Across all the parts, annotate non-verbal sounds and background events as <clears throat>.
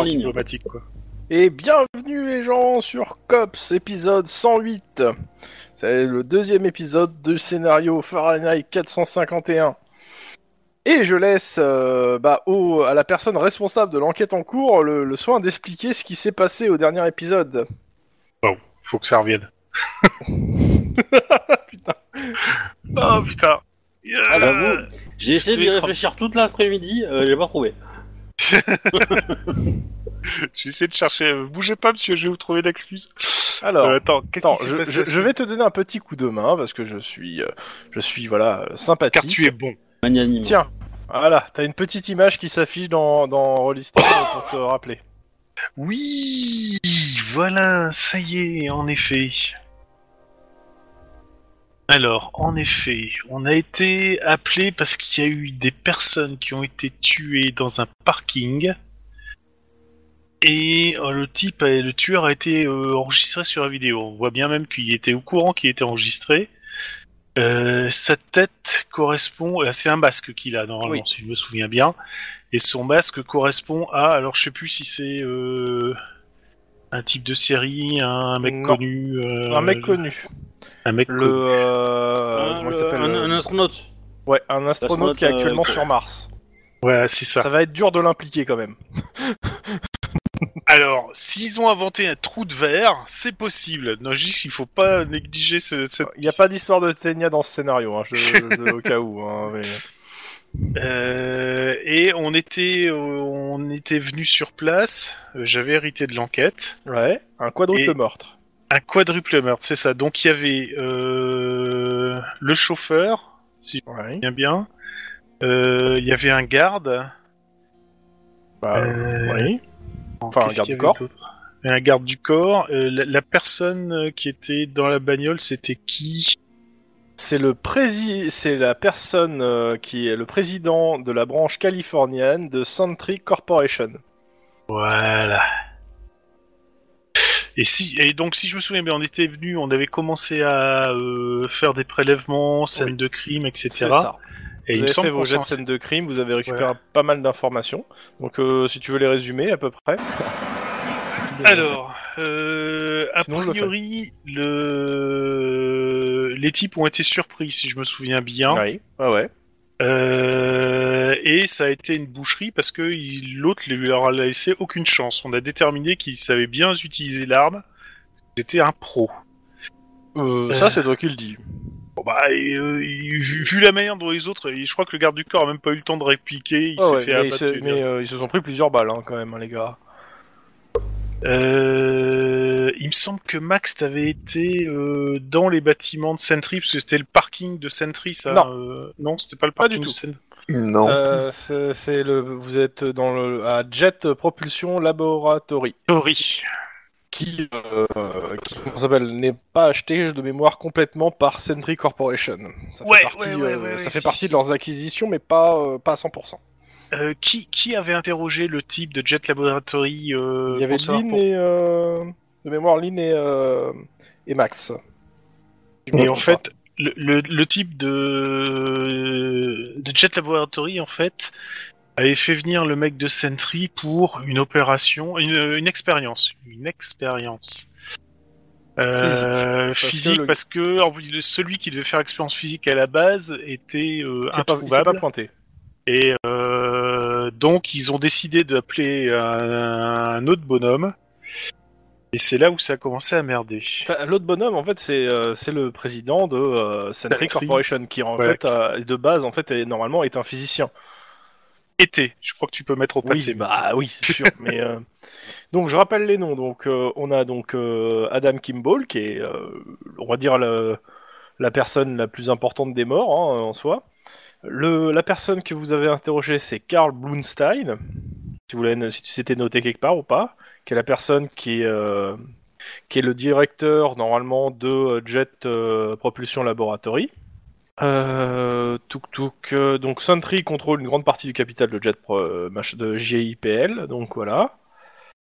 en port ligne. diplomatique, quoi. Et bienvenue les gens sur COPS, épisode 108. C'est le deuxième épisode du scénario Fahrenheit 451. Et je laisse euh, bah, au, à la personne responsable de l'enquête en cours le, le soin d'expliquer ce qui s'est passé au dernier épisode. Faut que ça revienne. <laughs> Putain. Oh putain. Euh, Ah, j'avoue. J'ai essayé d'y réfléchir toute l'après-midi, euh, j'ai pas trouvé. <laughs> Je vais essayer de chercher. euh, Bougez pas, monsieur, je vais vous trouver l'excuse. Alors, Euh, attends, qu'est-ce attends, je, passé je- vais te donner un petit coup de main parce que je suis, euh, je suis voilà euh, sympathique. Car tu es bon. Magnanime. Tiens, voilà, t'as une petite image qui s'affiche dans, dans Rollistic pour te rappeler. Oui, voilà, ça y est, en effet. Alors, en effet, on a été appelé parce qu'il y a eu des personnes qui ont été tuées dans un parking. Et euh, le type, euh, le tueur a été euh, enregistré sur la vidéo. On voit bien même qu'il était au courant qu'il était enregistré. Sa tête correspond, c'est un masque qu'il a normalement, Oui. si je me souviens bien. Et son masque correspond à, alors je sais plus si c'est un type de série, un mec Non. connu. un mec connu. Un mec Le, euh, Ah, comment il le- s'appelle un, euh, un astronaute. Ouais, un astronaute qui est actuellement euh, sur Mars. Voilà, c'est ça. Ça va être dur de l'impliquer quand même. <laughs> Alors, s'ils ont inventé un trou de verre, c'est possible. Non, je dis qu'il faut pas négliger ce, cette. Il n'y a pas d'histoire de Ténia dans ce scénario, hein, je, je- au cas où. Hein, mais- Euh, et on était, euh, on était venu sur place. J'avais hérité de l'enquête. Ouais, un quadruple Et- meurtre. Un quadruple meurtre, c'est ça. Donc il y avait euh, le chauffeur, si je Ouais. me souviens bien. Euh, Il y avait un garde. Bah, Euh, oui. Enfin, un garde du corps. Un garde du corps. Euh, la, la personne qui était dans la bagnole, c'était qui? C'est le prési, c'est la personne euh, qui est le président de la branche californienne de Sentry Corporation. Voilà. Et si et donc si je me souviens bien, on était venu, on avait commencé à euh, faire des prélèvements, scènes Oui. de crime, etc. Ça. Et vous il me avez semble fait vos jets de s'en- scène de crime, vous avez récupéré Ouais. pas mal d'informations. Donc, euh, si tu veux les résumer à peu près. <laughs> Alors, euh, a Sinon, priori, le... les types ont été surpris, si je me souviens bien. Oui, ouais, ouais. Euh, et ça a été une boucherie parce que il- l'autre lui leur a laissé aucune chance. On a déterminé qu'il savait bien utiliser l'arme. C'était un pro. Euh, Euh. Ça, c'est toi qui le dis. Bon, bah, et, euh, il- vu, vu la manière dont les autres, et je crois que le garde du corps a même pas eu le temps de répliquer. Il Ah s'est ouais, fait mais, ils abattre. se, mais, euh, ils se sont pris plusieurs balles hein, quand même, hein, les gars. Euh, il me semble que Max t'avait été euh, dans les bâtiments de Sentry parce que c'était le parking de Sentry, ça. Non. euh, non, c'était pas le Pas parking du de tout. Sentry. Non. Euh, c'est c'est le, vous êtes dans le à Jet Propulsion Laboratory, Sorry. qui, euh, qui comment ça s'appelle, n'est pas acheté de mémoire complètement par Sentry Corporation. Ça fait Ouais, partie, ouais, ouais, euh, ouais, ça ouais, fait si, partie si. de leurs acquisitions, mais pas euh, pas à 100%. Euh, qui, qui avait interrogé le type de Jet Laboratory euh, Il y avait pour savoir Lynn pour- et euh, de mémoire Lynn et, euh, et Max. Et en fait, le, le, le type de, de Jet Laboratory, en fait, avait fait venir le mec de Sentry pour une opération, une, une expérience. Une expérience. Euh, Physique. Parce que physique parce celui qui devait faire l'expérience physique à la base était euh, pas. C'est pas, introuvable pointé. et euh, donc ils ont décidé d'appeler un, un autre bonhomme et c'est là où ça a commencé à merder. Enfin, L'autre bonhomme, en fait, c'est euh, c'est le président de euh, Sentry. Corporation, qui en Ouais. fait, a- de base, en fait, est, normalement, est un physicien. Été, je crois que tu peux mettre au passé. Oui, bah oui, c'est sûr. <laughs> mais euh, donc je rappelle les noms. Donc euh, on a donc Adam Kimball qui est, on va dire le- la personne la plus importante des morts hein, en soi. Le, la personne que vous avez interrogée, c'est Karl Blumstein. Si vous l'avez, si c'était noté quelque part ou pas, qui est la personne qui est euh, est le directeur normalement de euh, Jet euh, Propulsion Laboratory. Euh, tuk tuk. donc Sentry contrôle une grande partie du capital de JIPL, donc voilà.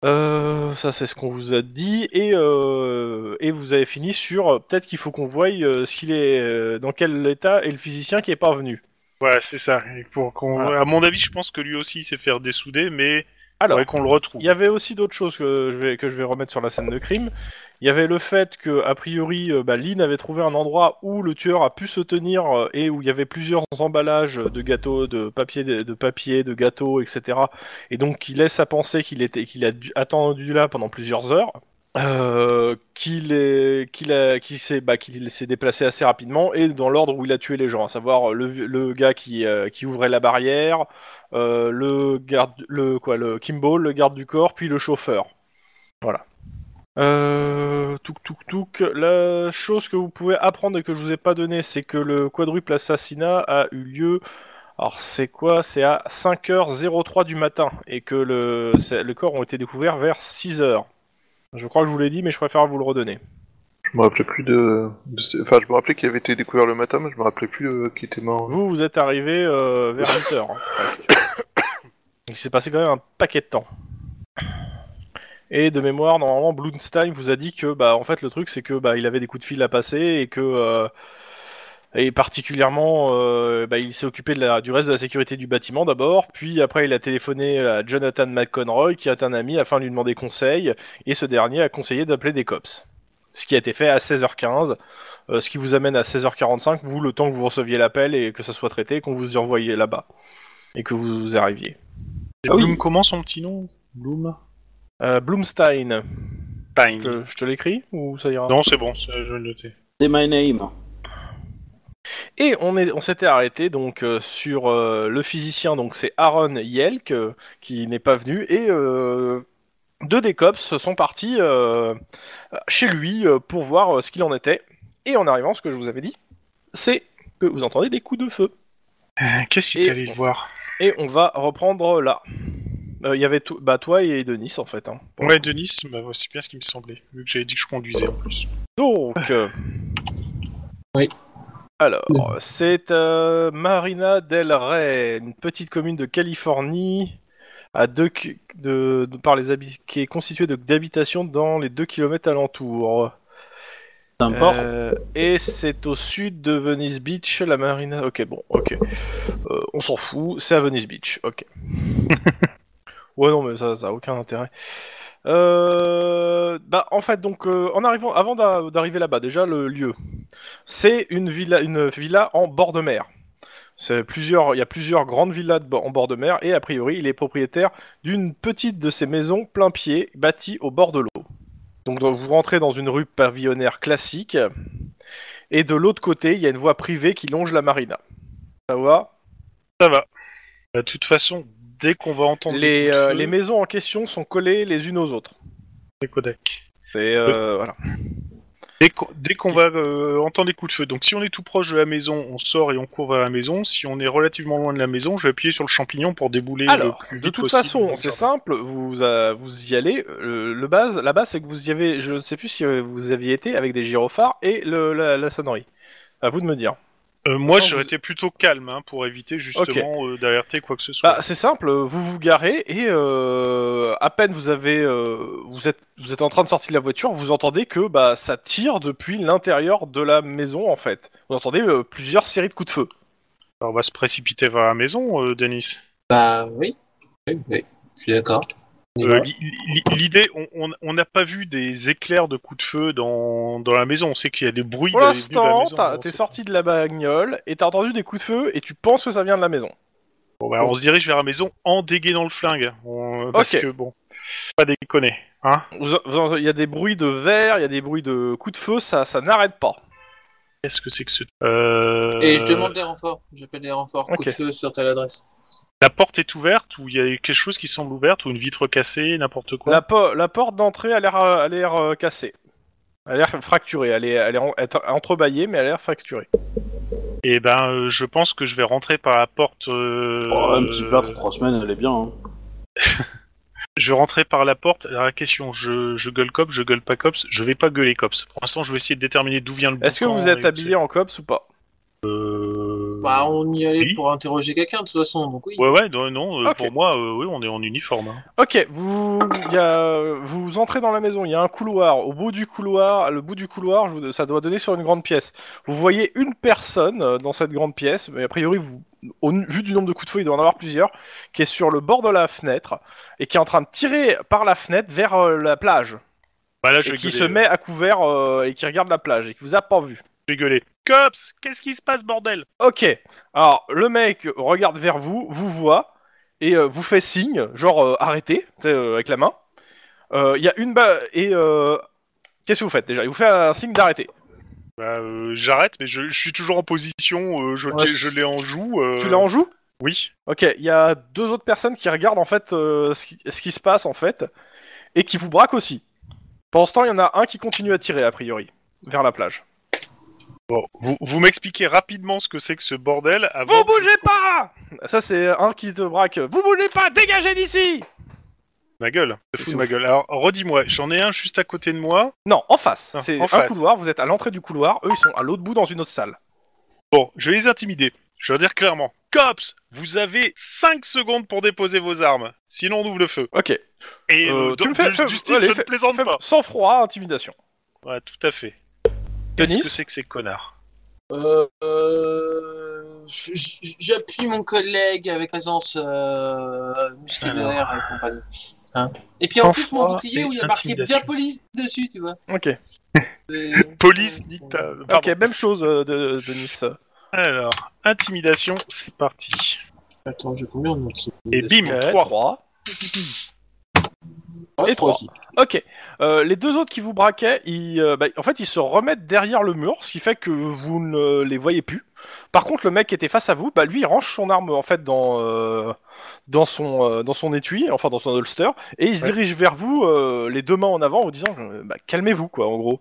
Ça c'est ce qu'on vous a dit et et vous avez fini sur peut-être qu'il faut qu'on voie s'il est dans quel état est le physicien qui est parvenu. Voilà, c'est ça. Et pour qu'on- Voilà. À mon avis, je pense que lui aussi il s'est fait dessouder, mais Alors, qu'on le retrouve. il y avait aussi d'autres choses que je vais que je vais remettre sur la scène de crime. Il y avait le fait que a priori, euh, bah, Lynn avait trouvé un endroit où le tueur a pu se tenir euh, et où il y avait plusieurs emballages de gâteaux, de papier, de papier, de gâteaux, etc. Et donc, qui laisse à penser qu'il était, qu'il a dû- attendu là pendant plusieurs heures. Euh, bah, qu'il s'est déplacé assez rapidement et dans l'ordre où il a tué les gens, à savoir le, le gars qui, euh, qui ouvrait la barrière, euh, le garde, le quoi, le Kimball, le garde du corps, puis le chauffeur. Voilà. Euh, touk touk touk. La chose que vous pouvez apprendre et que je vous ai pas donné, c'est que le quadruple assassinat a eu lieu. Alors c'est quoi? C'est à 5h03 du matin et que le corps ont été découverts vers 6h. Je crois que je vous l'ai dit, mais je préfère vous le redonner. Je me rappelais plus de. Enfin, je me rappelais qu'il avait été découvert le matin, mais je me rappelais plus euh, qu'il était mort. Vous, vous êtes arrivé euh, vers 8h, presque. Il s'est passé quand même un paquet de temps. Et de mémoire, normalement, Blumstein vous a dit que, bah, en fait, le truc, c'est que, bah, il avait des coups de fil à passer et que, euh, et particulièrement, euh, bah, il s'est occupé de la, du reste de la sécurité du bâtiment d'abord, puis après, il a téléphoné à Jonathan McConroy, qui est un ami, afin de lui demander conseil, et ce dernier a conseillé d'appeler des cops. Ce qui a été fait à 16h15, euh, ce qui vous amène à 16h45, vous, le temps que vous receviez l'appel et que ça soit traité, qu'on vous y envoyez là-bas, et que vous arriviez. Et Ah oui. Bloom, comment son petit nom? Bloom? Euh, Blumstein, Pine. je te, je te l'écris ou ça ira? Non, c'est bon, je vais le noter. C'est my name. Et on est, on s'était arrêté donc euh, sur euh, le physicien, donc c'est Aaron Yelk euh, qui n'est pas venu et euh, deux des cops sont partis euh, chez lui euh, pour voir euh, ce qu'il en était. Et en arrivant, ce que je vous avais dit, c'est que vous entendez des coups de feu. Euh, Qu'est-ce qu'il allé voir? Et on va reprendre là. Euh, Il y avait bah, toi et Denis en fait. Hein. Ouais, Denis, bah, c'est bien ce qui me semblait, vu que j'avais dit que je conduisais en plus. Donc. euh, Oui. Alors, c'est euh, Marina del Rey, une petite commune de Californie, à deux ki- de, de- par les habi- qui est constituée de- d'habitations dans les 2 km alentours. C'est un port. Euh, et c'est au sud de Venice Beach, la marina. Ok, bon, ok. Euh, on s'en fout, c'est à Venice Beach, ok. <laughs> ouais, non, mais ça, ça a aucun intérêt. Euh, bah, en fait, donc, euh, en arrivant, avant d'a- d'arriver là-bas, déjà le lieu, c'est une villa, une villa en bord de mer. Il y a plusieurs grandes villas en bord de mer et a priori, il est propriétaire d'une petite de ces maisons plein pied bâties au bord de l'eau. Donc, donc, vous rentrez dans une rue pavillonnaire classique et de l'autre côté, il y a une voie privée qui longe la marina. Ça va? Ça va. Bah, de toute façon, dès qu'on va entendre les, coups de euh, feu, les maisons en question sont collées les unes aux autres. les Kodak. C'est euh, voilà. Dès qu'on, dès qu'on va euh, entendre des coups de feu, donc si on est tout proche de la maison, on sort et on court vers la maison. Si on est relativement loin de la maison, je vais appuyer sur le champignon pour débouler Alors, le plus vite de toute possible façon, c'est le simple, vous, euh, vous y allez. euh, le base, la base, c'est que vous y avez, je ne sais plus si euh, vous aviez été avec des gyrophares et le, la, la sonnerie. À vous de me dire. Euh, moi, j'aurais vous- été plutôt calme hein, pour éviter justement euh, d'alerter quoi que ce soit. Bah, c'est simple, vous vous garez et euh, à peine vous avez, euh, vous êtes, vous êtes en train de sortir de la voiture, vous entendez que bah ça tire depuis l'intérieur de la maison en fait. Vous entendez euh, plusieurs séries de coups de feu. Alors, on va se précipiter vers la maison, euh, Denis. Bah oui. Oui, oui. Je suis d'accord. Euh, L'idée, on- n'a pas vu des éclairs de coups de feu dans, dans la maison. On sait qu'il y a des bruits. Pour l'instant, t'es sorti de la bagnole et t'as entendu des coups de feu et tu penses que ça vient de la maison. Bon, bah, on se dirige vers la maison en dégainant le flingue. On- Parce que bon, pas déconner, hein. Il y a des bruits de verre, il y a des bruits de coups de feu, ça, ça n'arrête pas. Qu'est-ce que c'est que ce. Euh... Et je demande des renforts. J'appelle des renforts. Coup Ok. de feu sur telle adresse. La porte est ouverte ou il y a quelque chose qui semble ouverte ou une vitre cassée, n'importe quoi. La, po- la porte d'entrée a l'air a l'air euh, cassée. Elle a l'air fracturée, elle est, elle est en- entrebâillée mais elle a l'air fracturée. Et ben, euh, je pense que je vais rentrer par la porte. euh, Oh, un petit trois semaines, elle est bien. Hein. <laughs> Je vais rentrer par la porte. Alors la question, je, je gueule cops, je gueule pas cops. Je vais pas gueuler cops. Pour l'instant, je vais essayer de déterminer d'où vient le. Est-ce que boucan vous êtes habillé en cops ou pas? Euh... Bah, on y allait oui. pour interroger quelqu'un de toute façon, donc oui. Ouais, ouais, non, non. euh. Pour moi, euh, oui, on est en uniforme. hein. Ok, vous, il y a, vous entrez dans la maison, il y a un couloir. Au bout du couloir, le bout du couloir, je vous- ça doit donner sur une grande pièce. Vous voyez une personne dans cette grande pièce, mais a priori vous, au vu du nombre de coups de feu, il doit en avoir plusieurs, qui est sur le bord de la fenêtre et qui est en train de tirer par la fenêtre vers euh, la plage Bah là, je et qui gueuler, se met à couvert euh, et qui regarde la plage et qui vous a pas vu. je vais gueuler. Cops, qu'est-ce qui se passe, bordel? Ok, alors le mec regarde vers vous, vous voit et euh, vous fait signe, genre euh, arrêtez, tu sais, euh, avec la main. Euh, Il y a une balle et euh, qu'est-ce que vous faites déjà? Il vous fait un signe d'arrêter. Bah, euh, j'arrête, mais je, je suis toujours en position, euh, je Ouais, l'ai- je l'ai en joue. euh, Tu l'as en joue? Oui. Ok, il y a deux autres personnes qui regardent en fait euh, ce, qui, ce qui se passe en fait et qui vous braquent aussi. Pendant ce temps, il y en a un qui continue à tirer a priori vers la plage. Bon, vous, vous m'expliquez rapidement ce que c'est que ce bordel avant. Vous bougez pas Ça c'est un qui te braque. Vous bougez pas, dégagez d'ici Ma gueule, fous de ma gueule. Alors, redis-moi, j'en ai un juste à côté de moi. Non, en face. Ah, c'est en un face. couloir. Vous êtes à l'entrée du couloir. Eux, ils sont à l'autre bout dans une autre salle. Bon, je vais les intimider. Je vais leur dire clairement. Cops, vous avez 5 secondes pour déposer vos armes. Sinon, on ouvre le feu. Ok. Et Euh, euh, tu me fais- du style, <laughs> allez, je fais- ne plaisante Fais- pas. Sans froid, intimidation. Ouais, tout à fait. Qu'est-ce que c'est que ces connards? Euh, euh, J'appuie mon collègue avec présence euh, musculaire et compagnie. Hein. Et puis en Sans plus, mon bouclier où il y a marqué intimidation. bien police dessus, tu vois. Ok. <laughs> Et- <laughs> Police, nique ta- Ok, même chose, euh, de, Denis. Alors, intimidation, c'est parti. Attends, j'ai combien en entier Et bim, Ok, <laughs> 3. Ouais, et aussi. Ok. Euh, les deux autres qui vous braquaient, ils, euh, bah, en fait, ils se remettent derrière le mur, ce qui fait que vous ne les voyez plus. Par contre, le mec qui était face à vous, bah, lui, il range son arme en fait dans euh, dans son dans son étui, enfin dans son holster, et il se dirige vers vous, les deux mains en avant, en vous disant, bah, calmez-vous, quoi, en gros.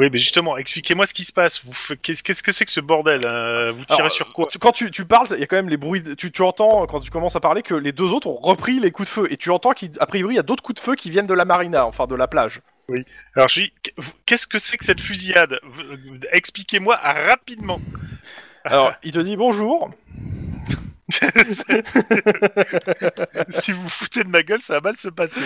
Oui, mais justement, expliquez-moi ce qui se passe. Vous f- Qu'est-ce qu'est-ce que c'est que ce bordel euh, Vous tirez Alors, sur quoi? Tu- quand tu, tu parles, il y a quand même les bruits. de- tu, tu entends quand tu commences à parler que les deux autres ont repris les coups de feu, et tu entends qu'a priori il y a d'autres coups de feu qui viennent de la marina, enfin de la plage. Alors, je dis, qu'est-ce que c'est que cette fusillade? Euh, Expliquez-moi rapidement. Alors, il te dit bonjour. <laughs> si vous vous foutez de ma gueule, ça va mal se passer.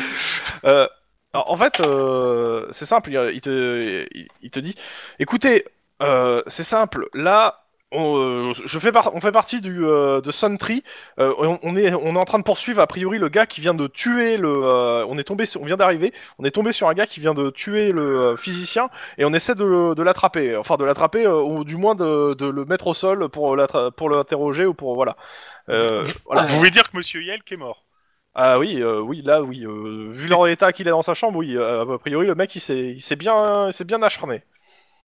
Euh, alors, en fait, euh, c'est simple. Il, te, il, te dit, écoutez, euh, c'est simple. Là, on, euh, je fais par- on fait partie du euh, de Sun Tree. Euh, on, on est, on est en train de poursuivre a priori le gars qui vient de tuer le. euh, on est tombé, sur- on vient d'arriver. On est tombé sur un gars qui vient de tuer le euh, physicien et on essaie de, de l'attraper. Enfin, de l'attraper ou du moins de, de le mettre au sol pour pour l'interroger ou pour voilà. Euh, voilà. Vous voulez dire que Monsieur Yelk est mort? Ah oui, euh, oui, là, oui. euh, vu leur état qu'il est dans sa chambre, oui. euh, a priori, le mec, il s'est, il s'est bien, il s'est bien acharné.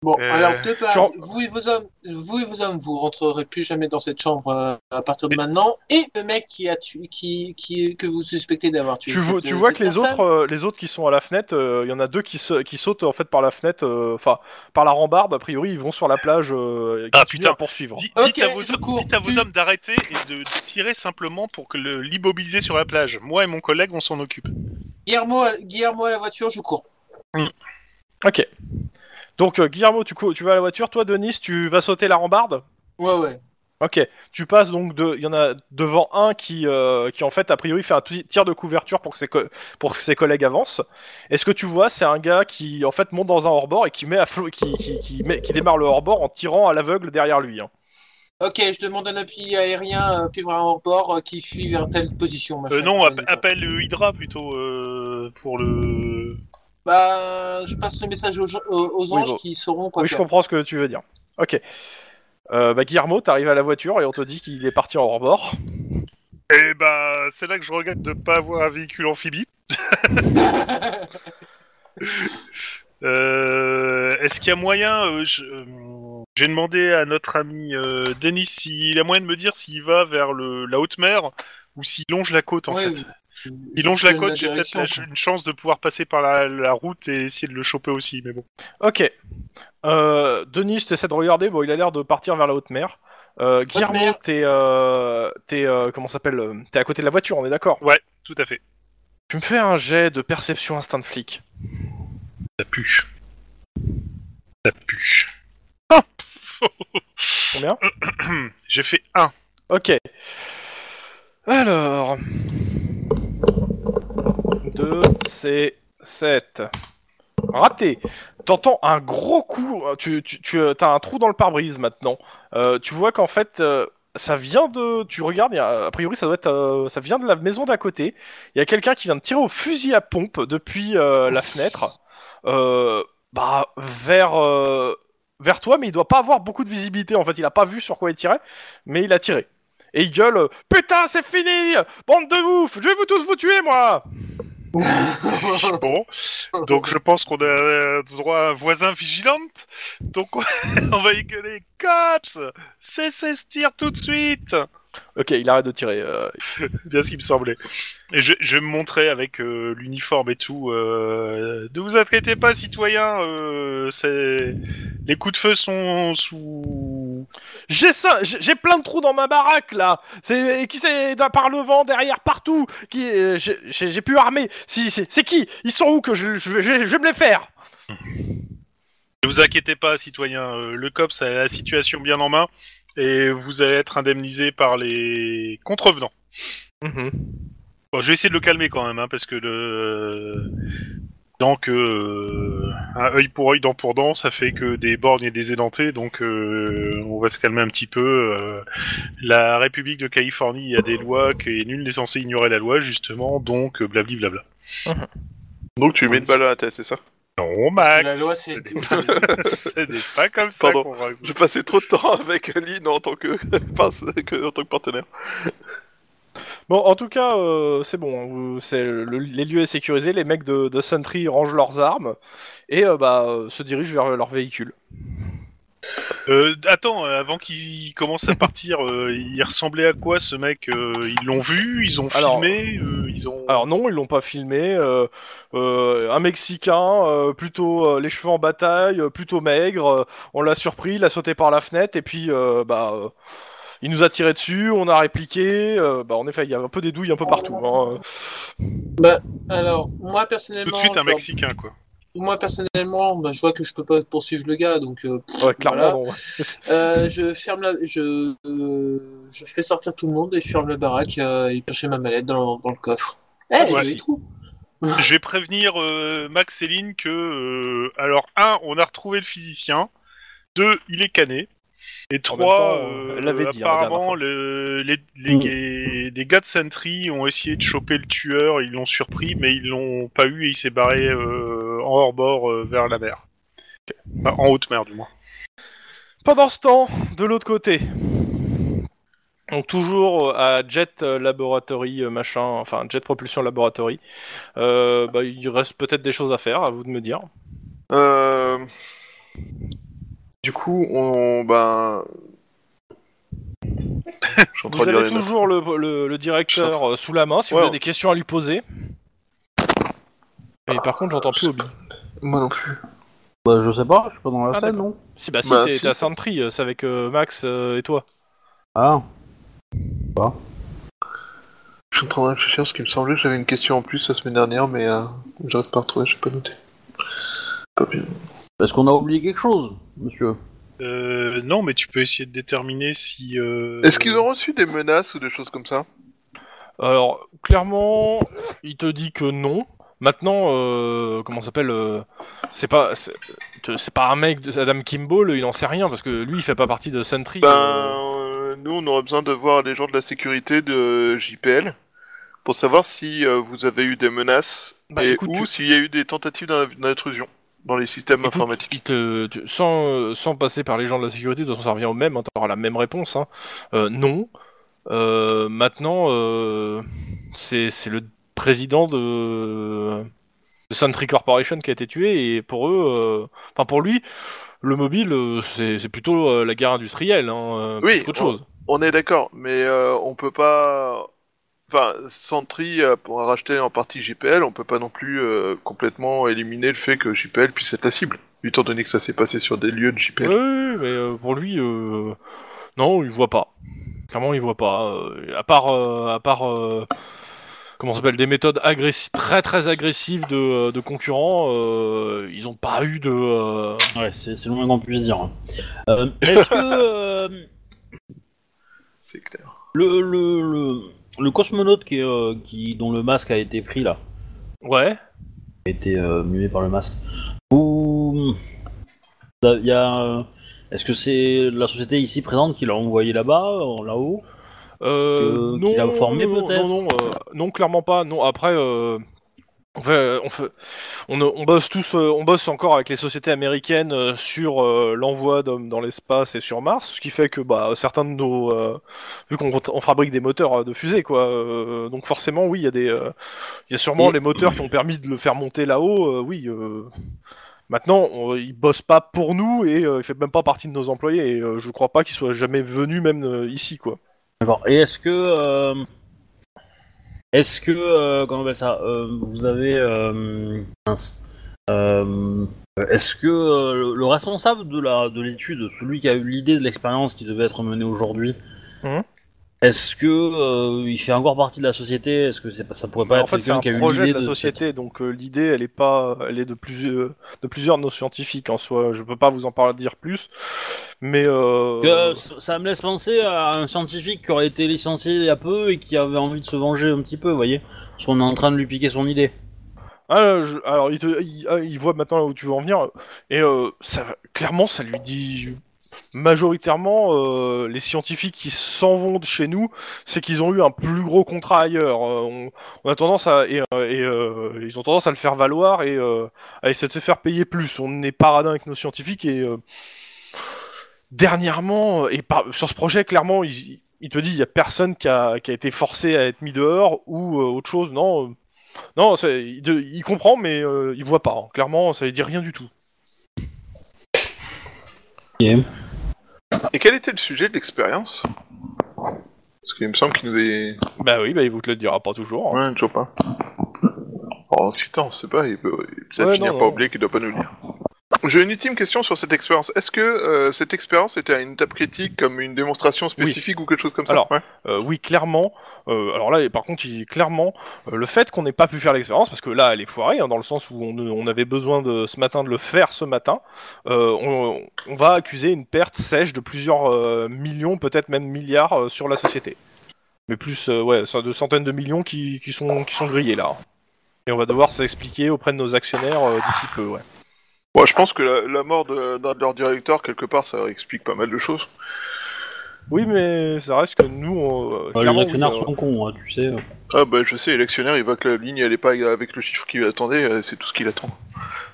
Bon, Euh, alors de base, genre- vous et vos hommes, vous et vos hommes, vous rentrerez plus jamais dans cette chambre euh, à partir de maintenant. Et le mec qui a tué, qui, qui, que vous suspectez d'avoir tué. Tu vois, tu que les personne, autres, euh, les autres qui sont à la fenêtre, euh, il y en a deux qui, se- qui sautent en fait par la fenêtre, euh, enfin par la rambarde. A priori, ils vont sur la plage euh, et Ah, putain. à poursuivre. Ok, dites, à vos, hommes- cours. dites à vos Tu- hommes d'arrêter et de, de tirer simplement pour que le l'immobiliser sur la plage. Moi et mon collègue, on s'en occupe. Guillermo, à- Guillermo à la voiture, je cours. Ok. Donc euh, Guillermo, tu, cou- tu vas à la voiture. Toi, Denis, tu vas sauter la rambarde? Ouais, ouais. Ok. Tu passes donc de, il y en a devant un qui, euh, qui en fait a priori fait un t- tir de couverture pour que ses, co- pour que ses collègues avancent. Et ce que tu vois, c'est un gars qui en fait monte dans un hors-bord et qui met à flot, qui, qui, qui, met- qui démarre le hors-bord en tirant à l'aveugle derrière lui. hein? Ok, je demande un appui aérien, euh, puis un hors-bord euh, qui fuit vers telle position. machin. Euh, non, app- appelle Hydra plutôt euh, pour le. Bah, je passe le message aux, Oui, anges bon. qui sauront quoi oui, je comprends ce que tu veux dire. Ok. Euh, bah, Guillermo, t'arrives à la voiture et on te dit qu'il est parti en hors-bord. Eh bah, c'est là que je regrette de pas avoir un véhicule amphibie. <laughs> Euh, Est-ce qu'il y a moyen euh, euh, J'ai demandé à notre ami euh, Denis s'il a moyen de me dire s'il va vers le, la haute mer ou s'il longe la côte en Ouais, fait. Il longe la côte, j'ai peut-être une chance de pouvoir passer par la, la route et essayer de le choper aussi, mais bon. Ok. Euh, Denis, t'essaies de regarder. Bon, il a l'air de partir vers la haute mer. Euh, Guillermo, t'es, euh, t'es, euh, comment ça s'appelle euh, T'es à côté de la voiture, on est d'accord? Ouais, tout à fait. Tu me fais un jet de perception instinct de flic. Ça pue. Ça pue. <laughs> Combien? <coughs> J'ai fait 1. Ok. Alors. 2, c'est 7. Raté. T'entends un gros coup. Tu, tu, tu as un trou dans le pare-brise maintenant. Euh, tu vois qu'en fait, euh, ça vient de. Tu regardes, a- priori, ça doit être. euh, ça vient de la maison d'à côté. Il y a quelqu'un qui vient de tirer au fusil à pompe depuis euh, la fenêtre. Euh, bah, vers. euh, vers toi, mais il doit pas avoir beaucoup de visibilité. En fait, il a pas vu sur quoi il tirait, mais il a tiré. Et il gueule euh, Putain, c'est fini Bande de ouf Je vais vous tous vous tuer, moi Bon, <laughs> donc je pense qu'on a droit à un voisin vigilante. Donc on <laughs> on va y gueuler. Cops! Cessez ce tir tout de suite Ok, il arrête de tirer. euh, <laughs> Bien ce qui me semblait. Et je, je vais me montrer avec euh, l'uniforme et tout. Euh, ne vous inquiétez pas, citoyens. Euh, c'est les coups de feu sont sous. J'ai ça, j'ai j'ai plein de trous dans ma baraque là. C'est et qui c'est d'un- par le vent derrière partout. Qui euh, j'ai- j'ai j'ai pu armer. Si c'est c'est qui? Ils sont où que je, je, vais- je vais- je vais me les faire? Ne vous inquiétez pas, citoyens. euh, le COPS a la situation bien en main et vous allez être indemnisé par les contrevenants. Bon, je vais essayer de le calmer quand même, hein, parce que le tant que euh, un œil pour œil, dent pour dent, ça fait que des borgnes et des édentés, donc euh, on va se calmer un petit peu. euh. la République de Californie a des lois et nul n'est censé ignorer la loi justement, donc blabli blabla. Donc tu lui mets une balle à la tête, c'est ça? Non, Max. La loi, c'est. <laughs> Ce n'est pas comme ça Pardon. qu'on. J'ai passé trop de temps avec Lynn en tant <laughs> que, en tant que partenaire. Bon, en tout cas, euh, c'est bon. hein, vous- c'est le- les lieux est sécurisé. Les mecs de, de Sentry rangent leurs armes et euh, bah euh, se dirigent vers leur véhicule. Euh, attends, euh, avant qu'il commence à partir, euh, il ressemblait à quoi ce mec euh, Ils l'ont vu Ils ont Alors- filmé euh, Ils ont. Alors non, ils l'ont pas filmé. euh, euh, un Mexicain, euh, plutôt euh, les cheveux en bataille, euh, plutôt maigre. euh, on l'a surpris, il a sauté par la fenêtre et puis euh, bah euh, il nous a tiré dessus. On a répliqué. euh, bah en effet, il y a un peu des douilles un peu partout. hein. Alors, moi personnellement. Tout de suite je un Mexicain quoi. Moi personnellement, bah, je vois que je peux pas poursuivre le gars, donc. euh, pff, Ouais, clairement. voilà. <laughs> Euh, je ferme la, je, euh, je fais sortir tout le monde et je ferme la baraque euh, et piocher ma mallette dans, dans le coffre. Eh, Ouais. joli trou. Je vais prévenir euh, Max et Lynn que, euh, alors, un, on a retrouvé le physicien. Deux, il est cané. Et trois, temps, euh, elle l'avait dit, hein, apparemment, le- les, les, des gars de Sentry ont essayé de choper le tueur, ils l'ont surpris, mais ils l'ont pas eu et il s'est barré euh, en hors-bord euh, vers la mer. Enfin, en haute mer, du moins. Pendant ce temps, de l'autre côté. Donc toujours euh, à Jet Laboratory machin, enfin Jet Propulsion Laboratory. Euh, bah, il reste peut-être des choses à faire, à vous de me dire. Euh... Du coup, on... Ben... Je Vous avez toujours le, le- directeur euh, sous la main si Ouais. vous avez des questions à lui poser. Et par contre, j'entends plus Obi. Moi non plus. Bah, je sais pas, je suis pas dans la Ah, scène, non Si, bah si, Bah, t'es si. t'es à Sentry, euh, c'est avec euh, Max euh, et toi. Ah, Je suis en train de réfléchir parce qu'il me semblait que j'avais une question en plus la semaine dernière, mais euh, j'arrive pas à retrouver, j'ai pas noté. Pas bien. Est-ce qu'on a oublié quelque chose, monsieur Euh, non, mais tu peux essayer de déterminer si. euh, Est-ce qu'ils ont reçu des menaces ou des choses comme ça? Alors, clairement, il te dit que non. Maintenant, euh, comment ça s'appelle euh, C'est pas, c'est c'est pas un mec de Adam Kimball, il en sait rien parce que lui, il fait pas partie de Sentry. Ben, euh. euh, nous, on aurait besoin de voir les gens de la sécurité de JPL pour savoir si euh, vous avez eu des menaces Bah, et écoute, ou tu- s'il y a eu des tentatives d'in- d'intrusion dans les systèmes Écoute, informatiques. te, tu- sans, euh, sans passer par les gens de la sécurité, de toute façon, ça revient au même, hein, t'auras la même réponse. Hein. Euh, non. Euh, maintenant, euh, c'est le président de, de Sentry Corporation qui a été tué, et pour eux, enfin pour lui, le mobile, c'est plutôt la guerre industrielle, hein, Oui, on- chose. On est d'accord, mais on peut pas. Enfin, Sentry euh, pour racheter en partie JPL, on peut pas non plus euh, complètement éliminer le fait que JPL puisse être la cible, étant donné que ça s'est passé sur des lieux de JPL. Oui, mais euh, pour lui, euh, non, il voit pas. Clairement, il voit pas. Euh, à part, euh, à part, euh, comment s'appelle, des méthodes très très agressives de, de concurrents, euh, ils ont pas eu de. euh, Ouais, c'est c'est le moins qu'on puisse dire. hein. Euh, Est-ce que euh, C'est clair. le, le, le, le cosmonaute qui, est, euh, qui, dont le masque a été pris là, Ouais. a été euh, mué par le masque, vous... Il y a, euh, Est-ce que c'est la société ici présente qui l'a envoyé là-bas, là-haut? Euh, Que- non, formé, non, peut-être? non, non, non, clairement pas. Non, après, on fait, on fait, on, on bosse tous, euh, on bosse encore avec les sociétés américaines euh, sur euh, l'envoi d'hommes dans l'espace et sur Mars, ce qui fait que bah certains de nos, euh, vu qu'on on fabrique des moteurs euh, de fusée, quoi, euh, donc forcément, oui, il y a des, euh, il y a sûrement les moteurs qui ont permis de le faire monter là-haut, euh, oui. euh, Maintenant, on, il bosse pas pour nous et euh, il fait même pas partie de nos employés. Et euh, je crois pas qu'il soit jamais venu même euh, ici, quoi. D'accord. Et est-ce que. Est-ce que. euh, comment on appelle ça euh, Vous avez. euh, est-ce que le- le responsable de la de l'étude, celui qui a eu l'idée de l'expérience qui devait être menée aujourd'hui, Mhm. Est-ce que euh, il fait encore partie de la société? Est-ce que c'est pas- ça pourrait pas en être fait, c'est quelqu'un un qui a eu projet de la société, donc euh, l'idée, elle est pas, elle est de plusieurs, de plusieurs de nos scientifiques en soi. Je peux pas vous en parler dire plus, mais euh, Que ça me laisse penser à un scientifique qui aurait été licencié il y a peu et qui avait envie de se venger un petit peu, vous voyez Parce qu'on est en train de lui piquer son idée. ah, je- alors il, te- il, ah, il voit maintenant où tu veux en venir, et euh, ça, clairement, ça lui dit majoritairement euh, les scientifiques qui s'en vont de chez nous, c'est qu'ils ont eu un plus gros contrat ailleurs. Euh, on, a tendance à et, euh, ils ont tendance à le faire valoir et à essayer de se faire payer plus. On est paradin avec nos scientifiques et dernièrement et sur ce projet clairement il, te dit il y a personne qui a, été forcé à être mis dehors ou autre chose. Non, non, il, comprend mais euh, il voit pas. hein. Clairement, ça lui dit rien du tout. Et quel était le sujet de l'expérience? Parce qu'il me semble qu'il nous est... Bah oui, bah il vous te le dira pas toujours. hein. Ouais, toujours pas. En citant, on sait pas, il peut il peut-être Ouais, finir non, par non. oublier qu'il doit pas nous le dire. J'ai une ultime question sur cette expérience. Est-ce que euh, cette expérience était à une étape critique, comme une démonstration spécifique ou quelque chose comme ça Alors, Ouais. Euh, oui, clairement. Euh, alors là, par contre, il, clairement, euh, le fait qu'on n'ait pas pu faire l'expérience, parce que là, elle est foirée, hein, dans le sens où on, on avait besoin de ce matin de le faire ce matin, euh, on, on va accuser une perte sèche de plusieurs euh, millions, peut-être même milliards euh, sur la société. Mais plus, euh, ouais, ça- de centaines de millions qui, qui sont, qui sont grillés là. Et on va devoir s'expliquer auprès de nos actionnaires euh, d'ici peu, ouais. Je pense que la, la mort de, leur directeur, quelque part, ça explique pas mal de choses. Oui, mais ça reste que nous, on, euh, Euh, les actionnaires oui, euh, sont cons, hein, tu sais. Ah bah je sais, l'actionnaire il voit que la ligne elle est pas avec le chiffre qu'il attendait, euh, c'est tout ce qu'il attend.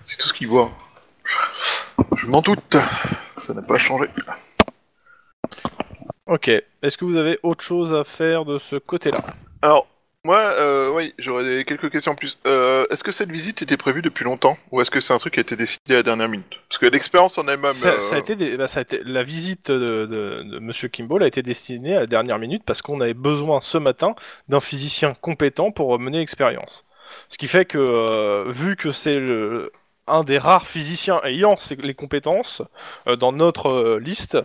C'est tout ce qu'il voit. Je m'en doute, ça n'a pas changé. Ok. Est-ce que vous avez autre chose à faire de ce côté-là? Alors, moi, euh, oui, j'aurais quelques questions en plus. Euh, est-ce que cette visite était prévue depuis longtemps Ou est-ce que c'est un truc qui a été décidé à la dernière minute? Parce que l'expérience en elle-même... ça, euh, ça a été des- bah, ça a été- la visite de, de, de Monsieur Kimball a été destinée à la dernière minute parce qu'on avait besoin ce matin d'un physicien compétent pour mener l'expérience. Ce qui fait que, vu que c'est le- un des rares physiciens ayant les compétences dans notre liste,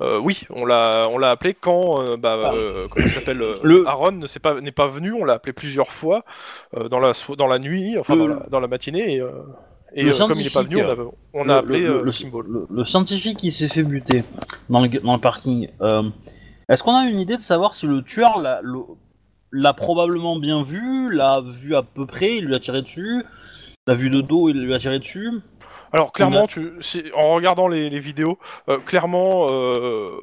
euh, oui, on l'a, on l'a appelé quand, euh, bah, euh, comment il s'appelle, euh, Le- Aaron ne s'est pas, n'est pas venu, on l'a appelé plusieurs fois euh, dans la, so- dans la nuit, enfin Le- dans, la, dans la matinée, et, euh, et Le euh, comme il n'est pas venu, on a, on a le- appelé le, euh, le- Kimball. le- le scientifique qui s'est fait buter dans le, dans le parking. euh, Est-ce qu'on a une idée de savoir si le tueur l'a le- l'a probablement bien vu, l'a vu à peu près, il lui a tiré dessus, l'a vu de dos, il lui a tiré dessus? Alors clairement, tu, en regardant les, les vidéos, euh, clairement, euh,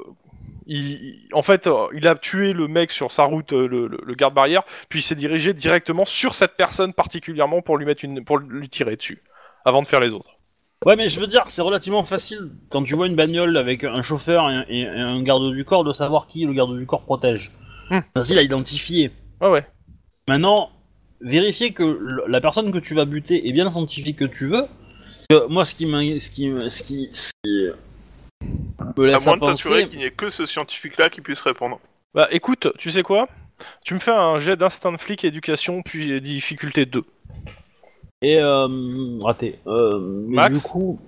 il, en fait, euh, il a tué le mec sur sa route, le, le- le garde-barrière, puis il s'est dirigé directement sur cette personne particulièrement pour lui mettre une, pour lui tirer dessus, avant de faire les autres. Ouais, mais je veux dire, c'est relativement facile quand tu vois une bagnole avec un chauffeur et un, et un garde du corps de savoir qui le garde du corps protège. Hmm. Facile à identifier. Ah ouais. Maintenant, vérifier que la personne que tu vas buter est bien le scientifique que tu veux. Que moi, ce qui m'in- ce qui, ce qui, ce qui me À laisse moins à de t'assurer penser. qu'il n'y ait que ce scientifique-là qui puisse répondre. Bah écoute, tu sais quoi? Tu me fais un jet d'instinct de flic éducation puis difficulté 2. Et euh, raté. Euh, mais Max du coup,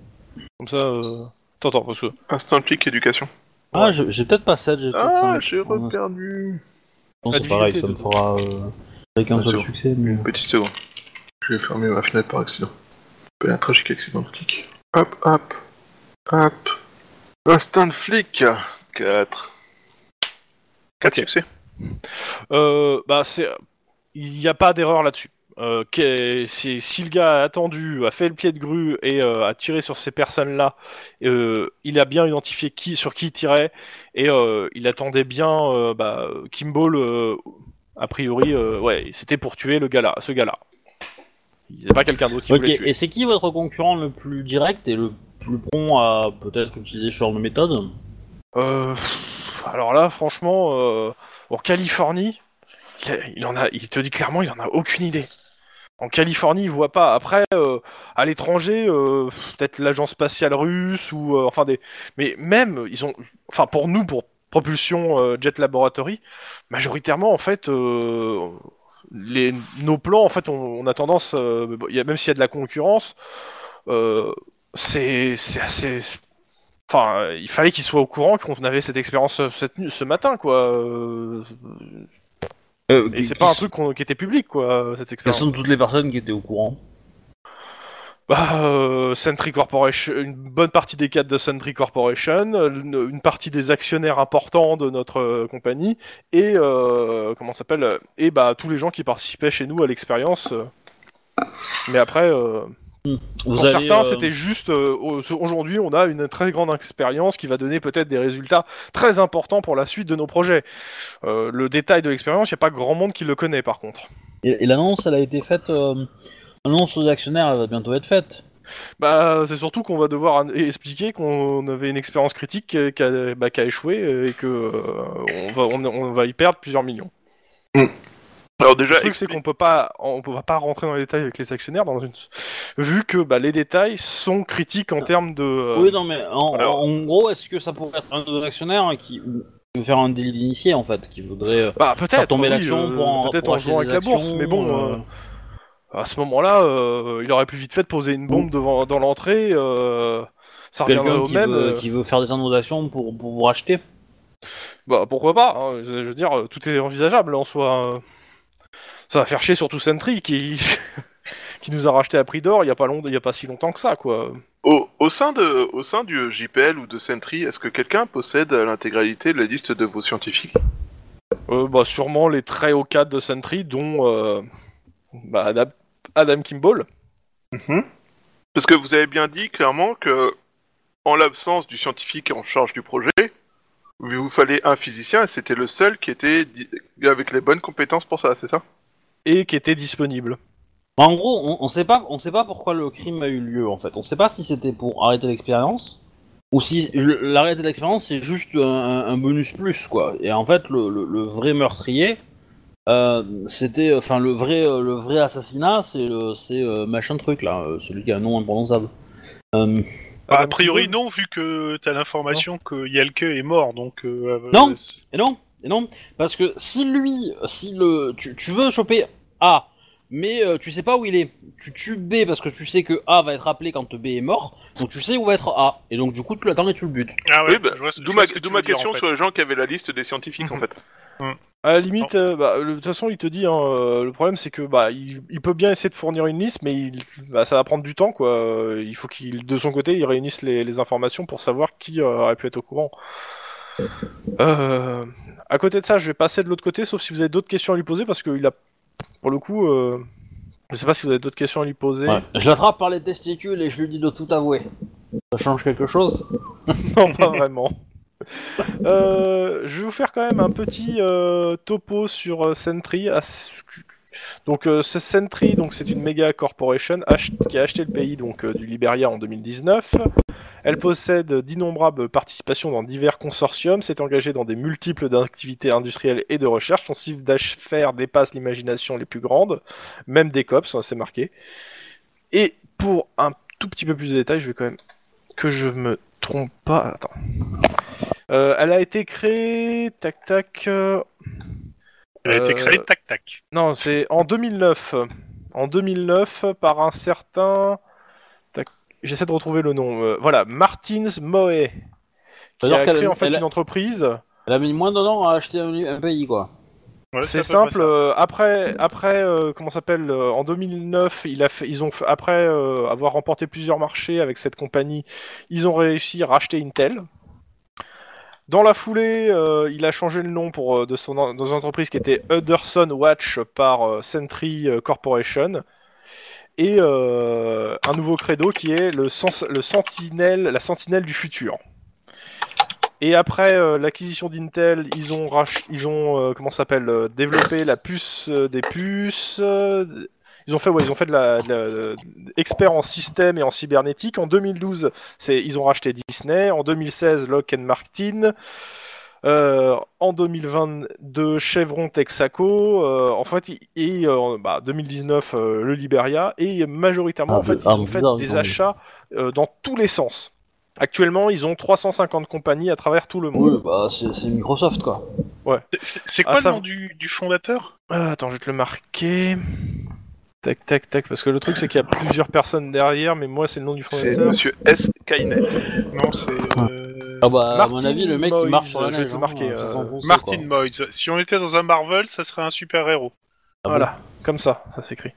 Comme ça, euh... Attends, attends, parce que... Instinct flic éducation. ah, j'ai j'ai peut-être pas 7, j'ai peut-être Ah, 5. j'ai reperdu. Non, c'est pareil, ça me fera euh, avec un seul succès. Mais... Une petite seconde. Je vais fermer ma fenêtre par accident. Un tragique accident. Hop, hop, hop. Instinct de flic 4. 4 Ok. succès. Euh, bah c'est... Il n'y a pas d'erreur là-dessus. euh, si, si le gars a attendu, a fait le pied de grue et euh, a tiré sur ces personnes-là, euh, il a bien identifié qui sur qui il tirait et euh, il attendait bien euh, bah, Kimball. euh, a priori, euh, ouais, c'était pour tuer le gars-là, ce gars-là. C'est pas quelqu'un d'autre qui voulait tuer. et c'est qui votre concurrent le plus direct et le plus prompt à peut-être utiliser ce genre de méthode Euh, alors là, franchement, euh, en Californie, il, en a, il te dit clairement, il en a aucune idée. En Californie, il voit pas. Après, euh, à l'étranger, euh, peut-être l'agence spatiale russe ou euh, enfin des. Mais même, ils ont, enfin pour nous, pour propulsion euh, Jet Laboratory, majoritairement en fait, euh, les nos plans, en fait, on, on a tendance, euh, y a, même s'il y a de la concurrence, euh, c'est assez Enfin, il fallait qu'il soit au courant qu'on avait cette expérience euh, cette ce matin, quoi. euh, Et c'est pas un truc qu'on- qui était public, quoi, cette Quelles expérience. sont toutes les personnes qui étaient au courant? Bah, euh, Sentry Corporation, une bonne partie des cadres de Sentry Corporation, une, une partie des actionnaires importants de notre euh, compagnie, et euh, comment ça s'appelle Et bah tous les gens qui participaient chez nous à l'expérience. Mais après, Vous pour allez, certains, c'était juste aujourd'hui, on a une très grande expérience qui va donner peut-être des résultats très importants pour la suite de nos projets. Le détail de l'expérience, il n'y a pas grand monde qui le connaît par contre. Et, et l'annonce, elle a été faite. Euh, L'annonce aux actionnaires, elle va bientôt être faite. Bah, c'est surtout qu'on va devoir expliquer qu'on avait une expérience critique qui, a, bah, qui a échoué et que euh, on, va, on, on va y perdre plusieurs millions. Alors Le déjà, truc, c'est qu'on peut pas, on peut pas rentrer dans les détails avec les actionnaires dans une, vu que bah, les détails sont critiques en termes de. euh, Oui, non, mais en, alors- en gros, est-ce que ça pourrait être un de nos actionnaires qui veut faire un délit d'initié en fait, qui voudrait euh, Bah faire peut-être tomber oui, l'action euh, pour en peut-être pour en acheter jouant avec la bourse, mais bon, euh, euh, à ce moment-là, euh, il aurait plus vite fait de poser une bombe devant dans l'entrée. euh, ça reviendrait quelqu'un au qui, même. veut, euh, qui veut faire descendre nos actions pour, pour vous racheter. Bah pourquoi pas hein, je, je veux dire, tout est envisageable en soi. euh. Ça va faire chier surtout Sentry qui <laughs> qui nous a racheté à prix d'or il y a pas long, il y a pas si longtemps que ça quoi. au, au sein de, au sein du JPL ou de Sentry, est-ce que quelqu'un possède l'intégralité de la liste de vos scientifiques? Euh, bah sûrement les très hauts cadres de Sentry dont euh, bah, Adam, Adam Kimball. Parce que vous avez bien dit clairement que, en l'absence du scientifique en charge du projet, il vous fallait un physicien et c'était le seul qui était di- avec les bonnes compétences pour ça, c'est ça? Et qui était disponible. En gros, on, on sait pas, on sait pas pourquoi le crime a eu lieu en fait. On sait pas si c'était pour arrêter l'expérience ou si le- l'arrêter l'expérience c'est juste un, un bonus plus quoi. Et en fait, le, le- le vrai meurtrier, c'était, enfin le vrai, euh, le vrai assassinat, c'est le- c'est euh, machin truc là, euh, celui qui a un nom imprononçable. Euh, Bah, a priori non, vu que t'as l'information que Yalke est mort, donc... euh, Non. euh, Et non, et non, parce que si lui, si le, tu, tu veux choper A, mais euh, tu sais pas où il est, tu tues B parce que tu sais que A va être appelé quand B est mort, donc tu sais où va être A, et donc du coup tu l'attends et tu le butes. Ah ouais, Oui, bah, D'où ma, question en fait. sur les gens qui avaient la liste des scientifiques en <laughs> fait. À la limite, euh, bah, le- de toute façon, il te dit, hein, euh, le problème c'est que bah, il, il peut bien essayer de fournir une liste, mais il, bah, ça va prendre du temps, quoi. Euh, Il faut qu'il, de son côté, il réunisse les, les informations pour savoir qui euh, aurait pu être au courant. <laughs> Euh, à côté de ça, je vais passer de l'autre côté, sauf si vous avez d'autres questions à lui poser, parce qu'il a, pour le coup, euh, je sais pas si vous avez d'autres questions à lui poser. Ouais. Je l'attrape par les testicules et je lui dis de tout avouer. Ça change quelque chose? <laughs> Non, pas vraiment. Euh, je vais vous faire quand même un petit euh, topo sur euh, Sentry. Ah, Donc Sentry, donc c'est une méga corporation qui a acheté le pays donc du Liberia en 2019. Elle possède d'innombrables participations dans divers consortiums, s'est engagée dans des multiples activités industrielles et de recherche. Son chiffre d'affaires dépasse l'imagination les plus grandes, même des cops, c'est marqué. Et pour un tout petit peu plus de détails, je vais quand même que je me trompe pas. Attends. Euh, elle a été créée, tac tac. euh, Elle a été euh, créée tac-tac. Non, c'est en 2009. En 2009, par un certain. tac, J'essaie de retrouver le nom. euh, voilà, Martins Moe. Qui C'est-à-dire a qu'elle- créé en fait elle une entreprise. Elle a mis moins d'un an à acheter un, un pays quoi. Ouais, C'est à peu près simple. euh, après, après, euh, comment ça s'appelle euh, En 2009, il a fait, ils ont fait- après euh, avoir remporté plusieurs marchés avec cette compagnie, ils ont réussi à racheter Intel. Dans la foulée, euh, il a changé le nom pour euh, de son entreprise qui était Hudson Watch par euh, Sentry euh, Corporation et euh, un nouveau credo qui est le, sentinelle, la sentinelle du futur. Et après l'acquisition d'Intel, ils ont rach- ils ont euh, comment s'appelle euh, développé la puce des puces. Ils ont fait ouais, ils ont fait de la, de la- de- expert en système et en cybernétique. En 2012, c'est ils ont racheté Disney. En 2016, Lockheed Martin. Euh, en 2022, Chevron Texaco. euh, en fait, et euh, bah, 2019, euh, le Liberia. Et majoritairement, Ah, en fait, mais- ils ah, ont fait bizarre, des achats euh, dans tous les sens. Actuellement, ils ont 350 compagnies à travers tout le monde. Oui, bah c'est c'est Microsoft quoi. C'est- C'est Ah, quoi ça- le nom du, du fondateur? Ah, attends, je vais te le marquer. Tac, tac, tac. Parce que le truc, c'est qu'il y a plusieurs personnes derrière, mais moi, c'est le nom du C'est fondateur. Monsieur S. Kainet. Non, c'est euh, Ah bah à Martin mon avis le mec Moyes, il marche sur la je vais neige. te hein, marquer, euh, s'enfonce, Martin. Moyes. Si on était dans un Marvel, ça serait un super héros. Ah Voilà, comme ça, ça s'écrit.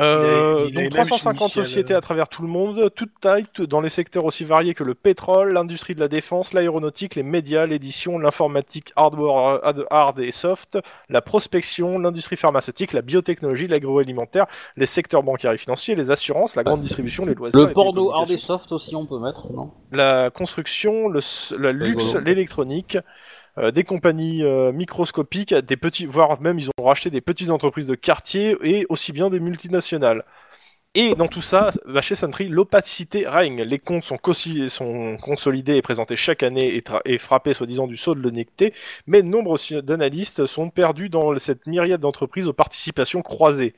Euh, donc mêmes 350 initiales. sociétés à travers tout le monde, toutes tailles, dans les secteurs aussi variés que le pétrole, l'industrie de la défense, l'aéronautique, les médias, l'édition, l'informatique, hardware, hard- et soft, la prospection, l'industrie pharmaceutique, la biotechnologie, l'agroalimentaire, les secteurs bancaires et financiers, les assurances, la grande distribution, les loisirs, Le porno hard et soft aussi on peut mettre non? La construction, le, s- le luxe, l'électronique, euh, des compagnies euh, microscopiques, des petits, voire même ils ont racheté des petites entreprises de quartier et aussi bien des multinationales. Et dans tout ça, bah, chez Sentry, l'opacité règne. Les comptes sont, consolidés et présentés chaque année et, frappés soi-disant du saut de l'honnêteté, mais nombre d'analystes sont perdus dans cette myriade d'entreprises aux participations croisées.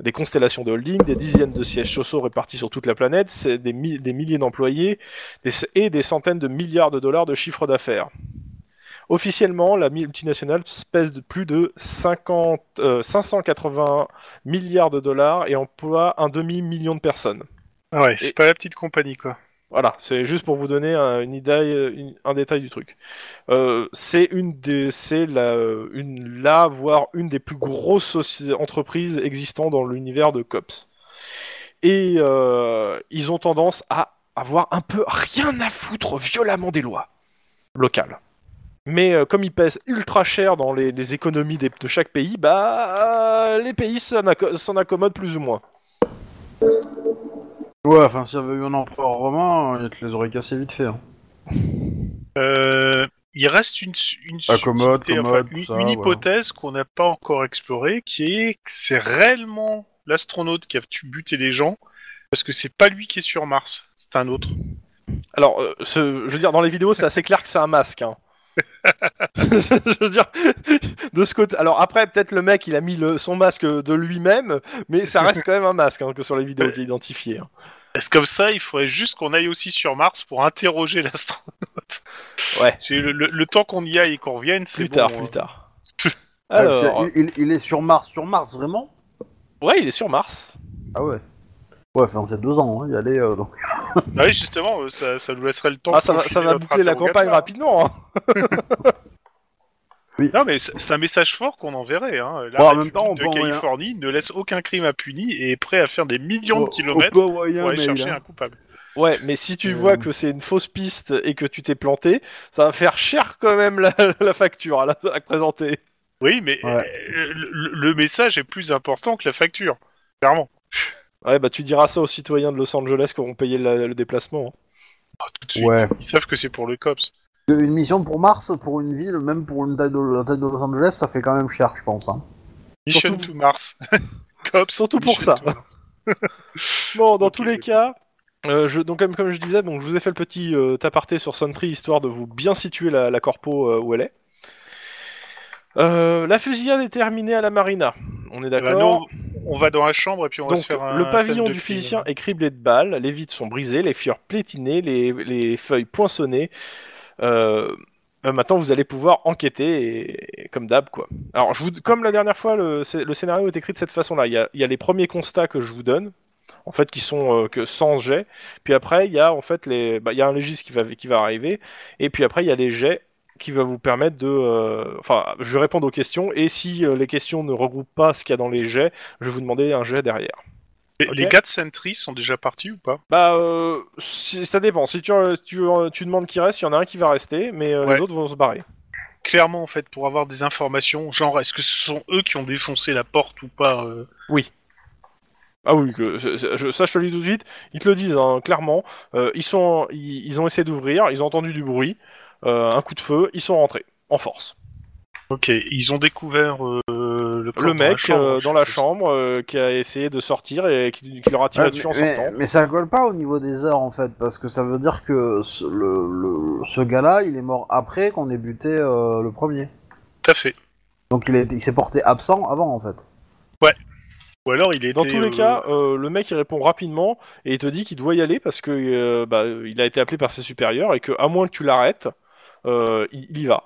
Des constellations de holding, des dizaines de sièges sociaux répartis sur toute la planète, des, des milliers d'employés et des centaines de milliards de dollars de chiffre d'affaires. Officiellement, la multinationale pèse de plus de 50, euh, 580 milliards de dollars et emploie un demi-million de personnes. Ah ouais, c'est Et- pas la petite compagnie quoi. Voilà, c'est juste pour vous donner un, une idée, euh, une- un détail du truc. Euh, c'est une des, c'est la, une, la, voire une des plus grosses entreprises existant dans l'univers de Cops. Et euh, ils ont tendance à avoir un peu rien à foutre violemment des lois locales. Mais euh, comme ils pèsent ultra cher dans les, les économies des- de chaque pays, bah euh, les pays s'en acco- s'en accommodent plus ou moins. Ouais enfin s'il y avait eu un empereur romain il te les aurait cassés vite fait. Hein. Euh, il reste une, une, Ah, commode, subtilité, commode, enfin, une, tout ça, une voilà. hypothèse qu'on n'a pas encore explorée, qui est que c'est réellement l'astronaute qui a tu- buté les gens, parce que c'est pas lui qui est sur Mars, c'est un autre. Alors, euh, ce- je veux dire, dans les vidéos, c'est assez clair que c'est un masque. Hein. <laughs> je veux dire, de ce côté. Alors après, peut-être le mec, il a mis le, son masque de lui-même, mais ça reste quand même un masque hein, que sur les vidéos qu'il a identifié. hein. Est-ce comme ça, il faudrait juste qu'on aille aussi sur Mars pour interroger l'astronaute? Ouais. Le, le- le temps qu'on y aille et qu'on revienne, c'est Plus bon, tard, hein. plus tard. Ah, Alors, c'est- il, il- il est sur Mars, sur Mars vraiment? Ouais, il est sur Mars. Ah ouais. Ouais, enfin c'est deux ans, hein, y aller. euh, donc. Bah oui, justement, euh, ça, ça nous laisserait le temps. Ah, de ça va, ça va notre boucler la campagne interrogatoire. rapidement. Hein. <laughs> Non, mais c'est c'est un message fort qu'on enverrait. Hein. La Bon, en même temps, on peut de envoyer un- Californie ne laisse aucun crime impuni et est prêt à faire des millions de kilomètres pour aller chercher un coupable. Ouais, mais si tu Euh. vois que c'est une fausse piste et que tu t'es planté, ça va faire cher quand même la, <laughs> la facture à, la- à présenter. Oui, mais Ouais. euh, le, le message est plus important que la facture, clairement. Ouais, bah tu diras ça aux citoyens de Los Angeles qui auront payé la- le déplacement. hein. Ah, tout de suite. Ouais. Ils savent que c'est pour le COPS. Une mission pour Mars, pour une ville, même pour une taille de, la taille de Los Angeles, ça fait quand même cher, je pense. Hein. Mission Surtout- to Mars. <laughs> COPS. Surtout pour Mission ça. to Mars. <laughs> Bon, dans Ok, tous les ok. cas, euh, je, donc comme, comme je disais, donc je vous ai fait le petit euh, aparté sur Sentry histoire de vous bien situer la, la corpo euh, où elle est. Euh, la fusillade est terminée à la marina. On est Eh ben, d'accord. nous, on va dans la chambre et puis on va se faire un le pavillon du physicien est criblé de balles, les vitres sont brisées, les fleurs plétinées, les, les feuilles poinçonnées. Euh, euh, maintenant, vous allez pouvoir enquêter, et, et comme d'hab, quoi. Alors, je vous, comme la dernière fois, le, scénario est écrit de cette façon-là. Il y a, il y a les premiers constats que je vous donne, en fait, qui sont euh, que sans jet. Puis après, il y a en fait les, bah, il y a un légiste qui va qui va arriver, et puis après, il y a les jets qui va vous permettre de, euh, enfin, je vais répondre aux questions, et si euh, les questions ne regroupent pas ce qu'il y a dans les jets, je vais vous demander un jet derrière. Les, Ok. les de Sentry sont déjà partis ou pas? Bah, euh, si- ça dépend. Si tu, tu, tu demandes qui reste, il y en a un qui va rester, mais euh, Ouais. les autres vont se barrer. Clairement, en fait, pour avoir des informations, genre, est-ce que ce sont eux qui ont défoncé la porte ou pas euh, Ah oui, que, je- je- ça je te le dis tout de suite. Ils te le disent hein, clairement. Euh, ils sont, ils, ils ont essayé d'ouvrir, ils ont entendu du bruit, un coup de feu, ils sont rentrés en force. Ok, ils ont découvert euh, le, mec la chambre, euh, je dans la chambre euh, qui a essayé de sortir et qui, qui leur a tiré Ouais, dessus en mais, sortant. mais- mais ça colle pas au niveau des heures en fait, parce que ça veut dire que ce, le, le- ce gars-là, il est mort après qu'on ait buté euh, le premier. Tout à fait. Donc il, est- il s'est porté absent avant en fait. Ou alors il était. Dans tous les euh, cas, euh, le mec il répond rapidement et il te dit qu'il doit y aller parce que euh, bah, il a été appelé par ses supérieurs et que à moins que tu l'arrêtes, euh, il, il y va.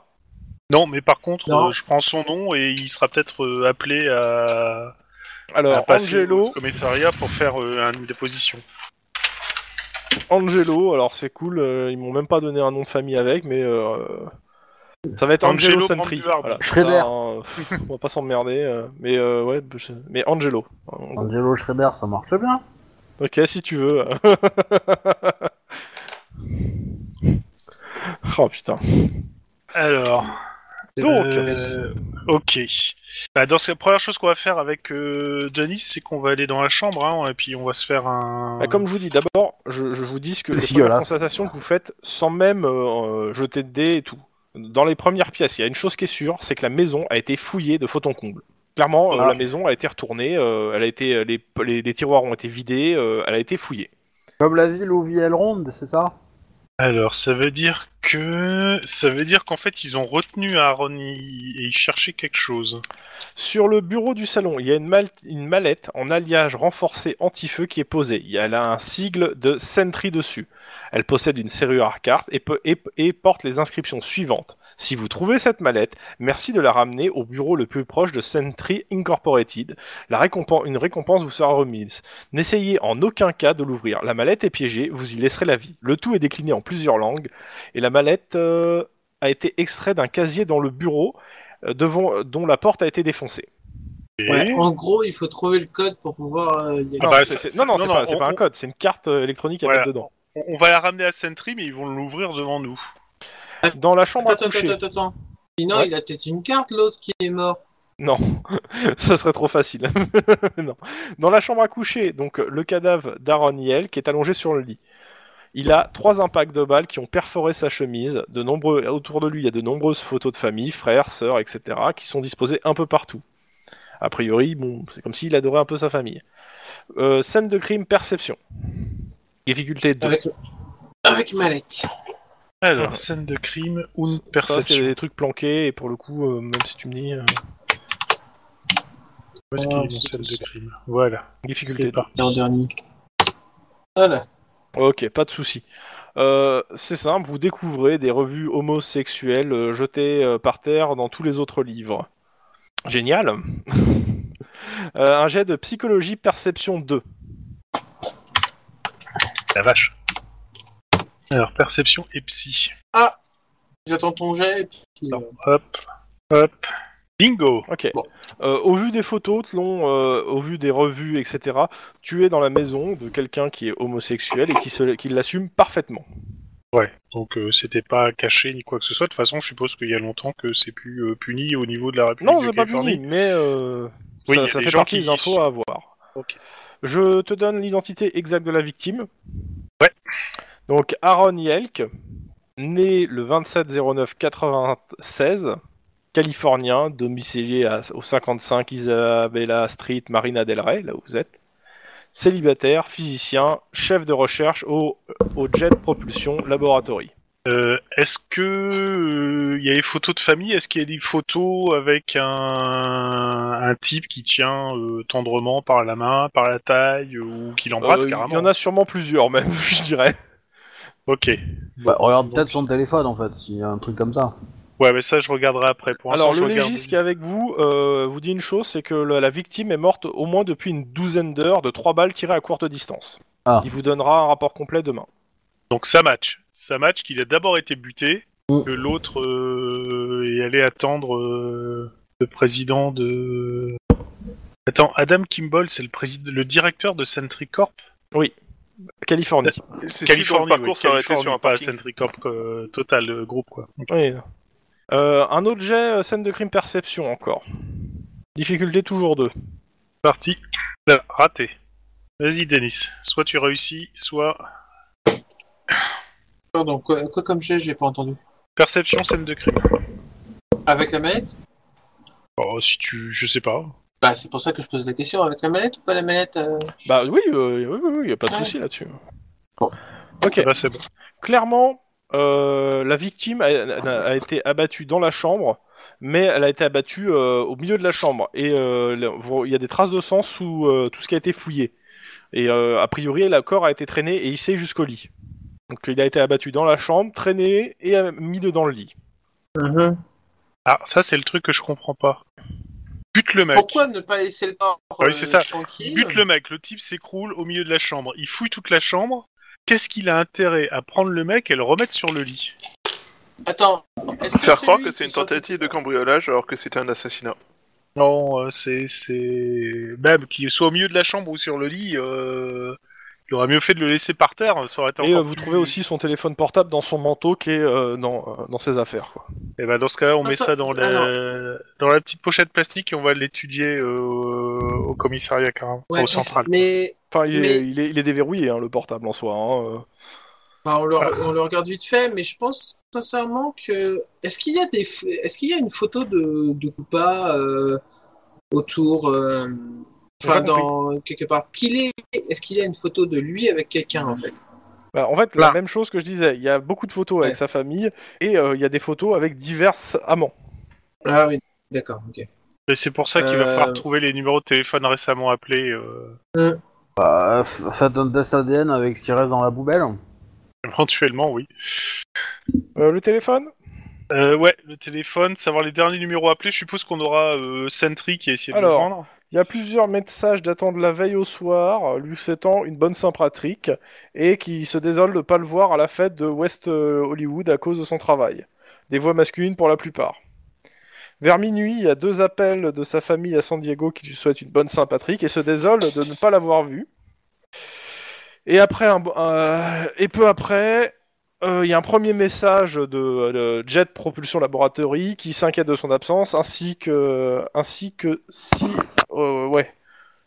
Non, mais par contre, euh, je prends son nom et il sera peut-être euh, appelé à, à Alors passer Angelo, au commissariat pour faire euh, une déposition. Angelo, alors c'est cool, euh, ils m'ont même pas donné un nom de famille avec, mais euh, ça va être Angelo, Angelo Sentry. Brandivard. Voilà. Schreiber. Pff, on va pas s'emmerder, euh, mais euh, ouais, je- mais Angelo. Angelo Schreiber, ça marche bien. Ok, si tu veux. <laughs> <laughs> oh putain. Alors. Donc, euh, ok. Bah, dans ce, la première chose qu'on va faire avec euh, Denis, c'est qu'on va aller dans la chambre, hein, et puis on va se faire un. Bah, comme je vous dis, d'abord, je, je vous dis ce que dégueulasse. constatations que vous faites sans même euh, jeter de dés et tout. Dans les premières pièces, il y a une chose qui est sûre, c'est que la maison a été fouillée de fond en comble. Clairement, euh, Ah. la maison a été retournée, euh, elle a été, les, les, les tiroirs ont été vidés, euh, elle a été fouillée. Comme la ville où vit Elrond, c'est ça? Alors, ça veut dire que ça veut dire qu'en fait ils ont retenu Aaron et ils cherchaient quelque chose. Sur le bureau du salon, il y a une, mal- une mallette en alliage renforcé anti-feu qui est posée. Y a un sigle de Sentry dessus. Elle possède une serrure à carte et, porte les inscriptions suivantes. Si vous trouvez cette mallette, merci de la ramener au bureau le plus proche de Sentry Incorporated. La une récompense vous sera remise. N'essayez en aucun cas de l'ouvrir. La mallette est piégée, vous y laisserez la vie. Le tout est décliné en plusieurs langues et la mallette euh, a été extraite d'un casier dans le bureau euh, devant, dont la porte a été défoncée. Ouais, en gros, il faut trouver le code pour pouvoir euh, y Ah Non, bah, c'est- ça- c'est- non, non, non, c'est non, pas, c'est on- pas un on- code, c'est une carte euh, électronique à Voilà. mettre dedans. On, on va la ramener à Sentry, mais ils vont l'ouvrir devant nous. Dans la chambre Attends, à attends, coucher. attends, attends. Sinon, Ouais. il a peut-être une carte, l'autre qui est mort. Non, <laughs> ça serait trop facile. <laughs> non. Dans la chambre à coucher, donc euh, le cadavre d'Aaron Yell qui est allongé sur le lit. Il a trois impacts de balles qui ont perforé sa chemise. De nombreux, autour de lui, il y a de nombreuses photos de famille, frères, sœurs, etc., qui sont disposées un peu partout. A priori, bon, c'est comme s'il adorait un peu sa famille. Euh, scène de crime, perception. Difficulté 2. Avec, avec mallette. Alors, Ouais. scène de crime ou Ça, c'est perception. des trucs planqués, et pour le coup, euh, même si tu me dis, euh, Où est-ce qu'il est Ah, mon scène de crime? Voilà. difficulté C'est 2. parti. L'an dernier. Voilà. Ok, pas de souci. Euh, c'est simple, vous découvrez des revues homosexuelles euh, jetées euh, par terre dans tous les autres livres. Génial. <laughs> Euh, un jet de psychologie perception 2. La vache. Alors, perception et psy. J'attends ton jet. et puis, Attends, hop, hop. Bingo Ok. Bon. Euh, au vu des photos, Tlon, euh, au vu des revues, etc., tu es dans la maison de quelqu'un qui est homosexuel et qui, se- qui l'assume parfaitement. Ouais, donc euh, c'était pas caché ni quoi que ce soit. De toute façon, je suppose qu'il y a longtemps que c'est plus euh, puni au niveau de la République Non, de c'est pas Californie. puni, mais euh, Oui, il y ça, a ça des fait gens partie qui- des infos à avoir. Ok. Je te donne l'identité exacte de la victime. Ouais. Donc Aaron Yelk, né le 27-09-96, californien, domicilié à- au 55 Isabella Street, Marina del Rey, là où vous êtes. Célibataire, physicien, chef de recherche au, au Jet Propulsion Laboratory. Euh, Est-ce que euh, il y a des photos de famille? Est-ce qu'il y a des photos avec un, un type qui tient euh, tendrement par la main, par la taille, ou qui l'embrasse Euh, Il carrément y en a sûrement plusieurs même, <laughs> je dirais. Ok. Bah, regarde peut-être son téléphone en fait, s'il y a un truc comme ça. Ouais, mais ça, je regarderai après. Pour Alors le regarde- légiste qui est avec vous euh, vous dit une chose, c'est que le- la victime est morte au moins depuis une douzaine d'heures de trois balles tirées à courte distance. Ah. Il vous donnera un rapport complet demain. Donc ça match. Ça match qu'il a d'abord été buté, Mm. que l'autre euh, est allé attendre euh, le président de Attends, Adam Kimball, c'est le président, le directeur de Sentry Corp. Californie. C'est Californie, le parcours oui, s'arrêtait sur un pas. Sentry Corp euh, total euh, groupe quoi. Oui. Euh, un autre jet, euh, scène de crime perception encore. Difficulté toujours 2. Parti. Là, raté. Vas-y, Denis. Soit tu réussis, soit Pardon, quoi, quoi comme jet, j'ai pas entendu. perception scène de crime. Avec la manette? Oh, si tu, je sais pas. Bah, c'est pour ça que je pose la question. Avec la manette ou pas la manette euh? Bah oui, euh, oui, oui, oui, y a pas de Ouais. souci là-dessus. Bon. Ok. Là, c'est bon. Clairement, euh, la victime a, a- a été abattue dans la chambre, mais elle a été abattue euh, au milieu de la chambre. Et euh, il y a des traces de sang sous euh, tout ce qui a été fouillé. Et euh, a priori, le corps a été traîné et hissé jusqu'au lit. Donc il a été abattu dans la chambre, traîné et mis dedans le lit. Ah, ça c'est le truc que je comprends pas. Bute le mec. Pourquoi ne pas laisser le corps Ah oui, c'est ça. tranquille Bute le mec. Le type s'écroule au milieu de la chambre. Il fouille toute la chambre. Qu'est-ce qu'il a intérêt à prendre le mec et le remettre sur le lit Attends, est-ce que Faire croire que c'est une tentative de cambriolage alors que c'était un assassinat. Non, euh, c'est c'est même qu'il soit au milieu de la chambre ou sur le lit. Euh... Il aurait mieux fait de le laisser par terre. Ça aurait été Et encore euh, vous plus- trouvez aussi son téléphone portable dans son manteau qui est euh, dans, euh, dans ses affaires. Quoi. Et ben dans ce cas-là, on Ah, met ça- ça dans ça, la dans la petite pochette plastique et on va l'étudier euh, au commissariat carrément, Ouais, au central. Mais Enfin, il, Mais- est, il, est, il est déverrouillé, hein, le portable en soi. hein, euh. bah, on, le, on le regarde vite fait, mais je pense sincèrement que est-ce qu'il y a des est-ce qu'il y a une photo de de Koopa euh, autour euh, enfin dans quelque part qu'il est est-ce qu'il y a une photo de lui avec quelqu'un en fait? Bah, en fait, Là. la même chose que je disais, il y a beaucoup de photos avec Ouais. sa famille et euh, il y a des photos avec divers amants. Ah oui, d'accord, ok. Et c'est pour ça qu'il va Euh. falloir trouver les numéros de téléphone récemment appelés. euh, Bah, faites un test ADN avec ce qui reste dans la poubelle. Éventuellement, oui. Euh, le téléphone? Euh, ouais, le téléphone, savoir les derniers numéros appelés. Je suppose qu'on aura euh, Sentry qui a essayé de Alors. le joindre. Il y a plusieurs messages datant de la veille au soir, lui souhaitant une bonne Saint-Patrick, et qui se désole de ne pas le voir à la fête de West euh, Hollywood à cause de son travail. Des voix masculines pour la plupart. Vers minuit, il y a deux appels de sa famille à San Diego qui lui souhaitent une bonne Saint-Patrick et se désolent de ne pas l'avoir vu. Et après, un, euh, et peu après, euh, il y a un premier message de euh, Jet Propulsion Laboratory qui s'inquiète de son absence, ainsi que, ainsi que si, euh, ouais,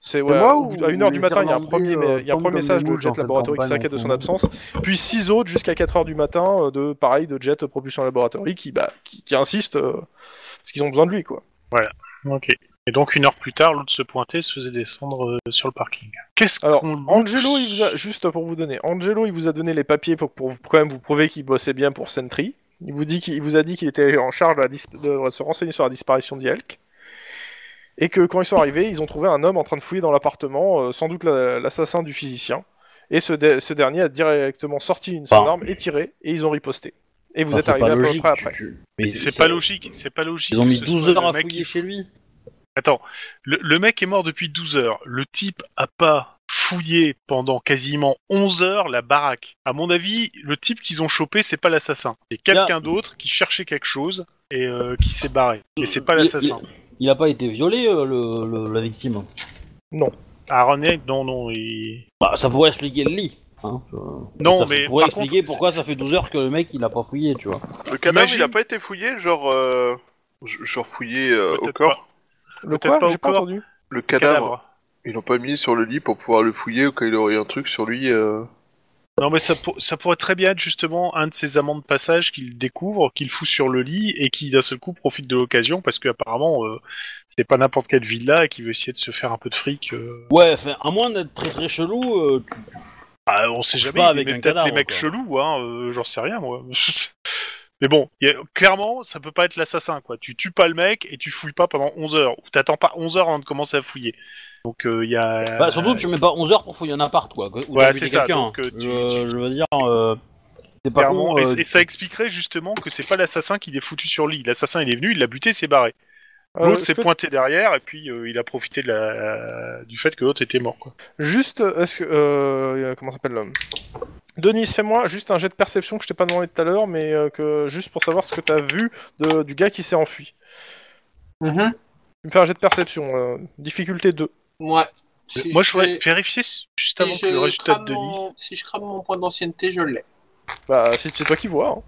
c'est ouais, à 1h du matin, il y a un premier, euh, il y a un premier message de Jet Laboratory qui s'inquiète de son ce absence, puis six autres jusqu'à 4h du matin euh, de pareil de Jet Propulsion Laboratory qui, bah, qui, qui insistent euh, parce qu'ils ont besoin de lui, quoi. Ok. Et donc une heure plus tard, l'autre se pointait, se faisait descendre euh, sur le parking. Qu'est-ce Alors, qu'on Angelo, il vous a, juste pour vous donner, Angelo, il vous a donné les papiers pour, pour vous- quand même vous prouver qu'il bossait bien pour Sentry. Il vous dit qu'il il vous a dit qu'il était en charge de, la dis- de se renseigner sur la disparition d'Yelk. Et que quand ils sont arrivés, ils ont trouvé un homme en train de fouiller dans l'appartement, euh, sans doute la- l'assassin du physicien. Et ce, dé- ce dernier a directement sorti une son Bah. arme et tiré, et ils ont riposté. Et vous Enfin, êtes c'est arrivé pas à peu logique, près après. tu- mais C'est pas logique, c'est pas logique. Ils ont que mis ce 12 soit heures à mec fouiller qui- chez lui. Attends, le, le mec est mort depuis 12 heures. Le type a pas fouillé pendant quasiment 11 heures la baraque. À mon avis, le type qu'ils ont chopé, c'est pas l'assassin. C'est quelqu'un d'autre qui cherchait quelque chose et euh, qui s'est barré. Et c'est pas Il- l'assassin. Il a pas été violé, euh, le, le- la victime? Ah, René, non, non, il... Bah, ça pourrait expliquer le lit. Hein, je- Non, ça, mais ça pourrait par expliquer contre, pourquoi ça fait 12 heures que le mec il a pas fouillé, tu vois. Le cadavre, Imagine- il a pas été fouillé, genre, euh, genre fouillé euh, au corps? Le quoi pas J'ai au pas corps. entendu. Le cadavre, cadavre. ils l'ont pas mis sur le lit pour pouvoir le fouiller ou quand il aurait un truc sur lui. euh. Non, mais ça, pour- ça pourrait très bien être justement un de ces amants de passage qu'il découvre, qu'il fout sur le lit et qui d'un seul coup profite de l'occasion parce qu'apparemment euh, c'est pas n'importe quelle villa et qui veut essayer de se faire un peu de fric. euh. Ouais, enfin, à moins d'être très très chelou, euh, tu- Ah, on sait jamais, pas, avec peut-être les mecs quoi. chelous, hein, euh, j'en sais rien moi. <laughs> Mais bon, y a- clairement, ça peut pas être l'assassin, quoi. Tu tues pas le mec et tu fouilles pas pendant 11 heures, ou t'attends pas 11 heures avant de commencer à fouiller. Donc il y a... Bah, surtout, tu mets pas 11 heures pour fouiller un appart, quoi. Ou Ouais, c'est ça, quelqu'un. donc, euh, tu- je, je veux dire, euh, pas et, euh, et ça expliquerait justement que c'est pas l'assassin qui l'est foutu sur lui. L'assassin il est venu, il l'a buté, c'est barré. Euh, L'autre s'est pointé derrière et puis euh, il a profité de la... du fait que l'autre était mort. Quoi. Juste, est-ce que. Euh, comment ça s'appelle l'homme Denis, fais-moi juste un jet de perception que je t'ai pas demandé tout à l'heure, mais euh, que juste pour savoir ce que t'as vu de, du gars qui s'est enfui. Mhm. Tu me fais un jet de perception, euh, difficulté 2. Ouais. Si Moi, je fais- voudrais vérifier juste si avant que je le résultat crame de Denis. mon- Si je crame mon point d'ancienneté, je l'ai. Bah, si c'est toi qui vois. hein.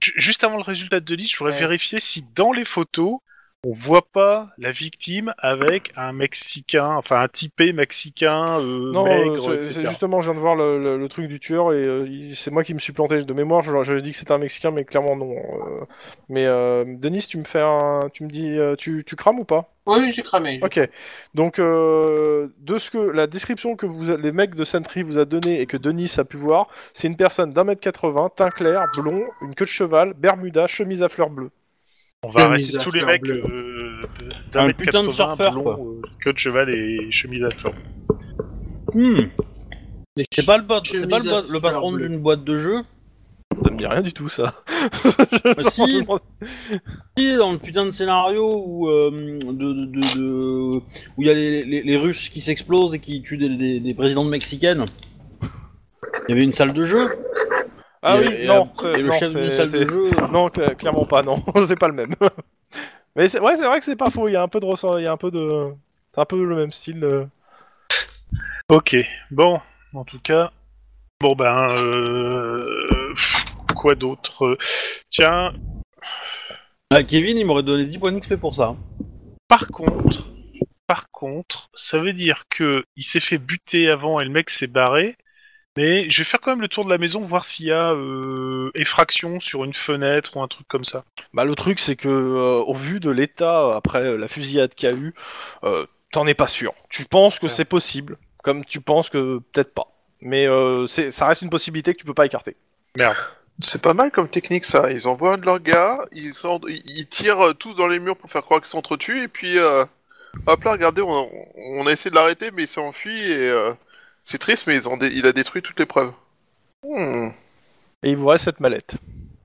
Ju- Juste avant le résultat de Denis, je voudrais Ouais. vérifier si dans les photos, on voit pas la victime avec un Mexicain, enfin un typé mexicain, euh, Non, maigre, c'est- justement, je viens de voir le, le- le truc du tueur et euh, c'est moi qui me suis planté de mémoire. Je, je dit que c'était un Mexicain, mais clairement non. euh. mais euh, Denis, tu me fais un, tu me dis, euh, tu, tu crames ou pas? Oui, j'ai cramé. Ok. Donc euh, de ce que la description que vous, les mecs de Sentry vous a donné et que Denis a pu voir, c'est une personne d'un mètre 80, teint clair, blond, une queue de cheval, bermuda, chemise à fleurs bleues. On va Chemise arrêter tous les mecs euh, d'un mètre putain de 80, surfeur, blond, quoi. euh, queue de cheval et chemise à fleurs. Hmm. Mais C'est pas le, c'est pas le, patron d'une boîte de jeux Ça me dit rien du tout ça. Bah, <laughs> si. Si, dans le putain de scénario où euh, de, de- de- de- où il y a les, les- les Russes qui s'explosent et qui tuent des, des, des présidentes mexicaines, il y avait une salle de jeu. Ah et, oui, et, non. euh, c'est- Et le non, chef d'une c'est- salle c'est- de jeu. Non, cla- clairement pas, non, <laughs> c'est pas le même. <laughs> Mais c'est ouais, c'est vrai que c'est pas faux, il y a un peu de ressort, il y a un peu de c'est un peu le même style. euh. Ok, bon, en tout cas, bon ben, euh, quoi d'autre Euh, Tiens, Ah, Kevin, il m'aurait donné 10 points d'XP pour ça. par contre, par contre, ça veut dire que il s'est fait buter avant et le mec s'est barré. Mais je vais faire quand même le tour de la maison, voir s'il y a euh, effraction sur une fenêtre ou un truc comme ça. Bah le truc c'est que euh, au vu de l'état après euh, la fusillade qu'il y a eu, euh, t'en es pas sûr. Tu penses que Ouais. c'est possible, comme tu penses que peut-être pas. Mais euh, c'est ça reste une possibilité que tu peux pas écarter. Merde. C'est pas mal comme technique ça. Ils envoient un de leurs gars, ils, tirent tous dans les murs pour faire croire qu'ils s'entretuent, et puis euh, hop là, regardez, on, on a essayé de l'arrêter, mais il s'est enfui, et euh, c'est triste, mais ils ont dé- il a détruit toutes les preuves. Hmm. Et il vous reste cette mallette.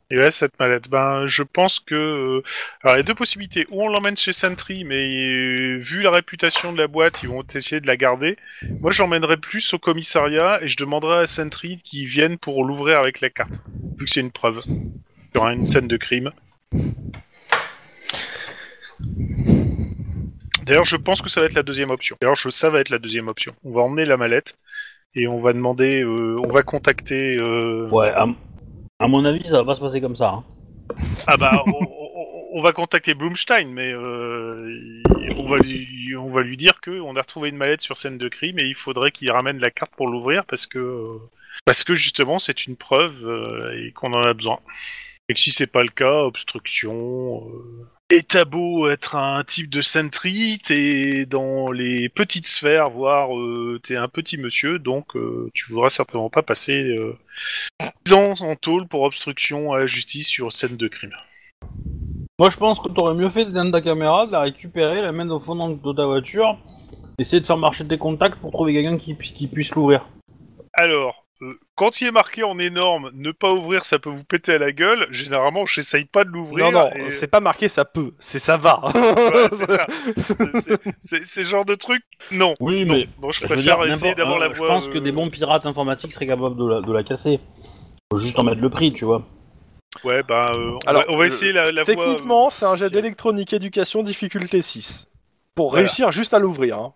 Et ouais, cette mallette. Ben, je pense que. euh, Alors, il y a deux possibilités. Ou on l'emmène chez Sentry, mais euh, vu la réputation de la boîte, ils vont essayer de la garder. Moi, j'emmènerais plus au commissariat et je demanderais à Sentry qu'ils viennent pour l'ouvrir avec la carte. Vu que c'est une preuve. Il y aura une scène de crime. D'ailleurs, je pense que ça va être la deuxième option. D'ailleurs, je, ça va être la deuxième option. On va emmener la mallette et on va demander, euh, on va contacter. euh, Ouais, à, à mon avis, ça va pas se passer comme ça. hein. Ah bah, on, on- on va contacter Blumstein, mais euh, on, va lui, on va lui dire que on a retrouvé une mallette sur scène de crime et il faudrait qu'il ramène la carte pour l'ouvrir parce que parce que justement c'est une preuve et qu'on en a besoin. Et que si c'est pas le cas, obstruction. Euh... Et t'as beau être un type de sentry, t'es dans les petites sphères, voire euh, t'es un petit monsieur, donc euh, tu voudras certainement pas passer euh, 10 ans en tôle pour obstruction à la justice sur scène de crime. Moi, je pense que t'aurais mieux fait d'éteindre ta caméra, de la récupérer, la mettre au fond de ta voiture, essayer de faire marcher tes contacts pour trouver quelqu'un qui, pu- qui puisse l'ouvrir. Alors, euh, quand il est marqué en énorme, ne pas ouvrir, ça peut vous péter à la gueule. Généralement, j'essaye pas de l'ouvrir. Non non, et- c'est pas marqué ça peut, c'est ça va. Ouais, c'est <laughs> genre de truc. Non. Oui, non. mais je je préfère dire, essayer n'importe- d'avoir euh, la je voix. pense que euh, des bons pirates informatiques seraient capables de la, de la casser. Faut juste en mettre le prix, tu vois. Ouais, bah, euh, on, Alors, va, on va euh, essayer la, la voix. Techniquement, euh, c'est un jet d'électronique éducation difficulté 6. Pour Voilà. réussir juste à l'ouvrir. hein.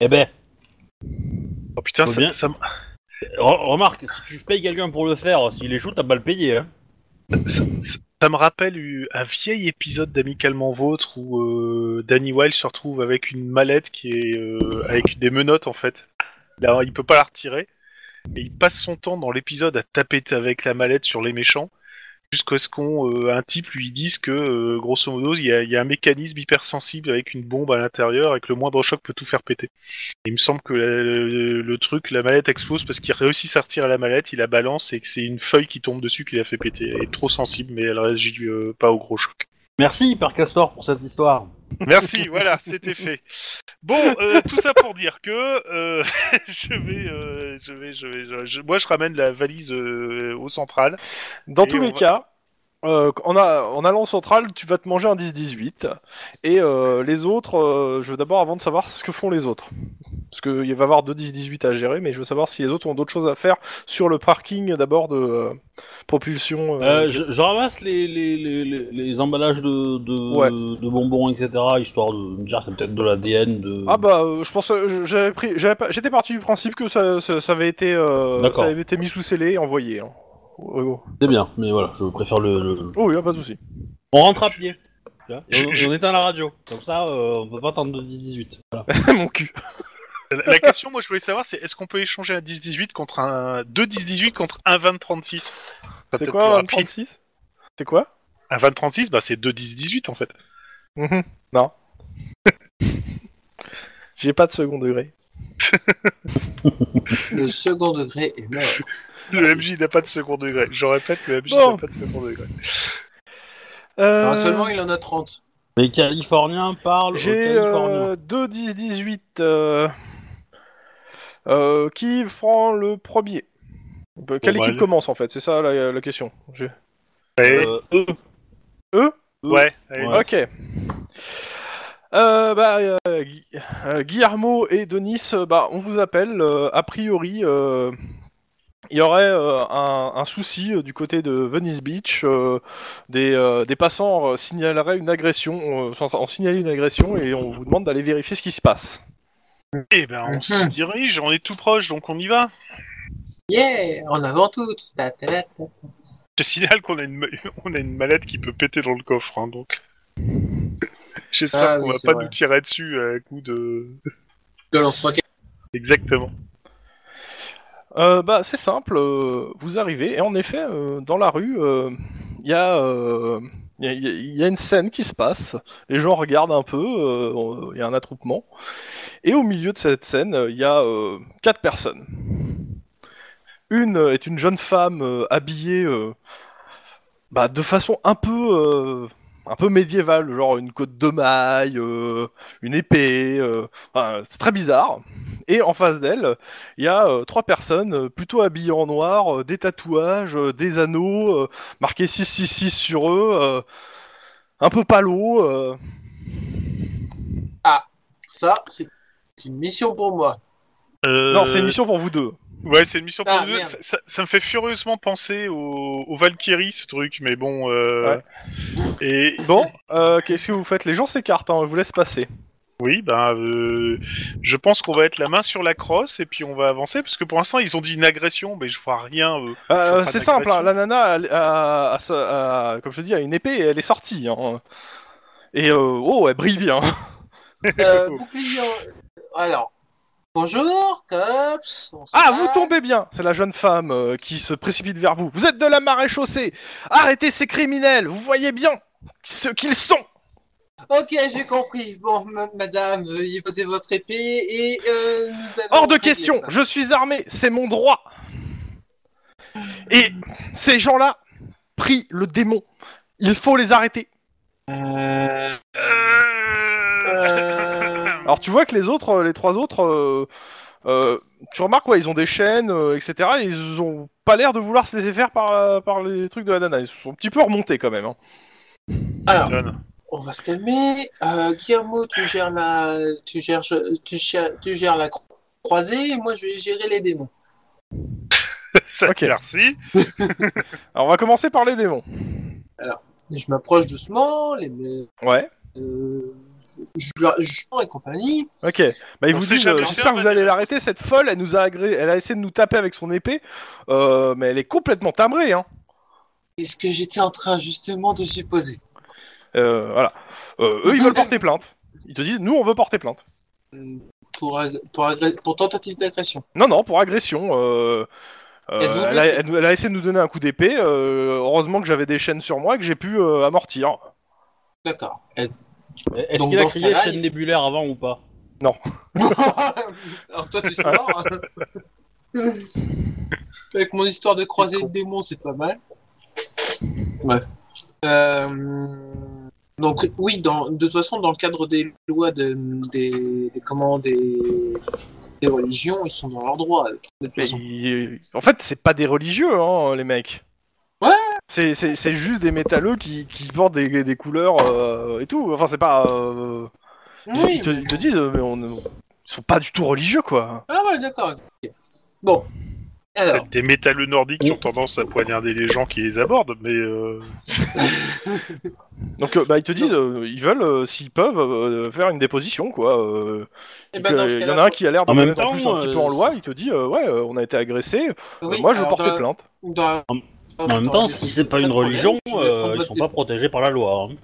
Eh ben, Oh putain, ça, bien. ça, re- remarque, si tu payes quelqu'un pour le faire, s'il échoue, t'as pas le payer. Hein. ça, me rappelle un vieil épisode d'Amicalement Vôtre où euh, Danny Wilde se retrouve avec une mallette qui est euh, avec des menottes en fait. Là, il peut pas la retirer et il passe son temps dans l'épisode à taper avec la mallette sur les méchants jusqu'à ce qu'on euh, un type lui dise que euh, grosso modo il y, a, un mécanisme hypersensible avec une bombe à l'intérieur et que le moindre choc peut tout faire péter. Il me semble que le, le truc, la mallette explose parce qu'il réussit à retirer la mallette, il la balance et que c'est une feuille qui tombe dessus qui l'a fait péter. Elle est trop sensible mais elle réagit euh, pas au gros choc. Merci, Hyper Castor, pour cette histoire. Merci, <laughs> voilà, c'était fait. Bon, euh, tout ça pour dire que euh, <laughs> je vais, euh, je vais, je vais, je- je- moi je ramène la valise euh, au central. Dans tous les va- cas, euh, en, a- en allant au central, tu vas te manger un 10-18. Et euh, les autres, euh, je veux d'abord avant de savoir ce que font les autres. Parce qu'il va y avoir deux 10-18 à gérer, mais je veux savoir si les autres ont d'autres choses à faire sur le parking d'abord de euh, propulsion. je, je ramasse les, les, les, les, les emballages de, de, Ouais. de bonbons, etc., histoire de me dire que c'est peut-être de l'ADN, de... Ah bah, je pense, j'avais pris, j'avais pas- j'étais parti du principe que ça, ça, ça avait été, D'accord. ça avait été mis sous scellé et envoyé. Hein. C'est bien, mais voilà, je préfère le... le- Oh, y a pas de souci. On rentre à pied. Tu vois, Et on, et on éteint la radio. Comme ça, euh, on peut pas attendre de 10-18. Voilà. <laughs> Mon cul. La, la question, moi, je voulais savoir, c'est est-ce qu'on peut échanger un 10-18 contre un 2-10-18 contre un 20-36 Ça C'est quoi un rapide. 36 C'est quoi? Un 20-36, bah c'est 2-10-18 en fait. Mhm. Non. <laughs> J'ai pas de second degré. <laughs> Le second degré est mort. Le MJ n'a pas de second degré. Je répète, le MJ Bon. n'a pas de second degré. Euh, Alors, actuellement, il en a 30. Les Californiens parlent J'ai Californiens. euh, 2 10 18 euh, qui prend le premier Euh, Quelle Bon, bah, équipe commence en fait? C'est ça la, la question. Euh, eux. Eux ouais, allez. Ouais. Ok. Euh, bah, euh, Gui- Guillermo et Denis, bah, on vous appelle. euh, a priori, euh, il y aurait euh, un, un souci euh, du côté de Venice Beach. euh, des, euh, des passants euh, signaleraient une agression, euh, sont en signaler une agression et on vous demande d'aller vérifier ce qui se passe. Eh ben, on se Mhm. dirige, on est tout proche, donc on y va. Yeah, en avant toutes. Ta, ta, ta, ta. Je signale qu'on a une, ma- <laughs> on a une mallette qui peut péter dans le coffre, hein, donc. J'espère Ah qu'on oui, va c'est pas vrai. nous tirer dessus à coup de. De lance-roquette. Exactement. Euh, bah, c'est simple, euh, vous arrivez, et en effet, euh, dans la rue, il y, a, euh, y, a- y a une scène qui se passe, les gens regardent un peu, il y a un attroupement, et au milieu de cette scène, il y a quatre personnes. Une est une jeune femme habillée bah, de façon un peu, un peu médiévale, genre une côte de maille, euh, une épée, euh, enfin, c'est très bizarre. Et en face d'elle, il y a euh, trois personnes plutôt habillées en noir, euh, des tatouages, euh, des anneaux, euh, marqués 666 sur eux, euh, un peu palo. euh. Ça, c'est une mission pour moi. Euh, Non, c'est une mission pour vous deux. Ouais, c'est une mission pour Ah, nous deux. Ça, ça- ça me fait furieusement penser au, au Valkyrie, ce truc, mais bon. Euh... Et Bon, euh, qu'est-ce que vous faites? Les gens s'écartent, hein, je vous laisse passer. oui, ben, euh, je pense qu'on va être la main sur la crosse et puis on va avancer parce que pour l'instant ils ont dit une agression, mais je vois rien. euh. Euh, c'est simple, hein, la nana, a, a- a- a- a- comme je te dis, a une épée et elle est sortie. hein. Et euh, oh, elle brille bien. Euh, <laughs> bouclier. Alors, bonjour, cops. Ah, vous tombez bien C'est la jeune femme euh, qui se précipite vers vous. Vous êtes de la maréchaussée Arrêtez ces criminels Vous voyez bien ce qu'ils sont Ok, j'ai compris. Bon, ma- madame, veuillez poser votre épée et euh, nous allons Hors de régler question ça. Je suis armé, c'est mon droit Et ces gens-là prient le démon. Il faut les arrêter. Euh, Alors tu vois que les autres, les trois autres, euh, euh, tu remarques ouais, ils ont des chaînes, euh, etc. Et ils ont pas l'air de vouloir se laisser faire par, par les trucs de la nana. Ils sont un petit peu remontés quand même. hein. Alors, on va se calmer. Euh, Guillermo, tu gères la, tu gères, tu gères, tu gères la cro- croisée. Et moi, je vais gérer les démons. <laughs> Ça, Ok. Merci. <laughs> Alors on va commencer par les démons. Je m'approche doucement, les, Ouais. euh, je- et compagnie. Ok. Bah, il vous dit, euh, j'espère que vous allez l'arrêter. Cette folle, elle nous a agré... elle a essayé de nous taper avec son épée, euh, mais elle est complètement timbrée. Hein. C'est ce que j'étais en train justement de supposer. Euh, voilà. Eux, ils veulent porter plainte. Ils te disent, nous, on veut porter plainte. Hum, Pour, ag- pour, agré- pour tentative d'agression. Non, non, pour agression. Euh, elle, a, blessé elle- elle a essayé de nous donner un coup d'épée. euh, heureusement que j'avais des chaînes sur moi et que j'ai pu euh, amortir. D'accord. Est-ce Donc, qu'il a dans ce crié cas-là, chaîne il- nébulaire avant ou pas <laughs> Alors toi, tu sors. hein. <laughs> Avec mon histoire de croisée de démons, c'est pas mal. Ouais. Euh, Donc oui, dans, de toute façon, dans le cadre des lois de, des, des, comment, des, des religions, ils sont dans leurs droits. De toute Mais façon. ils- En fait, c'est pas des religieux, hein, les mecs. C'est, c'est, c'est juste des métalleux qui, qui portent des, des couleurs euh, et tout. Enfin, c'est pas. euh, Oui, ils, te, ils te disent, mais on, ils sont pas du tout religieux, quoi. Ah ouais, d'accord. Bon. Alors, Des métalleux nordiques qui ont tendance à poignarder les gens qui les abordent, mais euh, <laughs> Donc, euh, bah, ils te disent, euh, ils veulent, euh, s'ils peuvent, euh, faire une déposition, quoi. euh, eh que- ben, dans ce il y en a un qui a l'air de En même plus un petit peu en loi, il te dit, euh, ouais, euh, on a été agressé, euh, oui, moi je porte dans- plainte. dans- En même temps, si c'est pas une religion, euh, ils sont pas protégés par la loi. hein.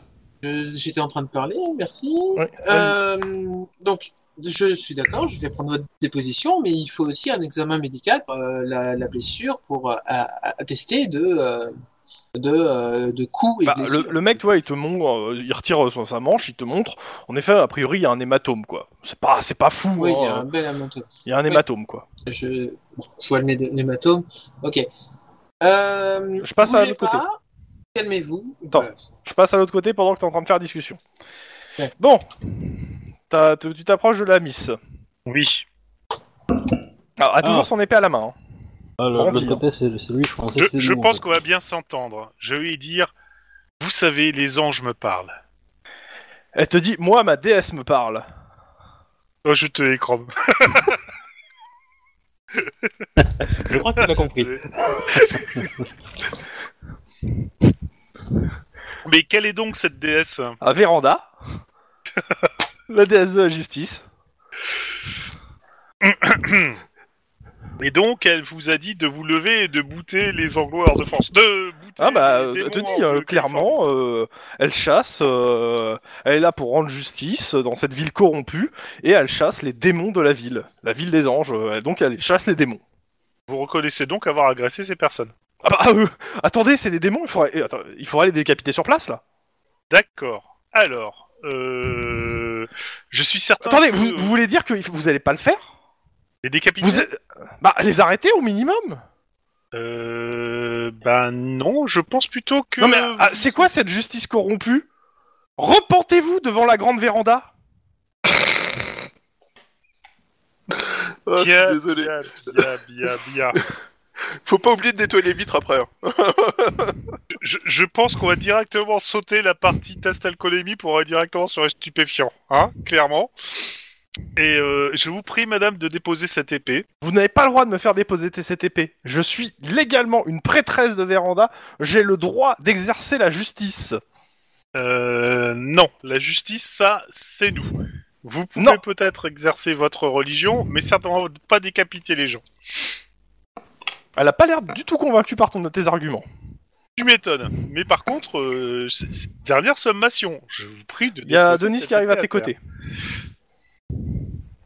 Je- J'étais en train de parler, merci. Ouais. Euh, donc, je suis d'accord, je vais prendre votre déposition, mais il faut aussi un examen médical, euh, la, la blessure, pour euh, attester de, euh, de, euh, de coups et Bah, blessures. le, le mec, tu vois, il te montre, euh, il retire euh, son- sa manche, il te montre. En effet, a priori, il y a un hématome, quoi. C'est pas, c'est pas fou. Oui, hein, il y a euh, un bel hématome. il y a un hématome, quoi. Je, bon, je vois le mé- l'hématome. Ok. Euh, Je passe à l'autre côté. Calmez-vous. Voilà. Je passe à l'autre côté pendant que t'es en train de faire discussion. Ouais. Bon, T'as- tu tu t'approches de la miss. oui. Alors, a Ah. toujours son épée à la main. hein. Ah, le- L'autre côté, c'est c'est lui, je pensais Je, que c'était je en pense fait. qu'on va bien s'entendre. Je vais lui dire, vous savez, les anges me parlent. Elle te dit, moi, ma déesse me parle. Oh, je te écrome. <laughs> <laughs> Je crois qu'il a compris. <laughs> Mais quelle est donc cette déesse? À Véranda, <laughs> la déesse de la justice. <coughs> <coughs> <coughs> Et donc, elle vous a dit de vous lever et de bouter les anglo hors de France. De bouter Ah bah, elle te euh, de clairement, euh, elle chasse, euh, elle est là pour rendre justice dans cette ville corrompue, et elle chasse les démons de la ville, la ville des anges, euh, donc elle chasse les démons. Vous reconnaissez donc avoir agressé ces personnes. Ah bah, euh, attendez, c'est des démons, il faudrait, eh, attends, il faudrait les décapiter sur place, là. D'accord. Alors, euh... je suis certain Attendez, que vous, vous voulez dire que vous allez pas le faire? Les décapiter Vous êtes- Bah, les arrêter au minimum Euh... Ben non, je pense plutôt que... Non mais, ah, c'est quoi cette justice corrompue? Repentez-vous devant la grande véranda <laughs> Ah, je désolé. bien, bien, bien, bien. <laughs> Faut pas oublier de nettoyer les vitres après. hein. <laughs> Je, je pense qu'on va directement sauter la partie test alcoolémie pour aller directement sur les stupéfiants, hein, clairement. Et euh, je vous prie, madame, de déposer cette épée. Vous n'avez pas le droit de me faire déposer cette épée. Je suis légalement une prêtresse de véranda, j'ai le droit d'exercer la justice. Euh, non, la justice, ça, c'est nous. Vous pouvez peut-être exercer votre religion, mais certainement pas décapiter les gens. Elle a pas l'air du tout convaincue par ton, tes arguments. Tu m'étonnes. Mais par contre, euh, dernière sommation, je vous prie de. Il y a Denis qui arrive à tes côtés.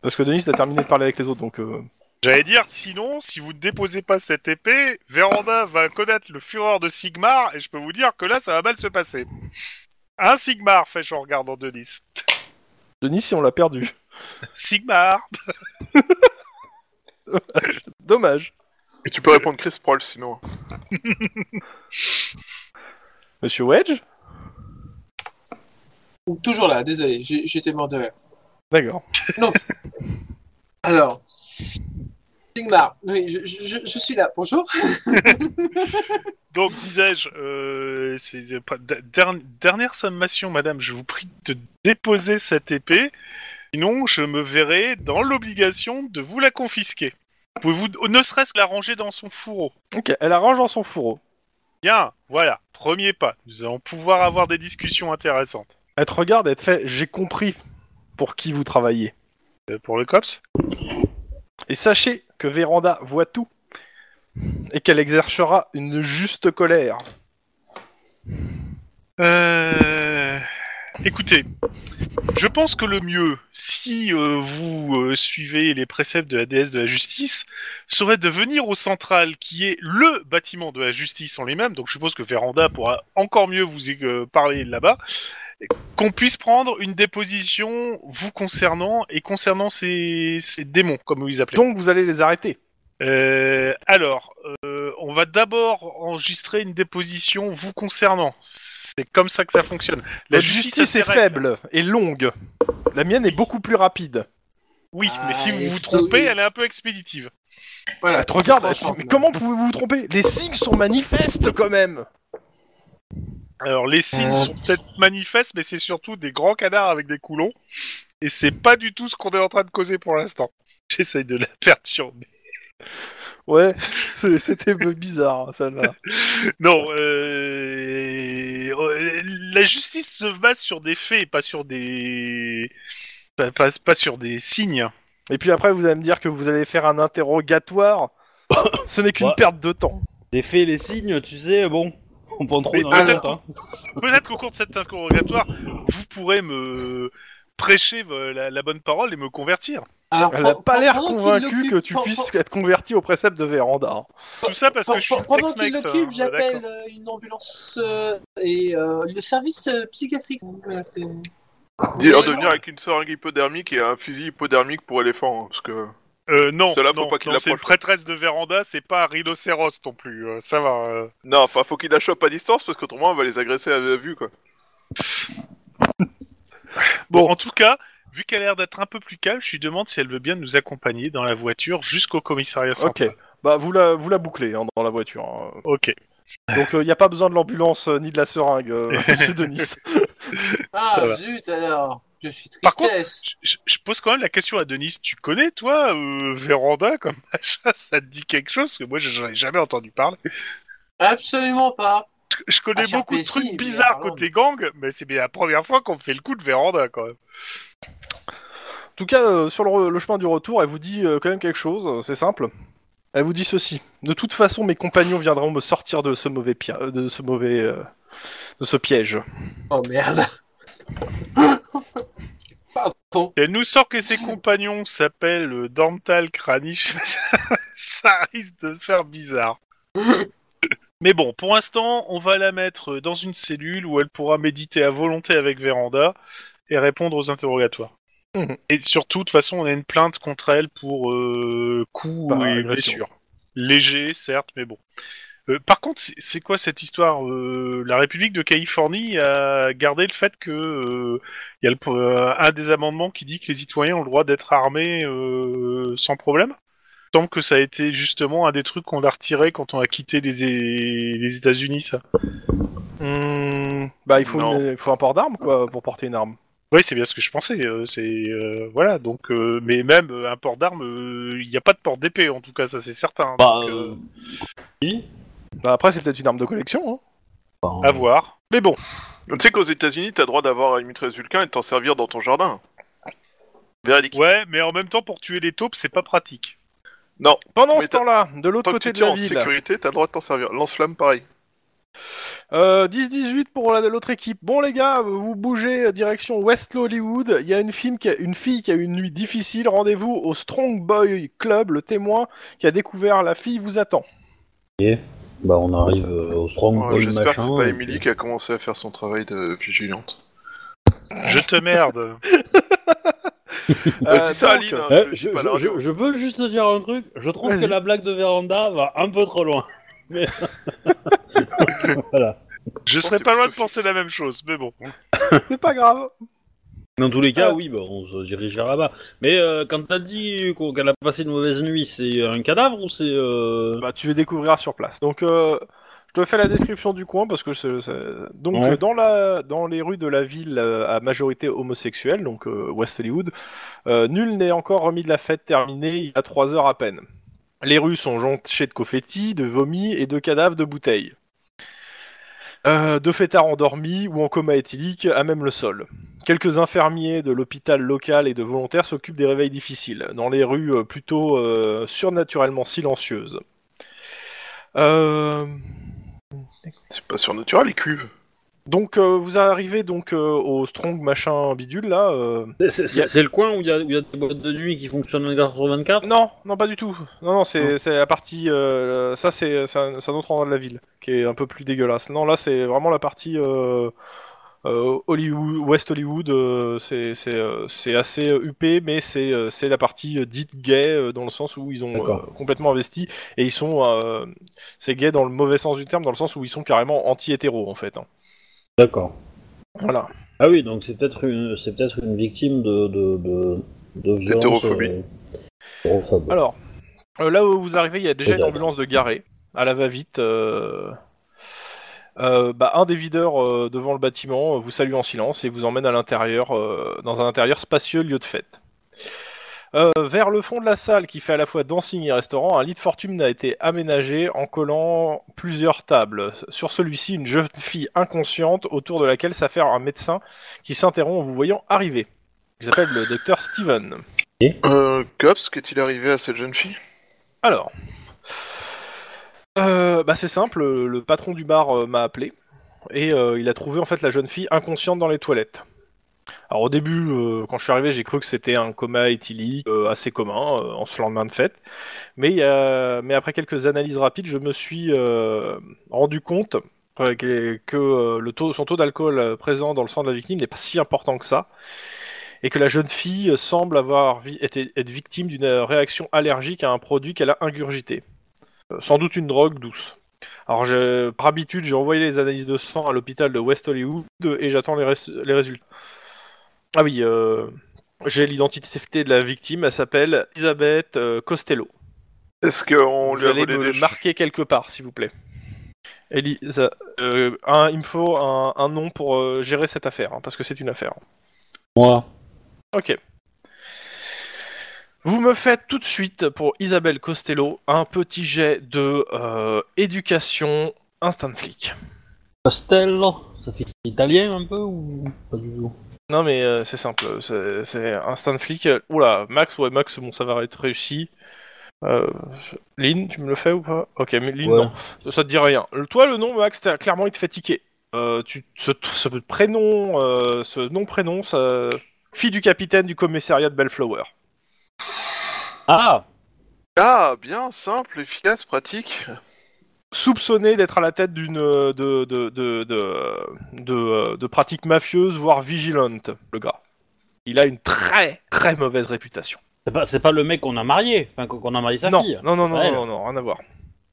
Parce que Denis a terminé de parler avec les autres, donc... euh, J'allais dire, sinon, si vous ne déposez pas cette épée, Véranda va connaître le fureur de Sigmar, et je peux vous dire que là, ça va mal se passer. Un Sigmar, fais-je en regardant Denis. Denis, si on l'a perdu. Sigmar <laughs> Dommage. Et tu peux répondre Chris Proll sinon. <laughs> Monsieur Wedge? Toujours là, désolé, j'ai- j'étais mort de rire. D'accord. Alors, Sigmar, oui, je, je- je suis là, bonjour. <laughs> Donc, disais-je, euh, c'est der- dernière sommation, madame, je vous prie de déposer cette épée, sinon je me verrai dans l'obligation de vous la confisquer. Pouvez-vous ne serait-ce que la ranger dans son fourreau Ok, elle arrange dans son fourreau. Bien, voilà, premier pas. Nous allons pouvoir avoir des discussions intéressantes. Elle te regarde, elle te fait « J'ai compris pour qui vous travaillez. Euh, pour le COPS Et sachez que Véranda voit tout. Et qu'elle exercera une juste colère. Euh... Écoutez, je pense que le mieux, si euh, vous euh, suivez les préceptes de la déesse de la justice, serait de venir au central, qui est le bâtiment de la justice en lui-même. Donc je suppose que Véranda pourra encore mieux vous parler là-bas. Qu'on puisse prendre une déposition vous concernant et concernant ces, ces démons, comme vous les appelez. Donc vous allez les arrêter. Euh, alors, euh, on va d'abord enregistrer une déposition vous concernant. C'est comme ça que ça fonctionne. La justice est faible et longue. La mienne est beaucoup plus rapide. Oui, Ah, mais si vous et vous plutôt, trompez, oui. elle est un peu expéditive. Voilà, te regarde, mais comment pouvez-vous vous tromper? Les signes sont manifestes quand même Alors, les signes Euh. sont peut-être manifestes, mais c'est surtout des grands canards avec des coulons. et c'est pas du tout ce qu'on est en train de causer pour l'instant. <laughs> J'essaye de la perturber. Ouais, <laughs> c'était un peu bizarre, celle-là. <laughs> Non, euh, euh, la justice se base sur des faits, pas sur des, pas, pas, pas sur des signes. Et puis après, vous allez me dire que vous allez faire un interrogatoire. Ce n'est qu'une Ouais. perte de temps. Les faits, les signes, tu sais, bon, on prend trop Mais dans peut-être- tête, hein. Peut-être qu'au cours de cet interrogatoire, vous pourrez me prêcher euh, la, la bonne parole et me convertir. Alors, Elle n'a pen- pas l'air pendant qu'il convaincue l'occupe- que tu puisses être converti au précepte de Véranda. hein. Tout ça parce que je suis pen- Pendant qu'il Tex-Mex, l'occupe, hein, j'appelle d'accord. euh, une ambulance euh, et euh, le service euh, psychiatrique. Voilà, c'est- Dis-leur Mais de venir avec une seringue hypodermique et un fusil hypodermique pour éléphant, hein, parce que... Euh, non, faut non, pas qu'il non, c'est une l'approche. prêtresse de Véranda, c'est pas un rhinocéros non plus. euh, ça va. euh. Non, enfin, faut qu'il la chope à distance, parce qu'autrement, elle va les agresser à vue, quoi. <laughs> Bon, en tout cas, vu qu'elle a l'air d'être un peu plus calme, je lui demande si elle veut bien nous accompagner dans la voiture jusqu'au commissariat central. Ok. Bah, vous la, vous la bouclez hein, dans la voiture. hein. Ok. Donc, il n'y a pas besoin de l'ambulance euh, ni de la seringue, euh, <laughs> monsieur Denis. Ça Ah, va. zut alors, je suis Par contre- tristesse. Je, je pose quand même la question à Denis. Tu connais, toi, euh, Véranda comme <laughs> machin? Ça te dit quelque chose? Parce que moi, j'en ai jamais entendu parler. Absolument pas. Je connais Ah, beaucoup de trucs bizarres côté gang, mais c'est bien la première fois qu'on me fait le coup de Véranda, quand même. En tout cas, euh, sur le, chemin du retour, elle vous dit euh, quand même quelque chose, euh, c'est simple. Elle vous dit ceci. De toute façon, mes compagnons viendront me sortir de ce mauvais, pia- de ce mauvais, euh, de ce piège. Oh merde. Elle nous sort que ses compagnons s'appellent Dantal Kranich. <laughs> Ça risque de faire bizarre. <laughs> Mais bon, pour l'instant, on va la mettre dans une cellule où elle pourra méditer à volonté avec Véranda et répondre aux interrogatoires. Mhm. Et surtout, de toute façon, on a une plainte contre elle pour euh, coups et blessures. Léger, certes, mais bon. Euh, par contre, c'est- quoi cette histoire Euh, La République de Californie a gardé le fait que euh, il y a le, euh, un des amendements qui dit que les citoyens ont le droit d'être armés euh, sans problème? Semble que ça a été justement un des trucs qu'on a retiré quand on a quitté les, les États-Unis, ça. Hmm, bah, il faut, Non. une- il faut un port d'armes, quoi, pour porter une arme. Oui, c'est bien ce que je pensais. euh, c'est euh, voilà, donc euh, mais même euh, un port d'armes, euh, il n'y a pas de port d'épée en tout cas, ça c'est certain. Bah, donc, euh, euh, Bah, après, c'est peut-être une arme de collection. Hein. à voir. Mais bon, Tu sais qu'aux États-Unis, t'as le droit d'avoir une mitrailleuse Vulcain et de t'en servir dans ton jardin. Véridique. Ouais, mais en même temps pour tuer les taupes, c'est pas pratique. Non, pendant Mais ce temps-là, de l'autre côté tu de la en ville, sécurité, t'as le droit de t'en servir. Lance-flamme, pareil. euh, 10-18 pour la- l'autre équipe. Bon, les gars, vous bougez euh, direction West Hollywood. Il y a une fille, qui a, une fille qui a eu une nuit difficile. Rendez-vous au Strong Boy Club. Le témoin qui a découvert la fille vous attend. Bah, on arrive euh, au Strong J'espère que c'est pas Emily qui a commencé à faire son travail de vigilante. Je te merde. <laughs> Euh, dis ça à donc, Aline, hein, Eh, je, peux juste te dire un truc Je trouve que la blague de Véranda va un peu trop loin. <laughs> Mais- <laughs> voilà. Je serais pas loin de penser la même chose, mais bon. c'est pas grave. Dans tous les cas, Euh. oui, bah, on se dirige vers là-bas. Mais euh, quand t'as dit qu'elle a passé une mauvaise nuit, c'est un cadavre ou c'est... Euh... Bah, tu les découvriras sur place. Donc, euh, je te fais la description du coin parce que c'est. c'est- Donc, Ouais. euh, dans, la... dans les rues de la ville euh, à majorité homosexuelle, donc euh, West Hollywood, euh, nul n'est encore remis de la fête terminée il y a 3 heures à peine. Les rues sont jonchées de confettis, de vomi et de cadavres de bouteilles. Euh, de fêtards endormis ou en coma éthylique à même le sol. Quelques infirmiers de l'hôpital local et de volontaires s'occupent des réveils difficiles, dans les rues euh, plutôt euh, surnaturellement silencieuses. C'est pas surnaturel, les cuves. Donc euh, vous arrivez donc euh, au Strong machin bidule là. euh. C'est- le coin où il y, a- où il y a des boîtes de nuit qui fonctionnent 24 sur 24 Non, non pas du tout. Non non c'est c'est la partie. euh, ça c'est c'est un, c'est un autre endroit de la ville qui est un peu plus dégueulasse. Non là c'est vraiment la partie euh, euh, Hollywood, West Hollywood. euh, c'est c'est euh, c'est assez euh, huppé mais c'est euh, c'est la partie euh, dite gay euh, dans le sens où ils ont D'accord. euh, complètement investi et ils sont euh, c'est gay dans le mauvais sens du terme dans le sens où ils sont carrément anti-hétéro en fait. hein. D'accord. Voilà. Ah oui, donc c'est peut-être une, c'est peut-être une victime de, de, de, de violence... Hétérophobie. euh, hétérophobe. Alors, euh, là où vous arrivez, il y a déjà une Peut-être. ambulance de garée, à la va-vite. euh, Euh, bah, un des videurs euh, devant le bâtiment euh, vous salue en silence et vous emmène à l'intérieur, euh, dans un intérieur spacieux lieu de fête. Euh, vers le fond de la salle, qui fait à la fois dancing et restaurant, un lit de fortune a été aménagé en collant plusieurs tables. Sur celui-ci, une jeune fille inconsciente autour de laquelle s'affaire un médecin qui s'interrompt en vous voyant arriver. Il s'appelle le docteur Steven. Euh, Cops, qu'est-il arrivé à cette jeune fille? Alors, euh, bah c'est simple, le, patron du bar euh, m'a appelé et euh, il a trouvé en fait la jeune fille inconsciente dans les toilettes. Alors au début, euh, quand je suis arrivé, j'ai cru que c'était un coma éthylique euh, assez commun euh, en ce lendemain de fête, mais, après quelques analyses rapides, je me suis rendu compte que, son taux d'alcool présent dans le sang de la victime n'est pas si important que ça, et que la jeune fille semble avoir été, être victime d'une réaction allergique à un produit qu'elle a ingurgité. Sans doute une drogue douce. Alors, je- par habitude, j'ai envoyé les analyses de sang à l'hôpital de West Hollywood et j'attends les résultats. Ah oui, euh, j'ai l'identité de la victime, elle s'appelle Elisabeth euh, Costello. Est-ce qu'on Vous lui a allez volé me des le marquer quelque part, s'il vous plaît. Elisa, euh, un, il me faut un, un nom pour euh, gérer cette affaire, hein, parce que c'est une affaire. Moi. Ok. Vous me faites tout de suite pour Isabelle Costello un petit jet de euh, éducation instant flic. Costello, ça fait italien un peu ou pas du tout? Non mais euh, c'est simple, c'est c'est instant flic. Oula, Max, ouais Max, bon ça va être réussi. Euh, Lynn, tu me le fais ou pas? Ok, mais Lynn, Ouais. non, ça, te dit rien. Le- Toi, le nom, Max, t'as- clairement, il te fait tiquer. Euh, tu, ce, ce prénom, euh, ce nom-prénom, ça... fille du capitaine du commissariat de Bellflower. Ah Ah, bien, simple, efficace, pratique. Soupçonné d'être à la tête d'une euh, de de de de, de, euh, de pratiques mafieuses voire vigilantes le gars. Il a une très très mauvaise réputation. C'est pas, c'est pas le mec qu'on a marié, enfin qu'on a marié sa non, fille. non non non Ouais, non non rien à voir.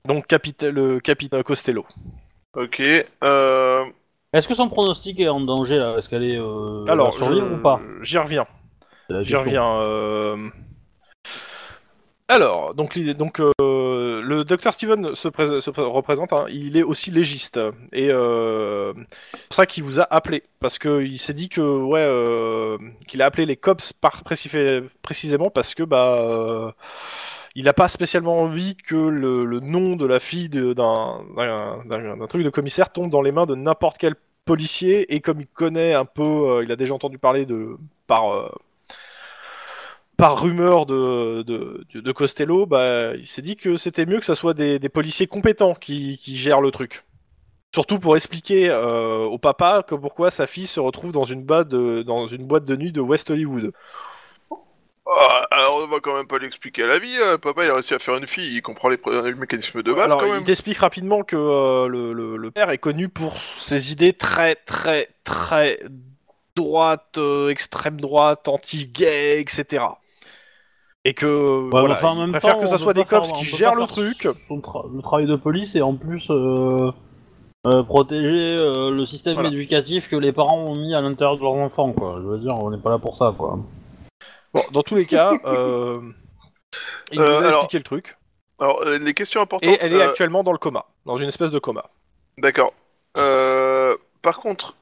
Donc capita- le capitaine Costello. Ok, euh... Est-ce que son pronostic est en danger là? Est-ce qu'elle est euh, Alors survivre je- ou pas? J'y reviens. J'y reviens. euh. Alors, donc, donc euh, le docteur Steven se, pré- se pré- représente, hein, il est aussi légiste. Et euh, c'est pour ça qu'il vous a appelé. Parce qu'il s'est dit que, ouais, euh, qu'il a appelé les cops précisément parce que, bah. il n'a pas spécialement envie que le, le nom de la fille d'un truc de commissaire tombe dans les mains de n'importe quel policier. Et comme il connaît un peu, il a déjà entendu parler de par par rumeur de, de, de- de Costello, bah, il s'est dit que c'était mieux que ça soit des, des policiers compétents qui, qui gèrent le truc. Surtout pour expliquer euh, au papa que pourquoi sa fille se retrouve dans une, boîte de, dans une boîte de nuit de West Hollywood. ah, alors on va quand même pas l'expliquer à la vie, euh, papa il a réussi à faire une fille, il comprend les, mécanismes de base Alors, quand il même. t'explique rapidement que euh, le, le- le père est connu pour ses idées très très très droite, euh, extrême droite, anti-gay, etc. Et que Ouais, voilà, mais enfin, en même préfère temps, que ça soit des cops faire- qui gèrent le truc. son tra- le travail de police et en plus euh, euh, protéger euh, le système Voilà. éducatif que les parents ont mis à l'intérieur de leurs enfants, quoi. Je veux dire, on n'est pas là pour ça, quoi. Bon, dans tous les cas, <laughs> euh, il Euh, nous a alors- expliqué le truc. Alors les questions importantes. Et elle est euh, actuellement dans le coma, dans une espèce de coma. D'accord. Euh, par contre,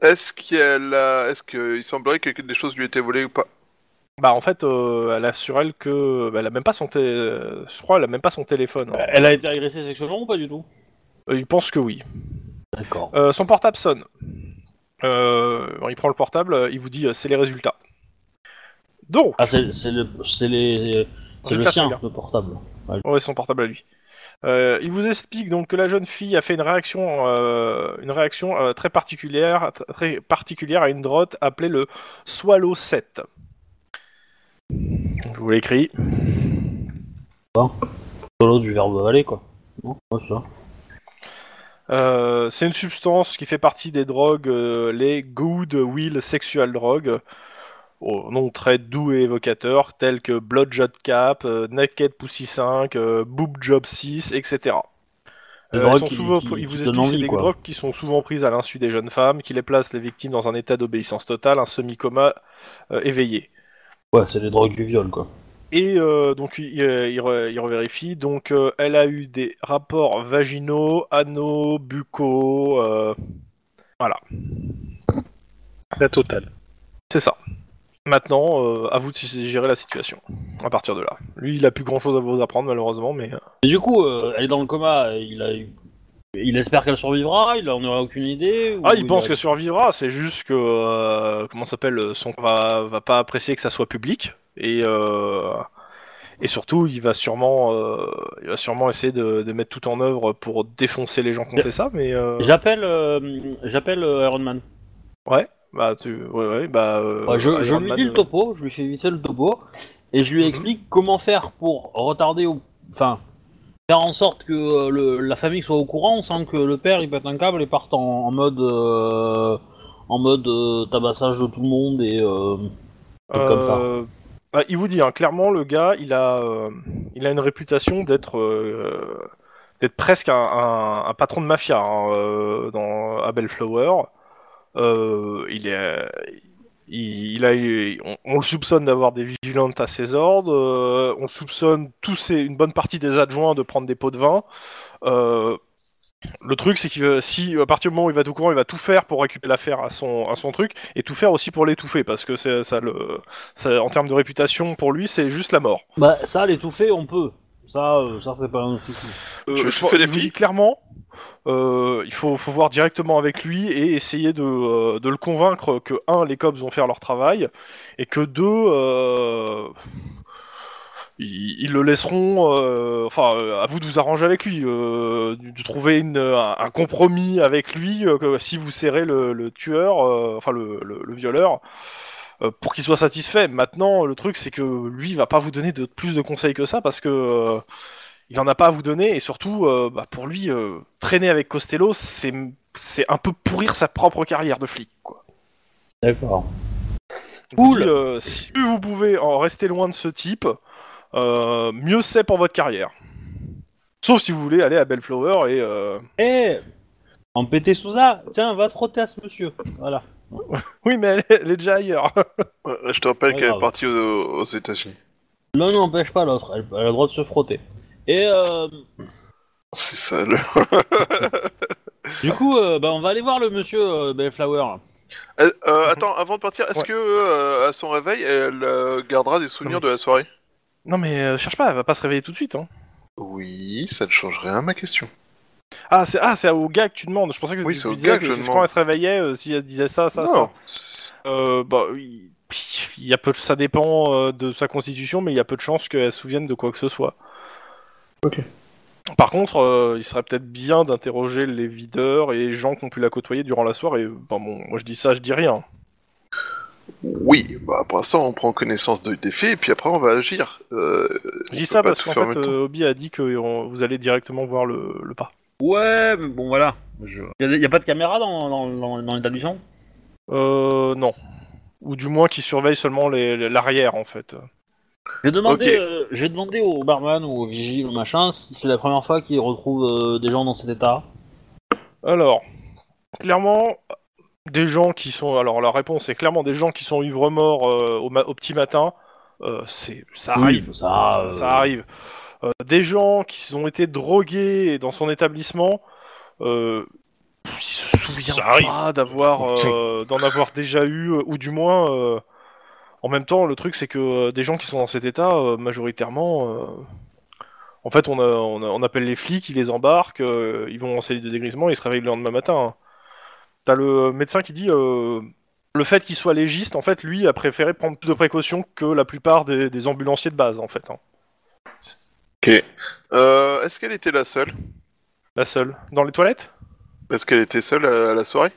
est-ce qu'il a... est-ce qu'il semblerait que des choses lui étaient volées ou pas? Bah en fait, euh, elle a sur elle que, bah, elle a même pas son, té- euh, je crois, elle a même pas son téléphone. hein. Elle a été agressée sexuellement ou pas du tout? Euh, il pense que oui. D'accord. Euh, son portable sonne. Euh, il prend le portable, euh, il vous dit, euh, c'est les résultats. Donc, Ah, c'est c'est le, c'est les, c'est le Résultat, sien, celui-là. le portable. Ouais, son portable à lui. Euh, il vous explique donc que la jeune fille a fait une réaction, euh, une réaction euh, très particulière, tr- très particulière à une drogue appelée le Swallow 7. Vous l'écris. Solo du verbe avaler, quoi. Ça. Euh, c'est une substance qui fait partie des drogues, euh, les Good Will Sexual Drugs, au nom très doux et évocateur, tels que Bloodshot Cap, euh, Naked Pussy 5, euh, Boob Job 6, etc. Drogues elles sont qui- souvent, qui- ils vous expliquent c'est des quoi. drogues qui sont souvent prises à l'insu des jeunes femmes, qui les placent les victimes dans un état d'obéissance totale, un semi-coma éveillé. Ouais, c'est les drogues du viol, quoi. et euh, donc il, il, il re- il revérifie. Donc euh, elle a eu des rapports vaginaux, anaux, buccaux. euh, voilà, La totale. c'est ça. Maintenant, euh, à vous de gérer la situation. À partir de là, lui, il a plus grand chose à vous apprendre malheureusement, mais euh, Et du coup, euh, elle est dans le coma, il a il espère qu'elle survivra, il en aura aucune idée ah, il pense a- que survivra. C'est juste que euh, comment ça s'appelle, son va va pas apprécier que ça soit public et euh, et surtout, il va sûrement euh, il va sûrement essayer de, de mettre tout en œuvre pour défoncer les gens qui ont fait ça, mais euh, J'appelle euh, j'appelle euh, Iron Man. Ouais, bah tu, ouais, ouais, bah. euh, Ouais, je, lui Man, dis le euh, topo, je lui fais visser le topo, et je lui Mhm. explique comment faire pour retarder ou. Enfin, faire en sorte que euh, la famille soit au courant sans que le père il pète un câble et parte en, mode. euh, en mode euh, tabassage de tout le monde et. euh, comme ça. euh, bah, il vous dit, hein, clairement, le gars, il a, euh, il a une réputation d'être, euh, d'être presque un, patron de mafia hein, euh, dans à Bellflower. Euh, il est, il, il a, il- on, on le soupçonne d'avoir des vigilantes à ses ordres. euh, on soupçonne tous ces, une bonne partie des adjoints de prendre des pots de vin. Euh, le truc, c'est qu'il va- si à partir du moment où il va au courant, il va tout faire pour récupérer l'affaire à son, à son truc et tout faire aussi pour l'étouffer parce que c'est ça le, ça, en termes de réputation pour lui, c'est juste la mort. Bah, ça, l'étouffer, on peut. Ça, euh, ça c'est pas un souci. Euh, je les je vous dis filles clairement, euh, il faut, voir directement avec lui et essayer de, euh, de le convaincre que un, les cops vont faire leur travail et que deux, euh, ils, le laisseront. enfin, à vous de vous arranger avec lui, de, trouver un, compromis avec lui. si vous serrez le, tueur, enfin le, le, le violeur. Pour qu'il soit satisfait. Maintenant, le truc, c'est que lui, il va pas vous donner de plus de conseils que ça parce que il en a pas à vous donner et surtout euh, bah, pour lui euh, traîner avec Costello c'est c'est un peu pourrir sa propre carrière de flic quoi. D'accord. Cool. dis, euh, si plus vous pouvez en rester loin de ce type, euh, mieux c'est pour votre carrière. Sauf si vous voulez aller à Bellflower et euh, Eh En PT Souza, tiens, va te frotter à ce monsieur. Voilà. <laughs> oui mais elle, est- elle est déjà ailleurs. <laughs> Je te rappelle qu'elle est partie aux, aux États-Unis. L'un n'empêche pas l'autre, elle, elle a le droit de se frotter. Et euh, C'est sale. <laughs> du coup, euh, bah, on va aller voir le monsieur euh, Bellflower. là. Euh, euh, attends, avant de partir, est-ce Ouais. que euh, à son réveil, elle euh, gardera des souvenirs de la soirée? Non mais euh, cherche pas, elle va pas se réveiller tout de suite. Hein. Oui, ça ne change rien à ma question. Ah c'est ah c'est au gars que tu demandes. Je pensais que Oui, tu c'est au disais gars que je c'est demande. quand elle se réveillait euh, si elle disait ça ça ça. non, c'est- Euh, bah, il il y a peu de... ça dépend euh, de sa constitution, mais il y a peu de chances qu'elle se souvienne de quoi que ce soit. Ok. Par contre, euh, il serait peut-être bien d'interroger les videurs et les gens qui ont pu la côtoyer durant la soirée. Bon, moi je dis ça, je dis rien. Oui, bah après ça, on prend connaissance de, des faits et puis après on va agir. Euh, Je dis ça parce qu'en fait, euh, Obi a dit que vous allez directement voir le, le pas. Ouais, mais bon, voilà. Je... Y, a, y a pas de caméra dans, dans, dans, dans l'établissement Euh, non. Ou du moins qui surveille seulement l'arrière en fait. J'ai demandé, euh, j'ai demandé au barman ou au vigile ou machin si c'est la première fois qu'ils retrouvent euh, des gens dans cet état. Alors, clairement, des gens qui sont. Alors, la réponse est clairement des gens qui sont ivres morts euh, au, ma- au petit matin. euh, c'est, ça Oui, arrive. ça, euh, ça arrive. Euh, des gens qui ont été drogués dans son établissement. Euh, il se arrive. pas d'avoir, <laughs> euh, d'en avoir déjà eu, ou du moins. En même temps, le truc, c'est que euh, des gens qui sont dans cet état, euh, majoritairement. euh, en fait, on, a- on, a- on appelle les flics, ils les embarquent, ils vont en cellule de dégrisement, ils se réveillent le lendemain matin. hein. T'as le médecin qui dit le fait qu'il soit légiste, en fait, lui a préféré prendre plus de précautions que la plupart des, des ambulanciers de base, en fait. hein. Euh, Est-ce qu'elle était la seule? La seule. Dans les toilettes? Est-ce qu'elle était seule à, à la soirée?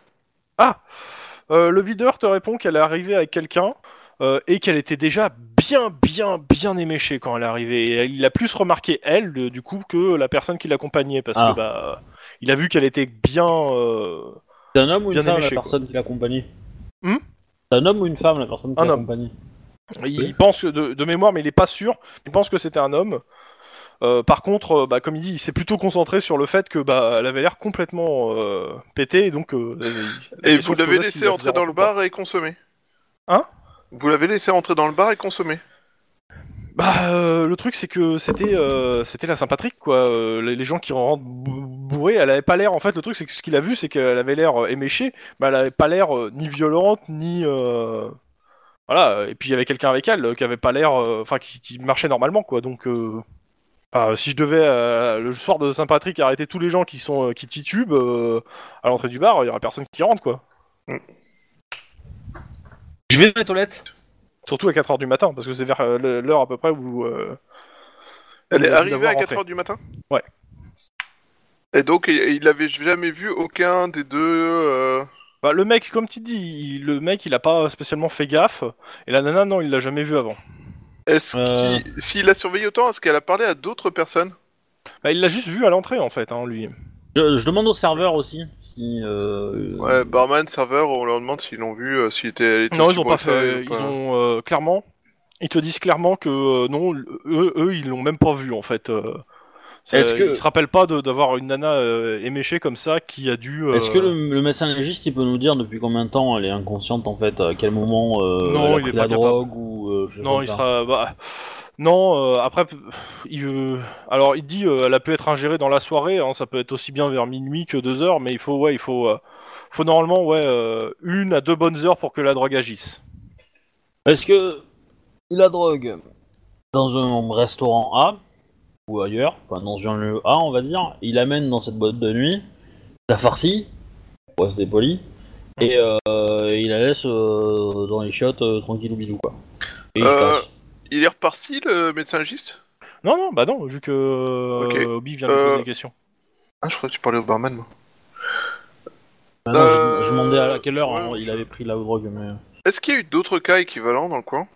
Euh, Le videur te répond qu'elle est arrivée avec quelqu'un euh, et qu'elle était déjà bien, bien, bien éméchée quand elle est arrivée. Et il a plus remarqué elle, de- du coup, que la personne qui l'accompagnait, parce Ah. que bah, il a vu qu'elle était bien. euh, C'est un homme ou une femme la personne qui l'accompagne Hmm C'est un homme ou une femme la personne qui Un homme. Il pense que de, de mémoire, mais il est pas sûr. Il pense que c'était un homme. Euh, par contre, euh, bah, comme il dit, il s'est plutôt concentré sur le fait que bah, elle avait l'air complètement euh, pétée, et donc. euh, Et vous l'avez laissé entrer dans le bar et consommer Hein? Vous l'avez laissé entrer dans le bar et consommer Bah, euh, le truc, c'est que c'était euh, c'était la Saint-Patrick, quoi. Euh, les, les gens qui rentrent bou- bourrés, elle avait pas l'air. En fait, le truc, c'est que ce qu'il a vu, c'est qu'elle avait l'air éméchée, mais elle avait pas l'air euh, ni violente, ni. euh, Voilà, et puis il y avait quelqu'un avec elle euh, qui avait pas l'air. euh, Enfin, qui, qui marchait normalement, quoi. Donc, euh, ah, si je devais, euh, le soir de Saint-Patrick, arrêter tous les gens qui sont euh, qui titubent euh, à l'entrée du bar, il y aurait personne qui rentre, quoi. Je vais dans les toilettes. Surtout à 4h du matin, parce que c'est vers euh, l'heure à peu près où. euh, Elle est arrivée à rentré. 4h du matin? Ouais. Et donc, il il avait jamais vu aucun des deux... euh, Bah, le mec, comme tu dis, il- le mec, il a pas spécialement fait gaffe. Et la nana, non, il l'a jamais vu avant. Est-ce Euh. qu'il... S'il a surveillé autant, est-ce qu'elle a parlé à d'autres personnes? Bah, il l'a juste vu à l'entrée, en fait, hein, lui. Je, je demande au serveur aussi. Euh, Ouais, barman, serveur, on leur demande s'ils l'ont vu, euh, s'il était... elle était Non, ils ont pas fait. ou Ils pas. ont euh, clairement. Ils te disent clairement que euh, non, eux, eux, ils l'ont même pas vu, en fait. euh. Est-ce que- Ils se rappellent pas d'avoir une nana euh, éméchée comme ça qui a dû. euh, Est-ce que le, le médecin légiste il peut nous dire depuis combien de temps elle est inconsciente en fait À quel moment euh, Non, elle a il pris est la pas capable. drogue ou euh, Non, pas il ça. sera. Bah, non, euh, après, il, euh, alors il dit, euh, elle a pu être ingérée dans la soirée. hein, ça peut être aussi bien vers minuit que deux heures, mais il faut, ouais, il faut, euh, faut normalement, ouais, euh, une à deux bonnes heures pour que la drogue agisse. Est-ce que il a drogue dans un restaurant A ou ailleurs, enfin dans un lieu A on va dire, il amène dans cette boîte de nuit, la farcie, pour rester poli, et euh, il la laisse euh, dans les chiottes euh, tranquille ou bidou quoi. Et il se Euh, casse. Il est reparti, le médecin légiste? Non, non, bah non, vu que Ok. euh, Obi vient de Euh, poser des questions. Ah, je crois que tu parlais au barman, moi. Ah non, euh, je, je demandais à quelle heure ouais, hein, il avait pris la drogue, mais. Est-ce qu'il y a eu d'autres cas équivalents dans le coin?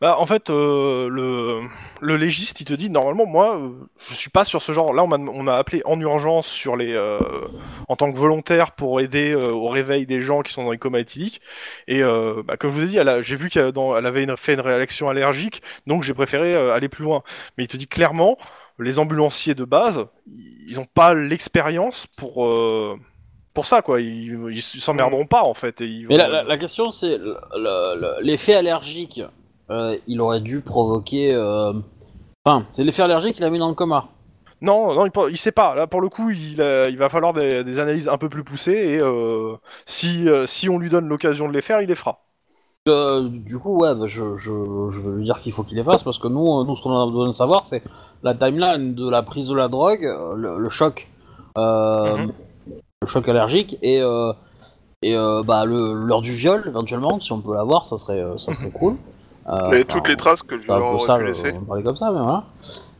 Bah, en fait, euh, le, le légiste, il te dit, normalement, moi, euh, je suis pas sur ce genre. Là, on m'a on a appelé en urgence sur les, euh, en tant que volontaire pour aider euh, au réveil des gens qui sont dans les comas éthyliques. Et bah, comme je vous ai dit, elle a- j'ai vu qu'elle elle avait une- fait une réaction allergique, donc j'ai préféré aller plus loin. Mais il te dit clairement, les ambulanciers de base, ils ont pas l'expérience pour. pour ça, quoi. Ils ils s'emmerderont pas, en fait. et ils Mais la, la- la question c'est le- le- le- l'effet allergique. Euh, il aurait dû provoquer. euh, Enfin, c'est l'effet allergique qu'il a mis dans le coma. Non, non, il, il sait pas. Là, pour le coup, il, a- il va falloir des, des analyses un peu plus poussées et euh, si, si on lui donne l'occasion de les faire, il les fera. Euh, du coup, ouais, bah, je, je, je veux lui dire qu'il faut qu'il les fasse parce que nous, nous ce qu'on a besoin de savoir, c'est la timeline de la prise de la drogue, le, le choc, euh, Mhm. le choc allergique et, euh, et euh, bah, le- l'heure du viol éventuellement, si on peut l'avoir, ça serait, ça serait <laughs> cool. Euh, toutes les traces que peu aurait ça, pu le- laisser on parlait comme ça, mais voilà.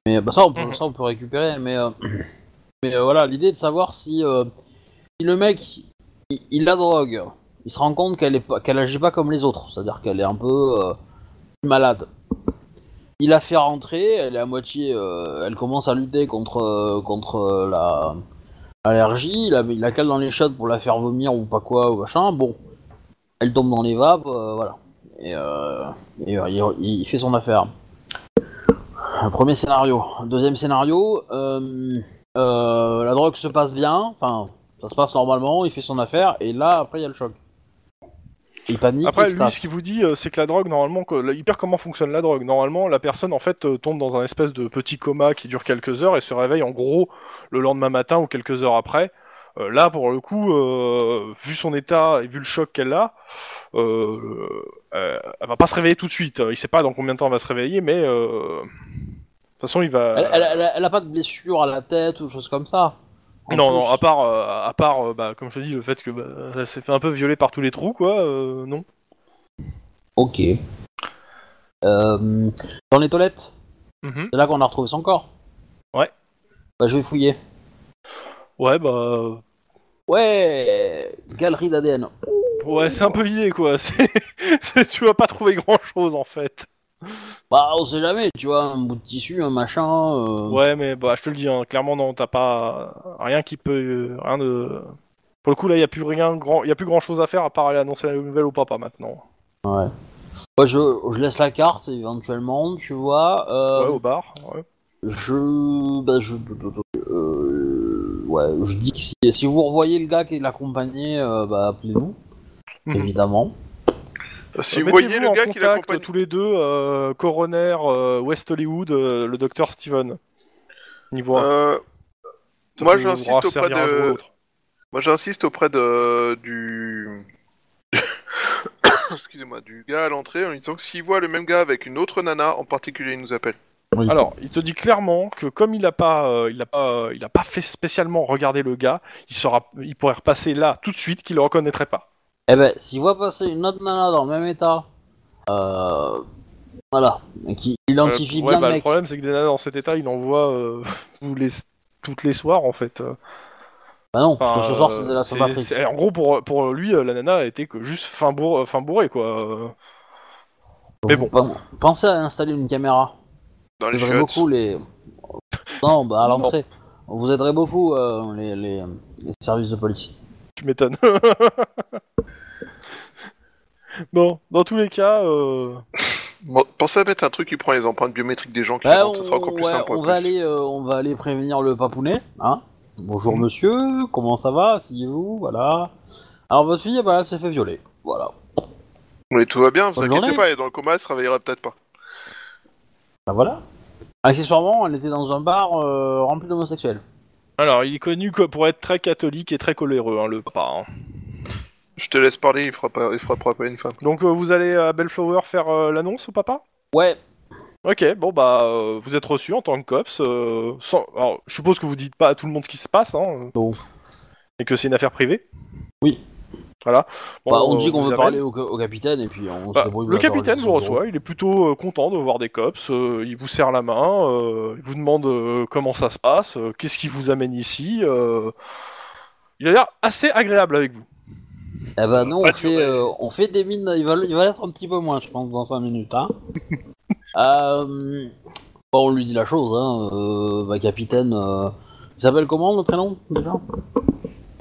Mais bah, ça, on peut, ça, on peut récupérer, mais, euh, <clears throat> mais euh, voilà, l'idée est de savoir si, si le mec, il, il la drogue, il se rend compte qu'elle est pas, qu'elle agit pas comme les autres, c'est-à-dire qu'elle est un peu malade. Il la fait rentrer, elle est à moitié, euh, elle commence à lutter contre, euh, contre euh, la allergie, il la, il la cale dans les shots pour la faire vomir ou pas quoi, ou machin, bon, elle tombe dans les vapes, voilà. Et, euh, et, euh, il, il fait son affaire. Premier scénario. Deuxième scénario, euh, la drogue se passe bien, enfin, ça se passe normalement, il fait son affaire, et là, après, il y a le choc. Il panique, Après, lui, ce qu'il vous dit, c'est que la drogue, normalement, il perd comment fonctionne la drogue. Normalement, la personne, en fait, tombe dans un espèce de petit coma qui dure quelques heures et se réveille, en gros, le lendemain matin ou quelques heures après. Euh, là, pour le coup, euh, vu son état et vu le choc qu'elle a, euh, elle va pas se réveiller tout de suite. Il sait pas dans combien de temps elle va se réveiller, mais euh, de toute façon, il va. Elle, elle- elle- elle a pas de blessure à la tête ou chose comme ça. Non, non, à part, euh, à part, euh, bah, comme je te dis, le fait que bah, ça s'est fait un peu violer par tous les trous, quoi. euh, non. Ok. Euh, dans les toilettes, Mhm. c'est là qu'on a retrouvé son corps. Ouais. Bah, je vais fouiller. Ouais, bah, Ouais, galerie d'ADN. Ouais, c'est un peu l'idée, quoi. <laughs> C'est, c'est- tu vas pas trouver grand chose, en fait. Bah, on sait jamais, tu vois, un bout de tissu, un machin. euh, Ouais, mais bah, je te le dis, hein, clairement, non, t'as pas rien qui peut, rien de. Pour le coup, là, y a plus rien, grand, y a plus grand chose à faire à part aller annoncer la nouvelle au papa maintenant. Ouais. Moi, je, je laisse la carte éventuellement, tu vois. euh, Ouais, au bar. Ouais. Je. Bah, je. euh, ouais, je dis que si, si vous revoyez le gars qui l'accompagnait, euh, bah, appelez-nous, Mhm. évidemment. Si Euh, vous voyez le en gars qui l'accompagne. tous les deux, euh, coroner euh, West Hollywood, euh, le docteur Steven. Niveau. Euh, moi, j'insiste auprès de. Moi, j'insiste auprès de du. <coughs> Excusez-moi, du gars à l'entrée en lui disant que s'il voit le même gars avec une autre nana, en particulier, il nous appelle. Alors, il te dit clairement que comme il a pas, euh, il a pas, euh, il a pas fait spécialement regarder le gars, il sera, il pourrait repasser là tout de suite, qu'il le reconnaîtrait pas. Eh ben, s'il voit passer une autre nana dans le même état, euh, voilà, qui identifie Euh, ouais, bien bah, le le mec. problème c'est que des nanas dans cet état, il en voit euh, <laughs> tous les, toutes les soirs en fait. Bah non, parce que Enfin, ce soir euh, c'était la c'est- Saint-Patrick. c'est- En gros, pour, pour lui, euh, la nana était que juste fin, bourre, fin bourré quoi. euh. mais Vous bon. pen- Pensez à installer une caméra. Dans Vous les aiderez chiottes. beaucoup les. Non, bah à l'entrée. Vous aiderez beaucoup euh, les, les, les services de police. Tu m'étonnes. <laughs> bon, dans tous les cas, euh, Bon, pensez à mettre un truc qui prend les empreintes biométriques des gens qui rentrent, ça sera encore plus ouais, simple on va aller, euh, on va aller prévenir le papounet, hein. Bonjour monsieur, comment ça va, asseyez-vous, voilà. Alors votre fille, bah, elle s'est fait violer, voilà. Mais tout va bien, vous Bonne inquiétez journée. pas, elle est dans le coma, elle se réveillera peut-être pas. Bah voilà. Accessoirement, elle était dans un bar euh, rempli d'homosexuels. Alors il est connu pour être très catholique et très coléreux, hein, le papa. hein. Je te laisse parler, il fera pas, il frappera pas une femme. Donc euh, vous allez à Bellflower faire euh, l'annonce au papa? Ouais, Ok, bon bah euh, vous êtes reçu en tant que cops. euh, sans... Alors je suppose que vous dites pas à tout le monde ce qui se passe, hein, Non. et que c'est une affaire privée? Oui. Voilà. Bon, bah, on euh, dit qu'on vous veut parler au, au capitaine et puis on Bah, se débrouille. le capitaine vous reçoit, il est plutôt euh, content de voir des cops, euh, il vous serre la main, euh, il vous demande euh, comment ça se passe, euh, qu'est-ce qui vous amène ici. euh, Il a l'air assez agréable avec vous. Eh bah non, on fait, durer. euh, on fait des mines, il va, il va être un petit peu moins, je pense, dans 5 minutes, hein. <laughs> euh, bon, on lui dit la chose, hein, euh, bah, capitaine, euh, il s'appelle comment le prénom, déjà?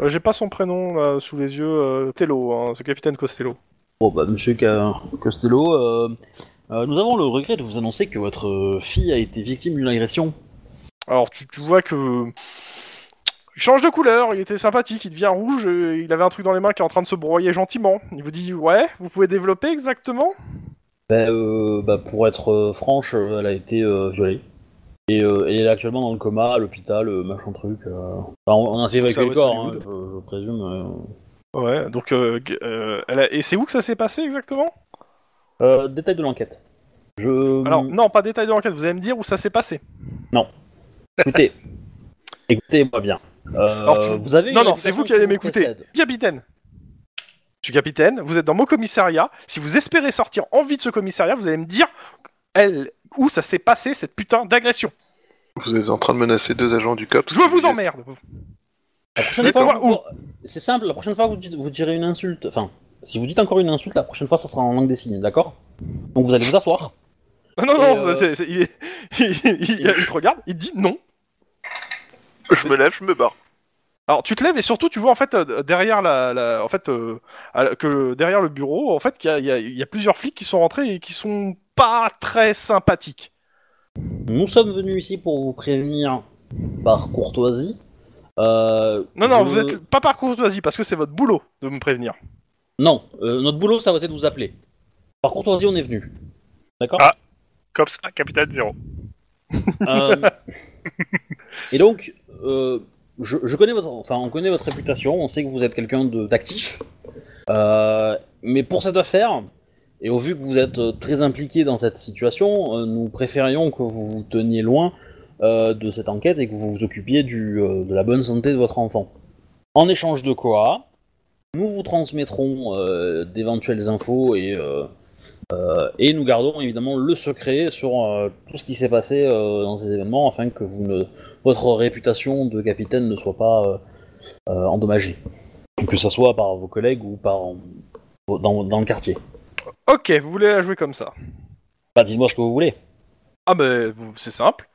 Euh, J'ai pas son prénom là sous les yeux, euh, Tello, hein, c'est capitaine Costello. Bon, bah, monsieur Ca- Costello, euh, euh, nous avons le regret de vous annoncer que votre euh, fille a été victime d'une agression. Alors tu, tu vois que il change de couleur, il était sympathique, il devient rouge, euh, il avait un truc dans les mains qui est en train de se broyer gentiment. Il vous dit ouais, vous pouvez développer exactement? Bah, euh, bah, pour être euh, franche, euh, elle a été euh, violée. Et, euh, et elle est actuellement dans le coma, à l'hôpital, euh, machin truc. euh. Enfin, on, on a à le corps, hein, je, je présume. euh. Ouais, donc g- elle a- et c'est où que ça s'est passé exactement? Euh, détail de l'enquête. Je. Alors non, pas détail de l'enquête, vous allez me dire où ça s'est passé? <laughs> Écoutez, écoutez-moi bien. Euh, Alors, tu- vous avez une Non non, c'est vous qui allez m'écouter. Capitaine. Je suis capitaine, vous êtes dans mon commissariat. Si vous espérez sortir en vie de ce commissariat, vous allez me dire elle où ça s'est passé cette putain d'agression. Vous êtes en train de menacer deux agents du COPS. Je vous emmerde. La prochaine Dites-moi fois, vous- où. C'est simple, la prochaine fois vous, dites, vous direz une insulte. Enfin, si vous dites encore une insulte, la prochaine fois ça sera en langue des signes, d'accord? Donc vous allez vous asseoir. Non, non, Et, non, euh, il, est- <laughs> il, il- il te regarde, il te dit non. Je me lève, je me barre. Alors tu te lèves et surtout tu vois en fait euh, derrière la, la- en fait euh, que derrière le bureau en fait qu'il y a plusieurs flics qui sont rentrés et qui sont pas très sympathiques. Nous sommes venus ici pour vous prévenir par courtoisie. Euh, Non non, je- vous êtes pas par courtoisie parce que c'est votre boulot de me prévenir. Non, euh, notre boulot ça va être de vous appeler. Par courtoisie, on est venu. D'accord Ah. Comme ça, capitaine zéro. Euh, <laughs> Et donc, euh, je, je connais votre, enfin, on connaît votre réputation, on sait que vous êtes quelqu'un de- d'actif. Euh, mais pour cette affaire, et au vu que vous êtes euh, très impliqué dans cette situation, euh, nous préférions que vous vous teniez loin euh, de cette enquête et que vous vous occupiez du, de la bonne santé de votre enfant. En échange de quoi, nous vous transmettrons d'éventuelles infos et, et nous gardons évidemment le secret sur tout ce qui s'est passé dans ces événements afin que votre réputation de capitaine ne soit pas endommagée. Que ce soit par vos collègues ou par dans, dans le quartier. Ok, vous voulez la jouer comme ça. Bah, dites-moi ce que vous voulez. Ah ben vous- c'est simple.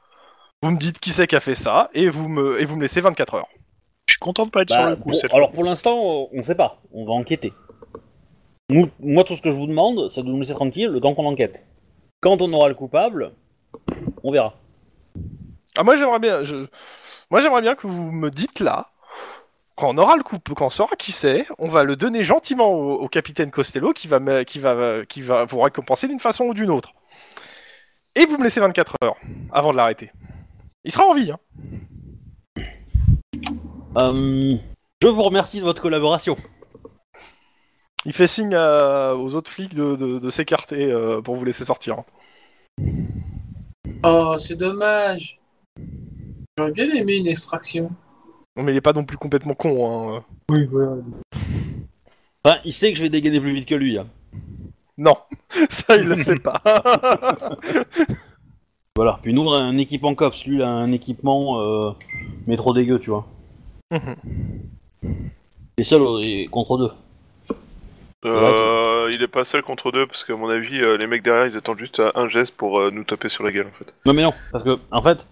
Vous me dites qui c'est qui a fait ça et vous me et vous me laissez 24 heures. Je suis content de pas être Bah, sur le coup pour- alors pour l'instant, on sait pas. On va enquêter. Nous- moi, tout ce que je vous demande, c'est de nous laisser tranquille le temps qu'on enquête. Quand on aura le coupable, on verra. Ah moi j'aimerais bien je... moi j'aimerais bien que vous me dites là quand on aura le coup, quand on saura qui c'est, on va le donner gentiment au, au capitaine Costello qui va, me- qui, va, qui va vous récompenser d'une façon ou d'une autre. Et vous me laissez 24 heures avant de l'arrêter. Il sera en vie, hein. Euh, je vous remercie de votre collaboration. Il fait signe à- aux autres flics de, de- de s'écarter euh, pour vous laisser sortir. Oh, c'est dommage. J'aurais bien aimé une extraction. Non, mais il est pas non plus complètement con, hein. Oui, voilà. Enfin, il sait que je vais dégainer plus vite que lui. hein. Non, <laughs> ça il le sait pas. <laughs> Voilà. Puis nous, on a un équipement COPS. Lui, il a un équipement euh, métro dégueu, tu vois. Et seul euh, et contre deux. Euh, il est pas seul contre deux parce qu'à mon avis, euh, les mecs derrière ils attendent juste un geste pour euh, nous taper sur la gueule en fait. Non, mais non. Parce que, en fait,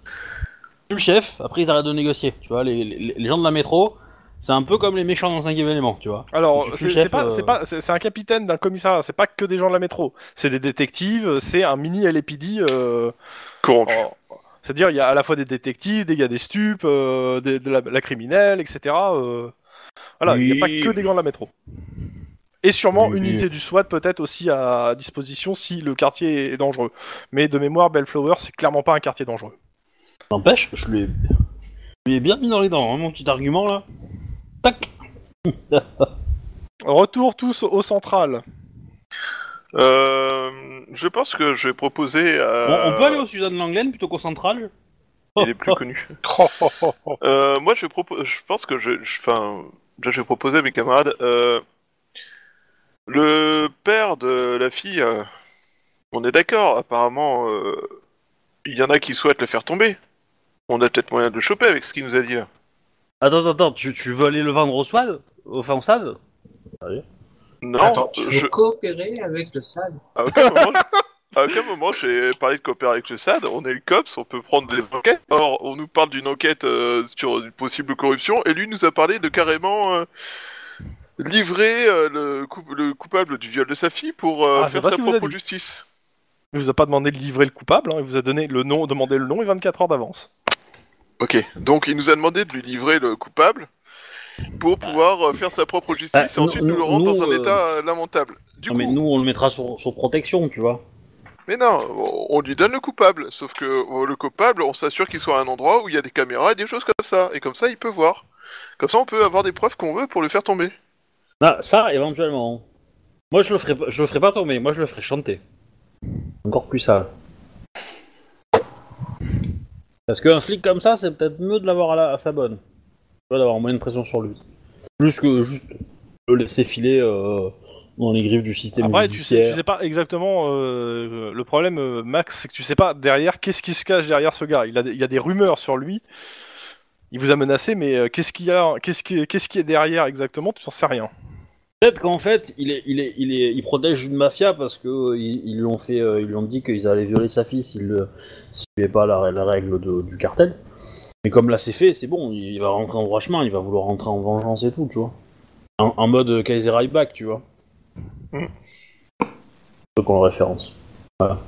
le chef. Après, ils arrêtent de négocier. Tu vois, les, les- les gens de la métro, c'est un peu comme les méchants dans le cinquième élément, tu vois. Alors, c'est pas, euh. c'est pas, c'est c'est un capitaine d'un commissariat. C'est pas que des gens de la métro. C'est des détectives. C'est un mini LAPD. Euh, Corrompu. C'est-à-dire, il y a à la fois des détectives, des gars des stupes, euh, des- de la, la criminelle, etc. euh. Voilà, il n'y a pas que des gants de la métro. Et sûrement Oui, une oui. unité du SWAT peut-être aussi à disposition si le quartier est dangereux. Mais de mémoire, Bellflower, c'est clairement pas un quartier dangereux. N'empêche, je lui ai... je lui ai bien mis dans les dents, hein, mon petit argument là. Tac <laughs> Retour tous au central. Euh, je pense que je vais proposer à... on, on peut aller au Suzanne Langlaine plutôt qu'au central Il est plus <laughs> connu. Euh, moi, je, propo- je pense que je, je- enfin, déjà, je vais proposer à mes camarades. euh, le père de la fille, euh, on est d'accord. Apparemment, euh, il y en a qui souhaitent le faire tomber. On a peut-être moyen de le choper avec ce qu'il nous a dit. là. Attends, attends, attends, tu, tu veux aller le vendre au SWAT Au enfin, au SAD Non, Attends, tu veux je- coopérer avec le SAD à aucun moment, à aucun moment, j'ai parlé de coopérer avec le SAD. On est le COPS, on peut prendre des enquêtes. Or, on nous parle d'une enquête euh, sur une possible corruption, et lui nous a parlé de carrément euh, livrer euh, le, coup- le coupable du viol de sa fille pour euh, Ah, faire sa propre justice. Il vous a pas demandé de livrer le coupable, hein, il vous a donné le nom, demandé le nom et 24 heures d'avance. Ok, donc il nous a demandé de lui livrer le coupable pour pouvoir euh, faire sa propre justice Ah, et ensuite nous- nous, le rendre nous, dans un euh, état euh, lamentable. Du Non, coup, mais nous, on le mettra sur, sur protection, tu vois. Mais non, on lui donne le coupable. Sauf que euh, le coupable, on s'assure qu'il soit à un endroit où il y a des caméras et des choses comme ça. Et comme ça, il peut voir. Comme ça, on peut avoir des preuves qu'on veut pour le faire tomber. Ah, ça, éventuellement. Moi, je le ferai, pas- je le ferai pas tomber, moi, je le ferai chanter. Encore plus sale. Parce qu'un flic comme ça, c'est peut-être mieux de l'avoir à, la- à sa bonne. D'avoir moins de pression sur lui. Plus que juste le laisser filer euh, dans les griffes du système Après, tu sais, tu sais pas exactement. euh, le problème, euh, Max, c'est que tu sais pas derrière qu'est-ce qui se cache derrière ce gars. Il, a, il y a des rumeurs sur lui. Il vous a menacé, mais qu'est-ce qu'il y a, qu'est-ce qui, qu'est-ce qui est derrière exactement? Tu n'en sais rien. Peut-être qu'en fait, il est, il est, il est, il protège une mafia parce que euh, ils, ils l'ont fait, euh, ils lui ont dit qu'ils allaient violer sa fille s'il ne suivait pas la, la règle de- du cartel. Mais comme là c'est fait, c'est bon, il va rentrer en droit chemin, il va vouloir rentrer en vengeance et tout, tu vois. En, en mode euh, Kaiser Ryback, tu vois. Mm. Qu'on le référence. Voilà.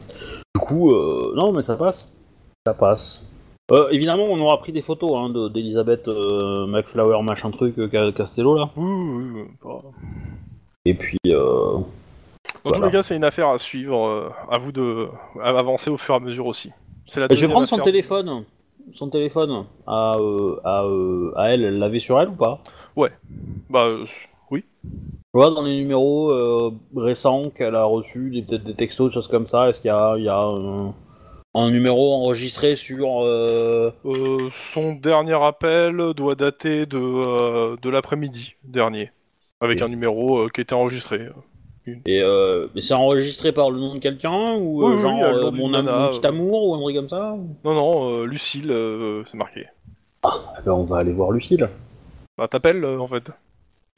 Du coup, euh, non, mais ça passe. Ça passe. Euh, évidemment, on aura pris des photos hein, de- d'Elisabeth euh, McFlower, machin truc, euh, Ca- Castello là. Oui, oui, oui, pas- Et puis, euh, Dans Voilà. tous les cas, c'est une affaire à suivre. euh, à vous de à avancer au fur et à mesure aussi. C'est la Je vais deuxième prendre son affaire. téléphone. Son téléphone à, euh, à, euh, à elle, elle l'avait sur elle ou pas? Bah, euh, Tu vois, dans les numéros euh, récents qu'elle a reçus, des- peut-être des textos, des choses comme ça, est-ce qu'il y a, il y a un numéro enregistré sur... euh, euh, son dernier appel doit dater de, euh, de l'après-midi dernier, avec un numéro euh, qui était enregistré. Et euh, mais c'est enregistré par le nom de quelqu'un ou Oui, oui, genre euh, mon, am- nana, mon petit euh. amour ou un truc comme ça Non, non, euh, Lucille, euh, c'est marqué. Eh ben, on va aller voir Lucille. Bah, t'appelles euh, en fait.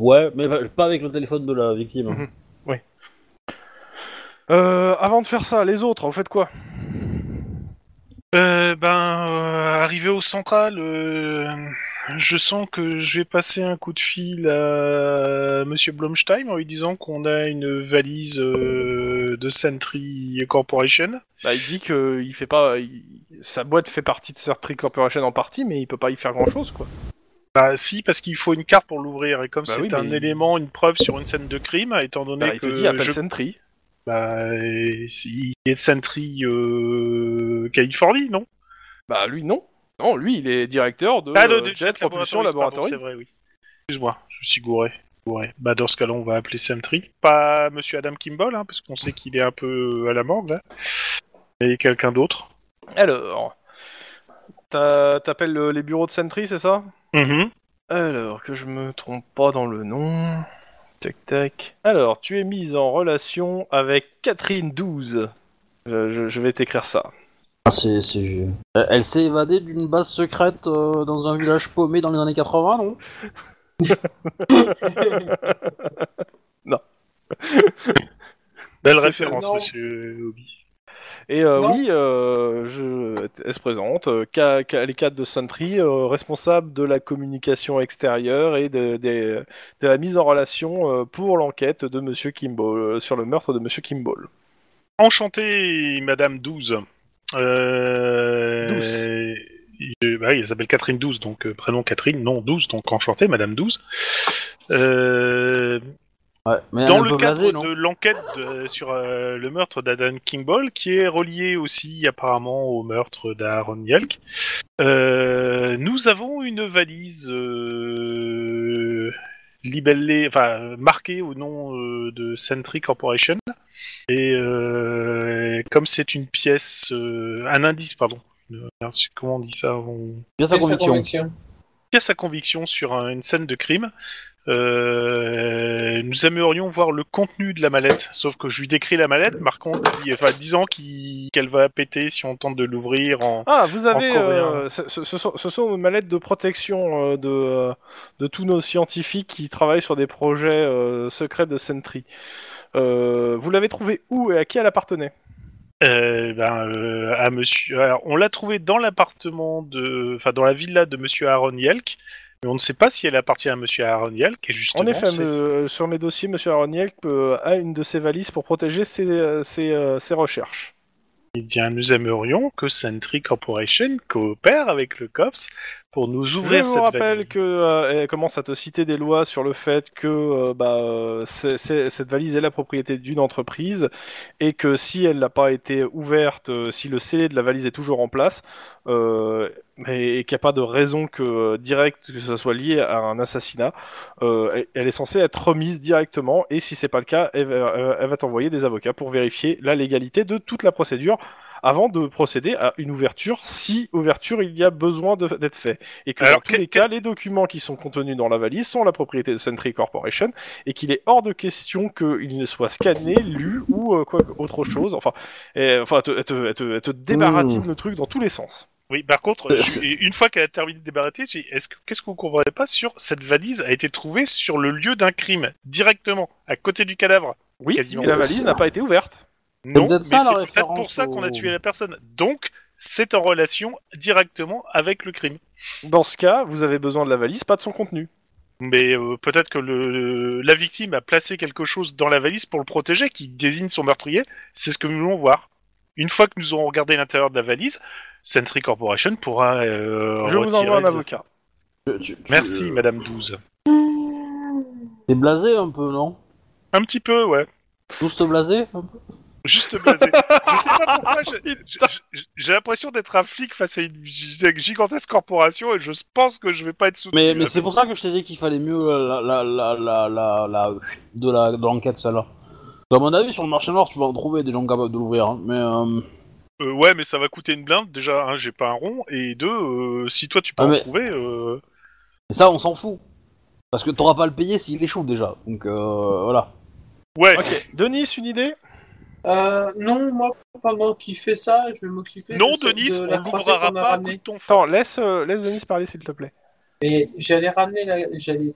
Ouais, mais pas- avec le téléphone de la victime. Mhm. Euh, avant de faire ça, les autres, vous faites quoi? Euh, ben, euh, arrivé au central, euh, je sens que je vais passer un coup de fil à Monsieur Blomstein en lui disant qu'on a une valise euh, de Sentry Corporation. Bah, il dit que il fait pas, il- sa boîte fait partie de Sentry Corporation en partie, mais il peut pas y faire grand chose, quoi. Bah si, parce qu'il faut une carte pour l'ouvrir, et comme Bah c'est oui, un mais- élément, une preuve sur une scène de crime, étant donné Bah, il te que dit appelle je... Sentry. Bah, s'il est de Sentry euh, Californie, non? Bah lui non. Non, lui il est directeur de, Ah, de, euh, de Jet Propulsion Laboratory. C'est vrai, oui. Excuse-moi, je suis gouré. gouré. Bah dans ce cas-là, on va appeler Sentry. Pas Monsieur Adam Kimball, hein, parce qu'on sait qu'il est un peu à la morgue, là. Et quelqu'un d'autre? Alors, t'appelles le- les bureaux de Sentry, c'est ça? Mhm. Alors, que je me trompe pas dans le nom. Tac tac. Alors, tu es mise en relation avec Catherine 12. Euh, je, je vais t'écrire ça. Ah, c'est, c'est... Euh, Elle s'est évadée d'une base secrète euh, dans un village paumé dans les années 80, <laughs> non Belle C'est référence, non. Monsieur Obi. Et euh, oui, euh, je, elle se présente. euh, les cadres de Sentry, euh, responsable de la communication extérieure et de, la mise en relation pour l'enquête de Monsieur Kimball, sur le meurtre de Monsieur Kimball. Enchanté, Madame 12. Euh... je- bah oui, elle s'appelle Catherine 12, donc prénom Catherine, non 12, donc enchanté, Madame 12. Euh, Ouais, mais dans le cadre de l'enquête sur euh, le meurtre d'Adan Kimball, qui est relié aussi apparemment au meurtre d'Aaron Yelk, euh, nous avons une valise euh, libellée, enfin marquée au nom euh, de Sentry Corporation. Et euh, comme c'est une pièce, euh, un indice, pardon. Euh, Comment on dit ça on... Bien sa C'est sa conviction. conviction. pièce à conviction sur un- une scène de crime. Euh, nous aimerions voir le contenu de la mallette, sauf que je lui décris la mallette, marquant, qu'il- enfin, disant qu'elle va péter si on tente de l'ouvrir en. Ah, vous avez. Euh, ce, sont, ce sont nos mallettes de protection euh, de, de tous nos scientifiques qui travaillent sur des projets secrets de Sentry. Vous l'avez trouvé où et à qui elle appartenait? Euh, ben, euh, à monsieur. Alors, on l'a trouvé dans l'appartement de, enfin, dans la villa de Monsieur Aaron Yelk, mais on ne sait pas si elle appartient à Monsieur Aaron Yelk. Et justement, En effet, me- sur mes dossiers, Monsieur Aroniel euh, a une de ses valises pour protéger ses, euh, ses, euh, ses recherches. Eh bien, nous aimerions que Sentry Corporation coopère avec le COPS pour nous Je ouvrir vous cette rappelle valise. que euh, elle commence à te citer des lois sur le fait que euh, bah, euh, c'est- c'est- cette valise est la propriété d'une entreprise et que si elle n'a pas été ouverte, si le scellé de la valise est toujours en place, euh, mais- et qu'il n'y a pas de raison que directe que ça soit lié à un assassinat, elle- elle est censée être remise directement et si c'est pas le cas, elle, elle va t'envoyer des avocats pour vérifier la légalité de toute la procédure avant de procéder à une ouverture, si ouverture il y a besoin de- d'être fait. Et que Alors, dans tous que- les cas, les documents qui sont contenus dans la valise sont la propriété de Sentry Corporation et qu'il est hors de question qu'ils ne soient scannés, lus ou euh, quoi autre chose. Enfin, et, enfin, elle te, elle te- elle te- elle te débaratine le truc dans tous les sens. Oui, par contre, Euh, je- c'est- une fois qu'elle a terminé de débarrasser, j'ai dit, est-ce que qu'est-ce que vous comprenez pas sur cette valise a été trouvée sur le lieu d'un crime directement à côté du cadavre? Oui, Quasiment. mais la valise n'a pas été ouverte. Non, mais c'est peut-être pour ça qu'on a tué la personne. Donc, c'est en relation directement avec le crime. Dans ce cas, vous avez besoin de la valise, pas de son contenu. Mais euh, peut-être que le, la victime a placé quelque chose dans la valise pour le protéger, qui désigne son meurtrier. C'est ce que nous voulons voir. Une fois que nous aurons regardé l'intérieur de la valise, Sentry Corporation pourra euh, Je vous envoie un avocat. Tu- tu- tu- Merci, euh, Madame 12. T'es blasé un peu, non? Un petit peu, ouais. Tous te blasé un peu? Juste blasé. je sais pas pourquoi, j'ai- <laughs> j'ai j'ai l'impression d'être un flic face à une gi- gigantesque corporation et je pense que je vais pas être soutenu. Mais, mais c'est pour ça que je t'ai dit qu'il fallait mieux la, la, la, la, la, la- de la de l'enquête celle-là. À mon avis, sur le marché noir, tu vas en trouver des gens capables de l'ouvrir. hein. Mais euh, Euh, ouais, mais ça va coûter une blinde. Déjà, un, j'ai pas un rond. Et deux, euh, si toi tu peux Ah, en mais- trouver. euh, ça, on s'en fout. Parce que t'auras pas à le payer s'il échoue déjà. Donc euh, voilà. Ouais. Ok, Denis, une idée? Euh, non, moi, pendant qu'il fait ça, je vais m'occuper Non, de, Denis, de on la croisée l'ouvrira qu'on a pas ton. Attends, laisse, euh, laisse Denis parler s'il te plaît. Et j'allais ramener, la... j'allais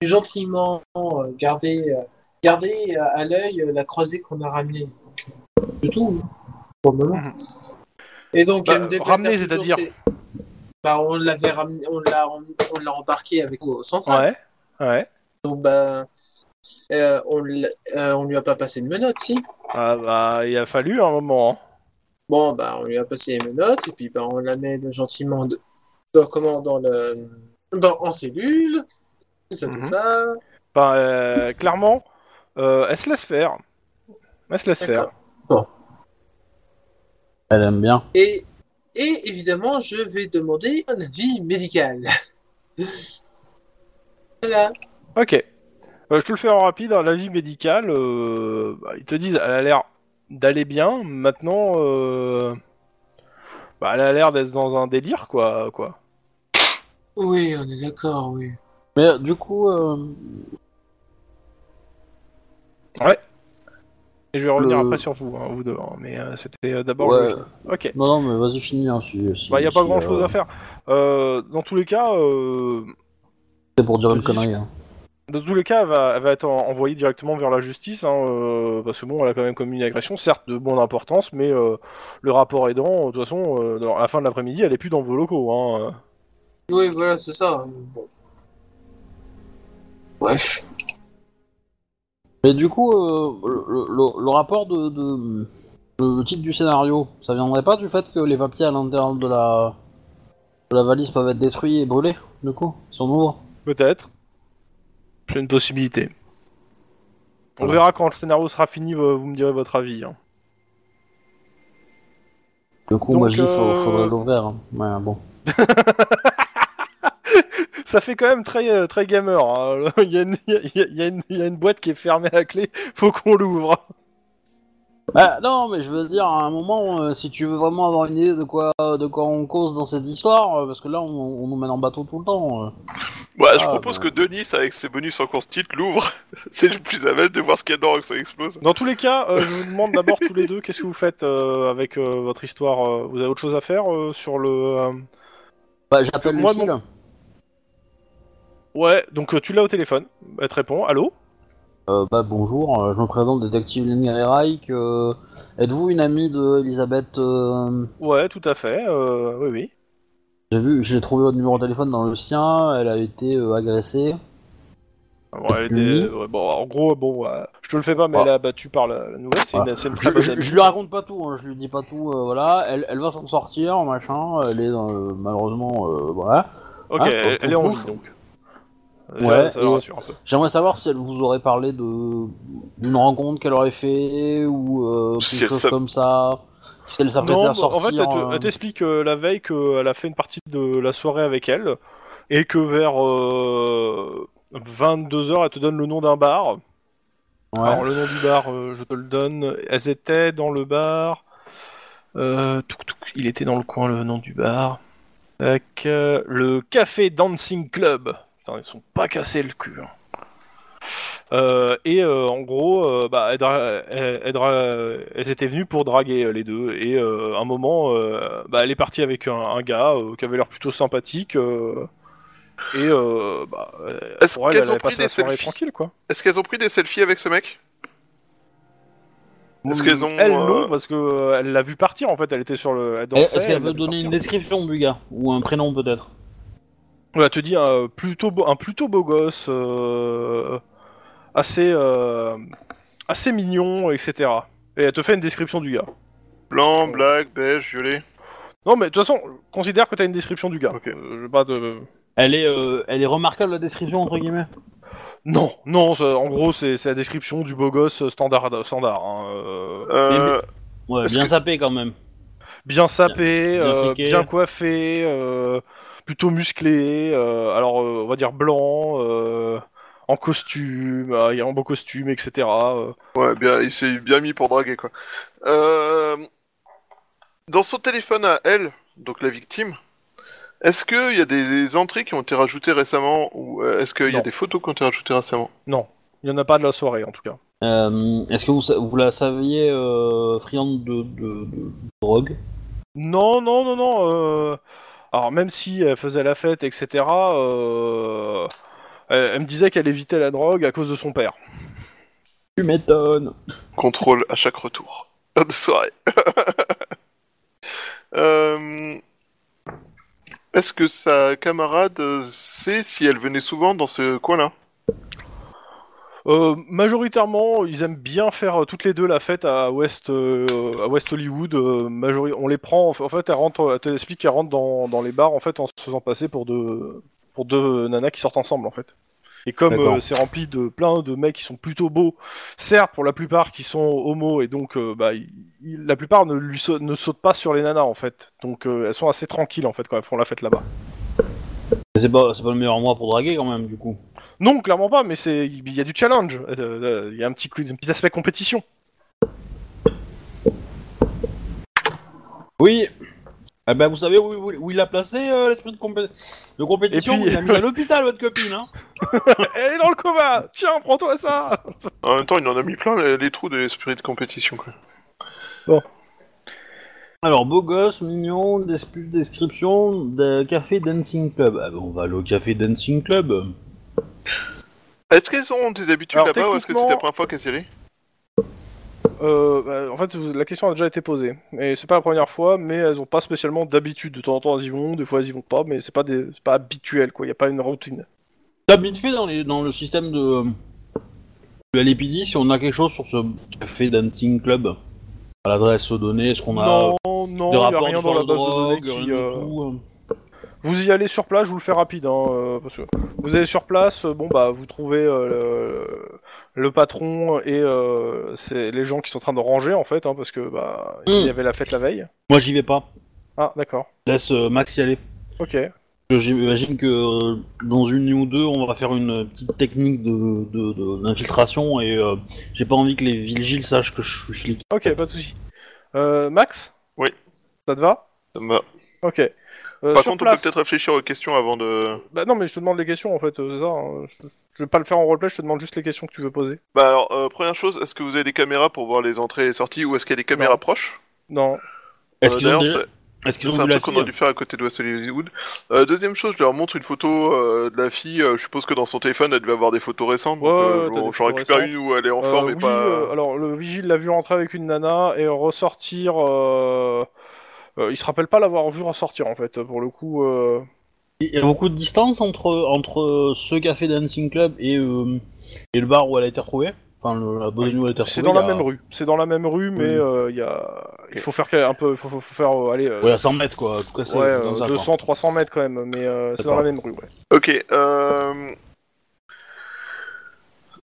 gentiment euh, garder, euh, garder à l'œil la croisée qu'on a ramenée. C'est tout, hein, pour le moment. Mhm. Et donc, Bah, ramener, c'est-à-dire ses- Bah, on l'avait ramené, on l'a, on l'a embarqué avec nous au central. Ouais, ouais. Donc, bah, euh, on, euh, on lui a pas passé de menottes, si? Ah bah, il a fallu un moment. hein. Bon, bah, on lui a passé les menottes, et puis bah, on la met de- gentiment de- dans, comment, dans, le, dans, en cellule, tout ça, tout ça. Enfin, euh, clairement, euh, elle se laisse faire. Elle se laisse faire. D'accord. Elle aime bien. Et, et évidemment, je vais demander un avis médical. <laughs> voilà. Ok. Euh, je te le fais en rapide. hein, L'avis médical, euh, bah, ils te disent, elle a l'air d'aller bien. Maintenant, euh, bah, elle a l'air d'être dans un délire, quoi. quoi. Oui, on est d'accord, oui. Mais euh, du coup, euh, Et je vais revenir Le- après sur vous, hein, vous deux. hein, mais euh, c'était d'abord. Ouais. le- Ok. non, non, mais vas-y, finis. Hein, si, si, Bah, y a pas si, grand chose euh, à faire. Euh, dans tous les cas, euh, C'est pour dire une connerie. hein. Dans tous les cas, elle va, elle va être en- envoyée directement vers la justice, hein, euh, parce que bon, elle a quand même commis une agression, certes de bonne importance, mais euh, le rapport aidant, de toute façon, euh, dans- à la fin de l'après-midi, elle est plus dans vos locaux. Hein. Oui, voilà, c'est ça. Bon. Bref. Mais du coup, euh, le, le- le rapport de, de- le titre du scénario, ça viendrait pas du fait que les papiers à l'intérieur de la de la valise peuvent être détruits et brûlés, du coup, si on ouvre? Peut-être. C'est une possibilité. On Voilà. verra quand le scénario sera fini, vous vous me direz votre avis. hein. Du coup, Donc, moi je dis faut, euh, faudrait l'ouvrir. hein. Ouais, bon. <laughs> Ça fait quand même très, euh, très gamer. hein. <laughs> il, y a une, il y a une- il y a une boîte qui est fermée à clé, faut qu'on l'ouvre. Bah, non, mais je veux dire, à un moment, euh, si tu veux vraiment avoir une idée de quoi, de quoi on cause dans cette histoire, euh, parce que là, on, on nous mène en bateau tout le temps. euh. Ouais, je Ah, propose bah. que Denis, avec ses bonus en constite, l'ouvre. <laughs> C'est le plus à même de voir ce qu'il y a dedans que ça explose. Dans tous les cas, euh, je vous demande d'abord tous les deux, qu'est-ce que vous faites euh, avec euh, votre histoire euh, Vous avez autre chose à faire euh, sur le... euh, Bah, j'appelle Moi, Lucille. Ouais, donc euh, tu l'as au téléphone. Elle te répond. Allô? Euh, bah, bonjour, euh, je me présente, détective Lynn Reich. euh, Êtes-vous une amie de Elisabeth euh, Ouais, tout à fait. oui, oui. J'ai vu, j'ai trouvé votre numéro de téléphone dans le sien, elle a été agressée. Ouais, bon, en gros, bon, ouais, je te le fais pas, mais Ah. elle est abattue par la, la nouvelle. C'est une, une Je, je- je lui raconte pas tout, hein, je lui dis pas tout, voilà, elle, elle va s'en sortir, machin, elle est malheureusement, voilà. Ok, Ah, elle, est en vie donc. Ouais, Ouais, ça me et- rassure un peu. J'aimerais savoir si elle vous aurait parlé de d'une rencontre qu'elle aurait fait ou euh, Si quelque elle chose comme ça. Si elle s'apprêtait Non, à bah, sortir. en fait, elle te- euh, elle t'explique euh, la veille qu'elle a fait une partie de la soirée avec elle et que vers 22h, elle te donne le nom d'un bar. ouais. Alors, le nom du bar, euh, je te le donne. Elles étaient dans le bar. Euh, touc, touc, il était dans le coin, le nom du bar. Tac, euh, le Café Dancing Club. Putain, ils sont pas cassés le cul. hein. Euh, et euh, en gros, euh, bah, elles, dra- elles- elles dra- elles étaient venues pour draguer euh, les deux. Et euh, à un moment, euh, bah, elle est partie avec un, un gars euh, qui avait l'air plutôt sympathique. euh, et euh, bah, euh, Est-ce pour elle, qu'elles elle ont avait pris passé des la soirée selfies tranquille, quoi. Est-ce qu'elles ont pris des selfies avec ce mec? Est-ce qu'elles ont. Elle euh, non parce que euh, elle l'a vu partir en fait. Elle était sur le. Elle Est- dansait, Est-ce qu'elle l'a veut vu donner une partir. description du gars? Ou un prénom peut-être? Ouais, elle te dit un plutôt beau, un plutôt beau gosse, euh, assez euh, assez mignon, etc. Et elle te fait une description du gars. Blanc, black, beige, violet. Non mais de toute façon, considère que t'as une description du gars. Ok. Euh, je vais pas te... Elle est, euh, elle est remarquable la description entre guillemets? Non, non. ça- en gros, c'est c'est la description du beau gosse standard, standard. hein, euh, Euh, Ouais, bien que- sapé quand même. bien sapé, Bien euh, friqué. coiffé, euh, plutôt musclé, euh, alors euh, on va dire blanc, euh, en costume, en beau costume, etc. euh. Ouais, bien, il s'est bien mis pour draguer, quoi. Euh, Dans son téléphone à elle, donc la victime, est-ce qu'il y a des entrées qui ont été rajoutées récemment ou euh, est-ce qu'il y a des photos qui ont été rajoutées récemment? Non, il y en a pas de la soirée en tout cas. Euh, Est-ce que vous, la saviez euh, friande de, de, de drogue? Non, non, non, non. euh, Alors même si elle faisait la fête, etc. euh, Elle, elle me disait qu'elle évitait la drogue à cause de son père. Tu m'étonnes. Contrôle à chaque retour <laughs> de soirée. <laughs> Euh, Est-ce que sa camarade sait si elle venait souvent dans ce coin-là? Euh, majoritairement, ils aiment bien faire euh, toutes les deux la fête à West, euh, à West Hollywood. majori- on les prend, en fait, en fait, elle rentre, elle t'explique qu'elle rentre dans, dans les bars en fait en se faisant passer pour de, pour deux nanas qui sortent ensemble en fait. Et comme c'est rempli de plein de mecs qui sont plutôt beaux, certes pour la plupart qui sont homo et donc bah, il- il- la plupart ne, lui sau- ne sautent pas sur les nanas en fait. Donc elles sont assez tranquilles en fait quand elles font la fête là-bas. Mais C'est pas, c'est pas le meilleur mois pour draguer quand même, du coup. Non, clairement pas, mais c'est il y a du challenge. Euh, euh, Il y a un petit, coup- un petit aspect compétition. Oui. Eh ben, vous savez où, où- où il a placé euh, l'esprit de, compé- de compétition? Et puis- Il a mis à l'hôpital, votre copine, hein <laughs> Elle est dans le coma Tiens, prends-toi ça En même temps, il en a mis plein les, les trous de l'esprit de compétition. Quoi. Alors, beau gosse, mignon, des plus description de café dancing club. Ah ben, on va aller au café dancing club. Est-ce qu'elles ont des habitudes Alors, là-bas ou est-ce que c'est la première fois qu'elles y allaient euh, bah, En fait, la question a déjà été posée. Et c'est pas la première fois, mais elles ont pas spécialement d'habitude. De temps en temps, elles y vont, des fois, elles y vont pas, mais c'est pas, des... c'est pas habituel, quoi. Il y a pas une routine. T'as vite fait dans, les, dans le système de, de LAPD si on a quelque chose sur ce café dancing club. À l'adresse donnée, est-ce qu'on a Non, non, des il y a rapports rien dans la de base de données rien qui... du euh, tout, euh. Vous y allez sur place, je vous le fais rapide, hein, euh, parce que vous allez sur place, euh, bon bah vous trouvez euh, le, le patron et euh, c'est les gens qui sont en train de ranger en fait, hein, parce que bah il y Mm. avait la fête la veille. Moi, j'y vais pas. Ah d'accord, Laisse euh, Max y aller. ok. J'imagine que euh, dans une nuit ou deux, on va faire une petite technique de- de- de- d'infiltration et euh, j'ai pas envie que les vigiles sachent que je suis flic. Ok, pas de souci. Euh, Max? Oui. Ça te va? Ça me va. Ok. Euh, Par contre, on peut peut-être réfléchir aux questions avant de. Bah non mais je te demande les questions en fait, euh, c'est ça. hein. Je, je vais pas le faire en roleplay, je te demande juste les questions que tu veux poser. Bah alors, euh, première chose, est-ce que vous avez des caméras pour voir les entrées et les sorties ou est-ce qu'il y a des caméras Non. proches? Non. Est-ce Euh, qu'ils ont, c'est- est-ce qu'ils C'est ont un vu la truc qu'on fille a dû faire à côté de West Hollywood. Euh, deuxième chose, je leur montre une photo euh, de la fille. euh, je suppose que dans son téléphone, elle devait avoir des photos récentes. Ouais, donc, euh, des j'en récupère récentes. une où elle est en Euh, forme et oui, pas. euh, alors le vigile l'a vu rentrer avec une nana et ressortir. Euh... il se rappelle pas l'avoir vu ressortir en fait. Pour le coup, euh... Il y a beaucoup de distance entre, entre ce café dancing club et, euh, et le bar où elle a été retrouvée? Enfin, le, la bonne où elle a été retrouvée. c'est dans la a- même rue. C'est dans la même rue, mais euh, il y a. Il faut faire un peu. Faut, faut- faut faire euh, aller. euh, Ouais, à 100 mètres quoi. En tout cas, c'est ouais, comme euh, ça, quoi. 200, 300 mètres quand même, mais euh, c'est dans la même rue. Ouais. Ok. Euh...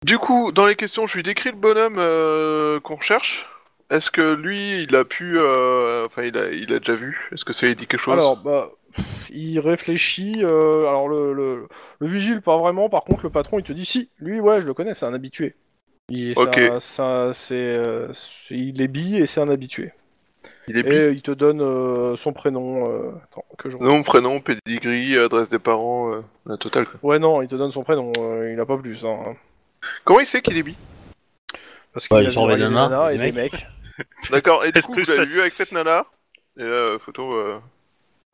Du coup, dans les questions, je lui décris le bonhomme euh, qu'on recherche. Est-ce que lui, il a pu, euh, enfin, il a, il a déjà vu? Est-ce que ça lui dit quelque chose? Alors, bah, il réfléchit. euh, alors le, le, le vigile pas vraiment. Par contre, le patron, il te dit si. Lui, ouais, je le connais. C'est un habitué. Il, c'est Ok. un- c'est un- c'est, euh, c'est- il est bi et c'est un habitué. Il est bi. Et il te donne euh, son prénom. euh, Attends, que je... Nom, prénom, pedigree, adresse des parents, euh, la totale. Quoi. Ouais, non, il te donne son prénom. euh, il a pas plus. Hein, Comment il sait qu'il est bi? Parce qu'il il a surveille vu des des nanas, nanas et des des mecs. <laughs> D'accord. Et du Est-ce coup, que vous l'avez ça vu avec s- cette nana? Et là, photo. euh,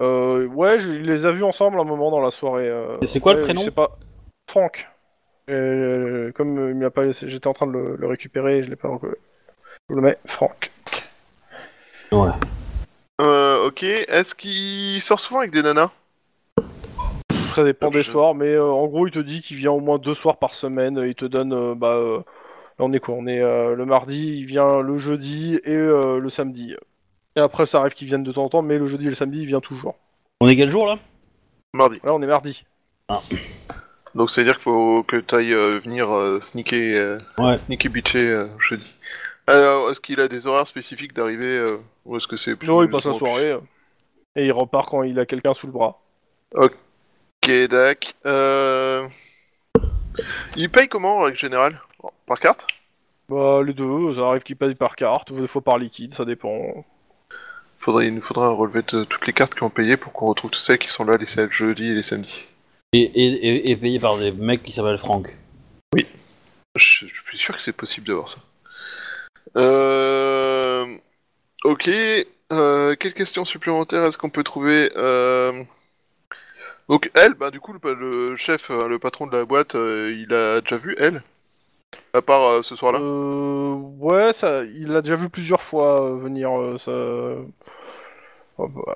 Euh, ouais, je- il les a vus ensemble un moment dans la soirée. euh, Et c'est quoi le ouais, prénom? Je sais pas. Franck. Euh, comme euh, il m'a pas laissé, j'étais en train de le, le récupérer, et je l'ai pas reconnu. Je le mets, Franck. Ouais. Euh, ok. Est-ce qu'il sort souvent avec des nanas? Ça dépend des soirs, mais euh, en gros, il te dit qu'il vient au moins deux soirs par semaine. Il te donne, euh, bah, euh, là, on est quoi? On est euh, le mardi, il vient le jeudi et euh, le samedi. Et après, ça arrive qu'il vienne de temps en temps, mais le jeudi et le samedi, il vient toujours. On est quel jour là? Mardi. Là, on est mardi. Donc, c'est à dire qu'il faut que tu ailles venir euh, sneaker, euh, Ouais. sneaker bitcher euh, jeudi. Alors, est-ce qu'il a des horaires spécifiques d'arrivée euh, ou est-ce que c'est plus Non, il passe la soirée. et il repart quand il a quelqu'un sous le bras. Ok, dac. Euh... Il paye comment en règle générale Par carte Bah, les deux, ça arrive qu'il paye par carte, ou des fois par liquide, ça dépend. Faudrait, Il nous faudrait un relevé de toutes les cartes qui ont payé pour qu'on retrouve tous celles qui sont là les samedis jeudis et les samedis. et, et, et- et payé par des mecs qui s'appellent Franck. Je, je suis sûr que c'est possible d'avoir ça. Euh... Ok. Euh, quelle question supplémentaire est-ce qu'on peut trouver euh... Donc elle, bah du coup le, le chef, euh, le patron de la boîte, euh, il a déjà vu elle? À part euh, ce soir-là? Euh, ouais, ça, il l'a déjà vu plusieurs fois euh, venir. euh, ça...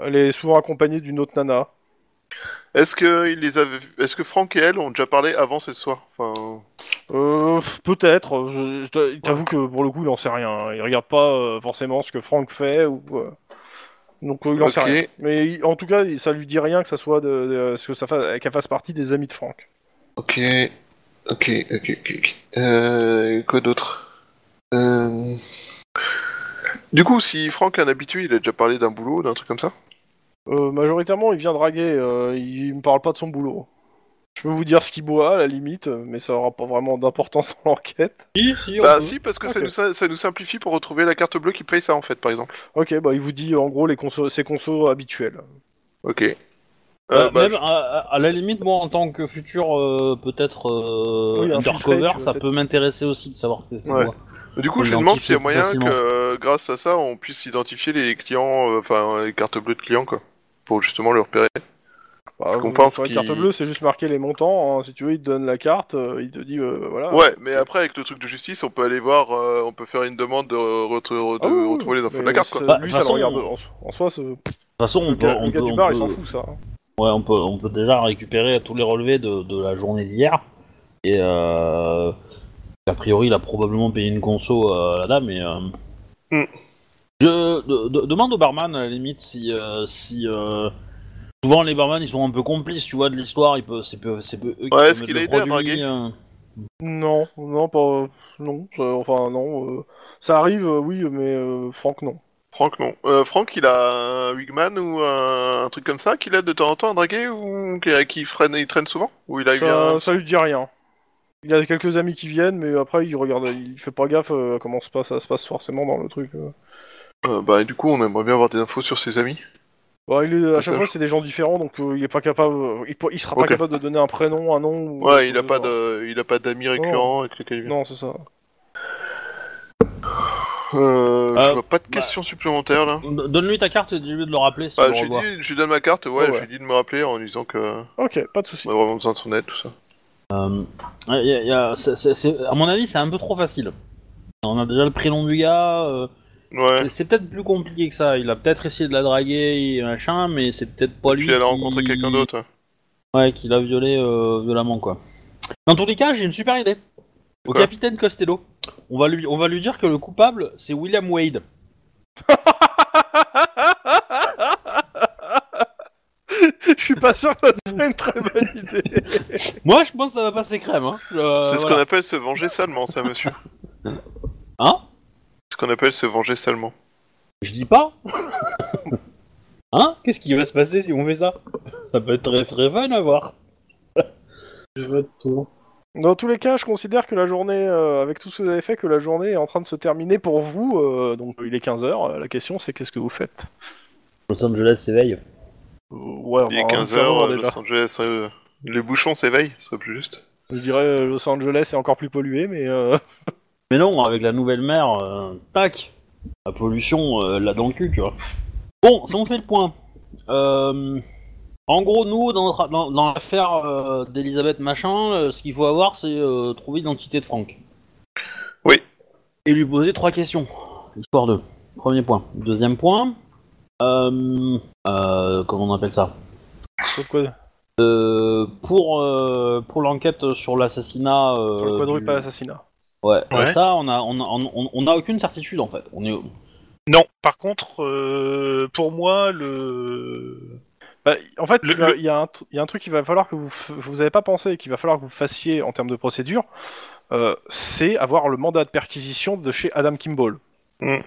Elle est souvent accompagnée d'une autre nana. Est-ce que il les avait... Est-ce que Franck et elle ont déjà parlé avant ce soir Enfin, Euh, peut-être. je- t'avoue que pour le coup, il en sait rien. hein. Il regarde pas euh, forcément ce que Franck fait ou. euh, Donc euh, il en sait rien. Mais il- en tout cas, ça lui dit rien que ça soit de, de- que ça fasse, qu'elle fasse partie des amis de Franck. Ok. Ok, ok, ok. ok. Euh, quoi d'autre? Euh, Du coup, si Franck est un habitué, il a déjà parlé d'un boulot, d'un truc comme ça? Euh, majoritairement, il vient draguer. euh, il me parle pas de son boulot. Je peux vous dire ce qu'il boit à la limite, mais ça aura pas vraiment d'importance dans l'enquête. Si, si, on Bah peut. si, parce que ça, nous, ça, ça nous simplifie pour retrouver la carte bleue qui paye ça en fait, par exemple. Ok, bah il vous dit en gros les consos, ses consos habituels. Ok. Euh, Euh, bah, même je- à, à- à la limite, moi, en tant que futur euh, peut-être euh, Oui, infiltré, undercover, tu ça peut-être- peut m'intéresser aussi de savoir qu'est-ce qu'il Ouais. voit. Du coup, on je me demande s'il y a moyen facilement. que, euh, grâce à ça, on puisse identifier les clients, euh, enfin les cartes bleues de clients, quoi, pour justement le repérer. Bah, Je vous- comprends sur la ce carte bleue, c'est juste marqué les montants. hein. Si tu veux, il te donne la carte, euh, il te dit euh, voilà. Ouais, mais après avec le truc de justice, on peut aller voir, euh, on peut faire une demande de, re- de Ah oui, oui, retrouver les infos de mais la carte, quoi. ça- Bah, lui, de ça toute le façon, regarde. En, en soi, De toute façon, on le peut, gars, on le gars peut- du on bar, il peut- s'en fout, ça. Ouais, on peut, on peut déjà récupérer tous les relevés de, de la journée d'hier. Et euh, a priori, il a probablement payé une conso à la dame. Et, euh, Hmm. Je de- de- demande au barman à la limite si, euh, si euh, souvent les barman ils sont un peu complices, tu vois, de l'histoire. Ils peuvent, c'est peu, c'est peu eux qui Ouais, est-ce qu'il a aidé à draguer euh. Non, non, pas. Non, ça- enfin, non. euh, Ça arrive, euh, oui, mais euh, Franck, non. Franck, non. Euh, Franck, il a un wigman ou un, un truc comme ça qu'il aide de temps en temps à draguer ou qui, qui freine, il traîne souvent? Ou il a Ça, bien... ça lui dit rien. Il a quelques amis qui viennent, mais après, il regarde, il fait pas gaffe euh, à comment se passe, ça se passe forcément dans le truc. euh. Euh, bah du coup, on aimerait bien avoir des infos sur ses amis. Il est, à Ça, chaque ça- fois, c'est des gens différents, donc euh, il est pas capable, euh, il, sera Ok. pas capable de donner un prénom, un nom. ou- Ouais, il a pas de, il a pas d'amis récurrents avec lesquels il vient. Non, c'est ça. Euh, Euh, je vois pas de bah- questions supplémentaires là. Donne-lui ta carte et dis-lui de le rappeler si Bah, tu je lui, revois. dis, je lui donne ma carte, ouais, Ouais, je lui dis de me rappeler en lui disant que Ok, pas de souci. on a vraiment besoin de son aide, tout ça. Euh, y a- y a- c'est- c'est- c'est- à mon avis, c'est un peu trop facile. On a déjà le prénom du gars. euh, Ouais. C'est peut-être plus compliqué que ça. Il a peut-être essayé de la draguer et machin, mais c'est peut-être pas lui. Puis elle a qui- rencontré quelqu'un d'autre. ouais. Ouais, qui l'a violé euh, violemment, quoi. Dans tous les cas, j'ai une super idée. Au Quoi capitaine Costello, on va lui, on va lui dire que le coupable, c'est William Wade. <laughs> Je suis pas sûr que ça soit une très bonne idée. <laughs> Moi, je pense que ça va passer crème. Hein. Euh, C'est ce voilà. qu'on appelle se venger salement, ça, monsieur. Hein? Ce qu'on appelle se venger salement. Je dis pas. <laughs> hein? Qu'est-ce qui va se passer si on fait ça? Ça peut être très, très fun à voir. Je vote pour. Dans tous les cas, je considère que la journée, euh, avec tout ce que vous avez fait, que la journée est en train de se terminer pour vous. euh, donc il est 15h. La question c'est qu'est-ce que vous faites? Los Angeles s'éveille. Euh, Ouais, Il est enfin, 15h, clairement, déjà. Los Angeles, euh, les bouchons s'éveillent, ce serait plus juste. Je dirais euh, Los Angeles est encore plus pollué, mais euh, <laughs> Mais non, avec la nouvelle mer, euh, tac, la pollution, euh, là dans le cul, tu vois. Bon, si on fait le point. Euh, en gros, nous, dans, notre- dans, dans l'affaire euh, d'Elisabeth Machin, euh, ce qu'il faut avoir, c'est euh, trouver l'identité de Franck. Oui. Et lui poser trois questions. Histoire de. Premier point. Deuxième point. Euh, euh, comment on appelle ça? Sur Euh, Pour, euh, pour l'enquête sur l'assassinat. euh, Sur le quadruple du- assassinat. Ouais, Ouais. ça, on a, on, a, on, on a aucune certitude en fait. On est, Non, par contre, euh, pour moi, le... Bah, en fait, Le- il, le- y a un tr- il y a un truc qu'il va falloir que vous vous avez pas pensé et qu'il va falloir que vous fassiez en termes de procédure, euh, c'est avoir le mandat de perquisition de chez Adam Kimball. Mm.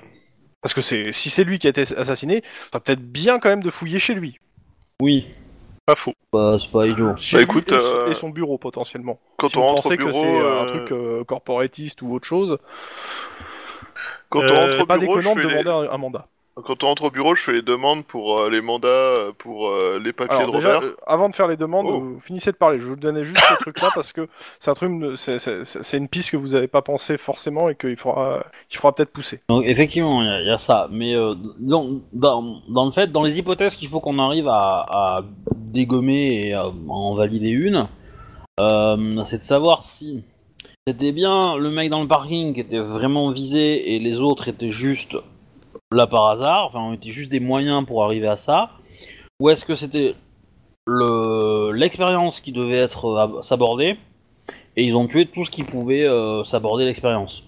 Parce que c'est si c'est lui qui a été assassiné, ça peut-être bien quand même de fouiller chez lui. Oui, Pas faux. bah, c'est pas idiot. Chez Bah, lui écoute, et, son- euh, et son bureau potentiellement. Quand si on rentre au pensez bureau, que c'est euh, un euh, truc euh, corporatiste ou autre chose, quand Euh, on rentre au pas bureau, déconnant je de fais les- demander un, un mandat. Quand on rentre au bureau, je fais les demandes pour euh, les mandats, euh, pour euh, les papiers Alors de déjà, Robert. euh, avant de faire les demandes, Oh. vous finissez de parler. Je vous donnais juste ce truc-là parce que c'est un truc, c'est- c'est c'est une piste que vous avez pas pensé forcément et qu'il faudra, qu'il faudra peut-être pousser. Donc effectivement, il y, a- il y a ça. Mais euh, dans, dans, dans le fait, dans les hypothèses qu'il faut qu'on arrive à, à dégommer et à en valider une, euh, c'est de savoir si c'était bien le mec dans le parking qui était vraiment visé et les autres étaient juste là par hasard, enfin, on était juste des moyens pour arriver à ça, ou est-ce que c'était le l'expérience qui devait être euh, s'aborder et ils ont tué tout ce qui pouvait euh, s'aborder l'expérience.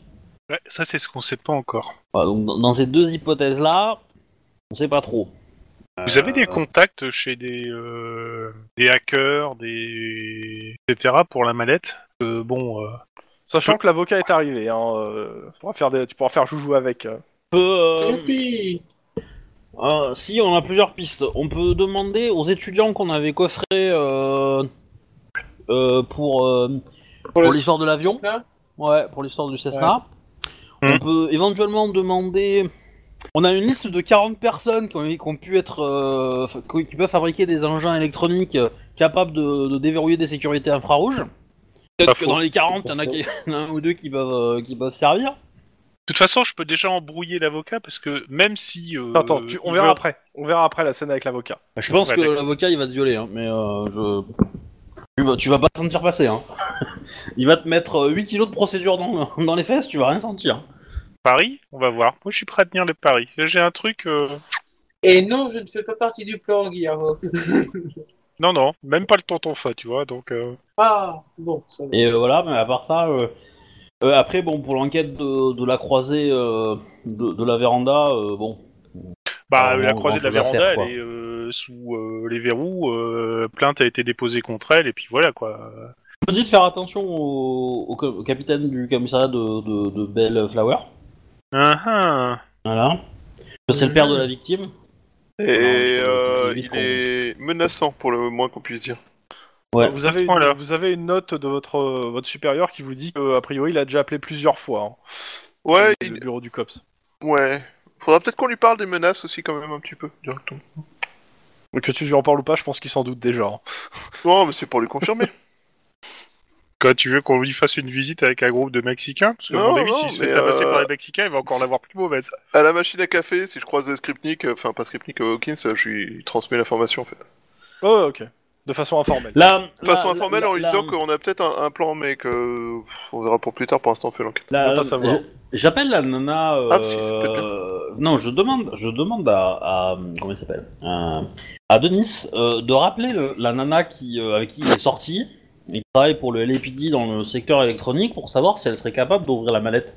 Ouais, ça, c'est ce qu'on sait pas encore. Voilà, donc dans- dans ces deux hypothèses-là, on sait pas trop. Vous avez des Euh, contacts chez des, euh, des hackers, des etc. pour la mallette? Euh, Bon, euh, Sachant que l'avocat est arrivé, hein, euh, tu, pourras faire des- tu pourras faire joujou avec. Peut, euh, euh, si on a plusieurs pistes, on peut demander aux étudiants qu'on avait coffrés euh, euh, pour, euh, l'histoire de l'avion. Ouais, pour l'histoire du Cessna. On Hmm. peut éventuellement demander. On a une liste de 40 personnes qui ont, qui ont pu être. euh, qui peuvent fabriquer des engins électroniques capables de, de déverrouiller des sécurités infrarouges. Peut-être que faux. dans les 40, il y en a qui- il y en a un ou deux qui peuvent, euh, qui peuvent servir. De toute façon, je peux déjà embrouiller l'avocat parce que même si euh, Attends, tu- on il verra veut- après. On verra après la scène avec l'avocat. Je pense Ouais, que d'accord. l'avocat il va te violer, hein, mais euh, je... tu, vas, tu vas pas te sentir passer. Hein. <laughs> il va te mettre euh, 8 kilos de procédure dans, dans les fesses, tu vas rien sentir. Paris, on va voir. Moi, je suis prêt à tenir le pari. J'ai un truc. euh, Et non, je ne fais pas partie du plan, Guillermo. <laughs> Non, non, même pas le tonton fa, tu vois. Donc, euh, Ah, bon, ça va. Et euh, voilà, mais à part ça, euh, euh, après, bon, pour l'enquête de, de la croisée euh, de, de la véranda, euh, bon. bah, Ah, la croisée de la véranda, faire, elle est euh, sous euh, les verrous. euh, plainte a été déposée contre elle, et puis voilà quoi. Je te dis de faire attention au, au capitaine du commissariat de, de, de Bellflower. Ah, ah. Voilà. C'est le père de la victime. Et euh, je- il est menaçant pour le moins qu'on puisse dire. Ouais. Vous à avez, une, point-là. vous avez une note de votre, euh, votre supérieur qui vous dit qu'a priori il a déjà appelé plusieurs fois. hein, Ouais, le il- bureau du COPS. ouais. Faudra peut-être qu'on lui parle des menaces aussi quand même un petit peu, directement. Que tu lui en parles ou pas, je pense qu'il s'en doute déjà. hein. <laughs> Non, mais c'est pour lui confirmer. <laughs> Quand tu veux qu'on lui fasse une visite avec un groupe de Mexicains Parce que, à Non, mon avis, s'il se fait tabasser euh, par les Mexicains, il va encore l'avoir plus mauvaise. à la machine à café, si je croise Skripnik, euh, enfin pas Skripnik, euh, Hawkins, je lui transmets l'information en fait. Oh, ok. De façon informelle. Là, De façon là, informelle là, en lui disant qu'on a peut-être un, un plan, mais que pff, on verra pour plus tard. Pour l'instant, on fait l'enquête. On peut pas savoir. J'appelle la nana. euh, Ah, si, Non, je demande, je demande à, à- comment il s'appelle, à, à Denis euh, de rappeler le- la nana qui euh, avec qui il est sorti et qui travaille pour le LAPD dans le secteur électronique pour savoir si elle serait capable d'ouvrir la mallette.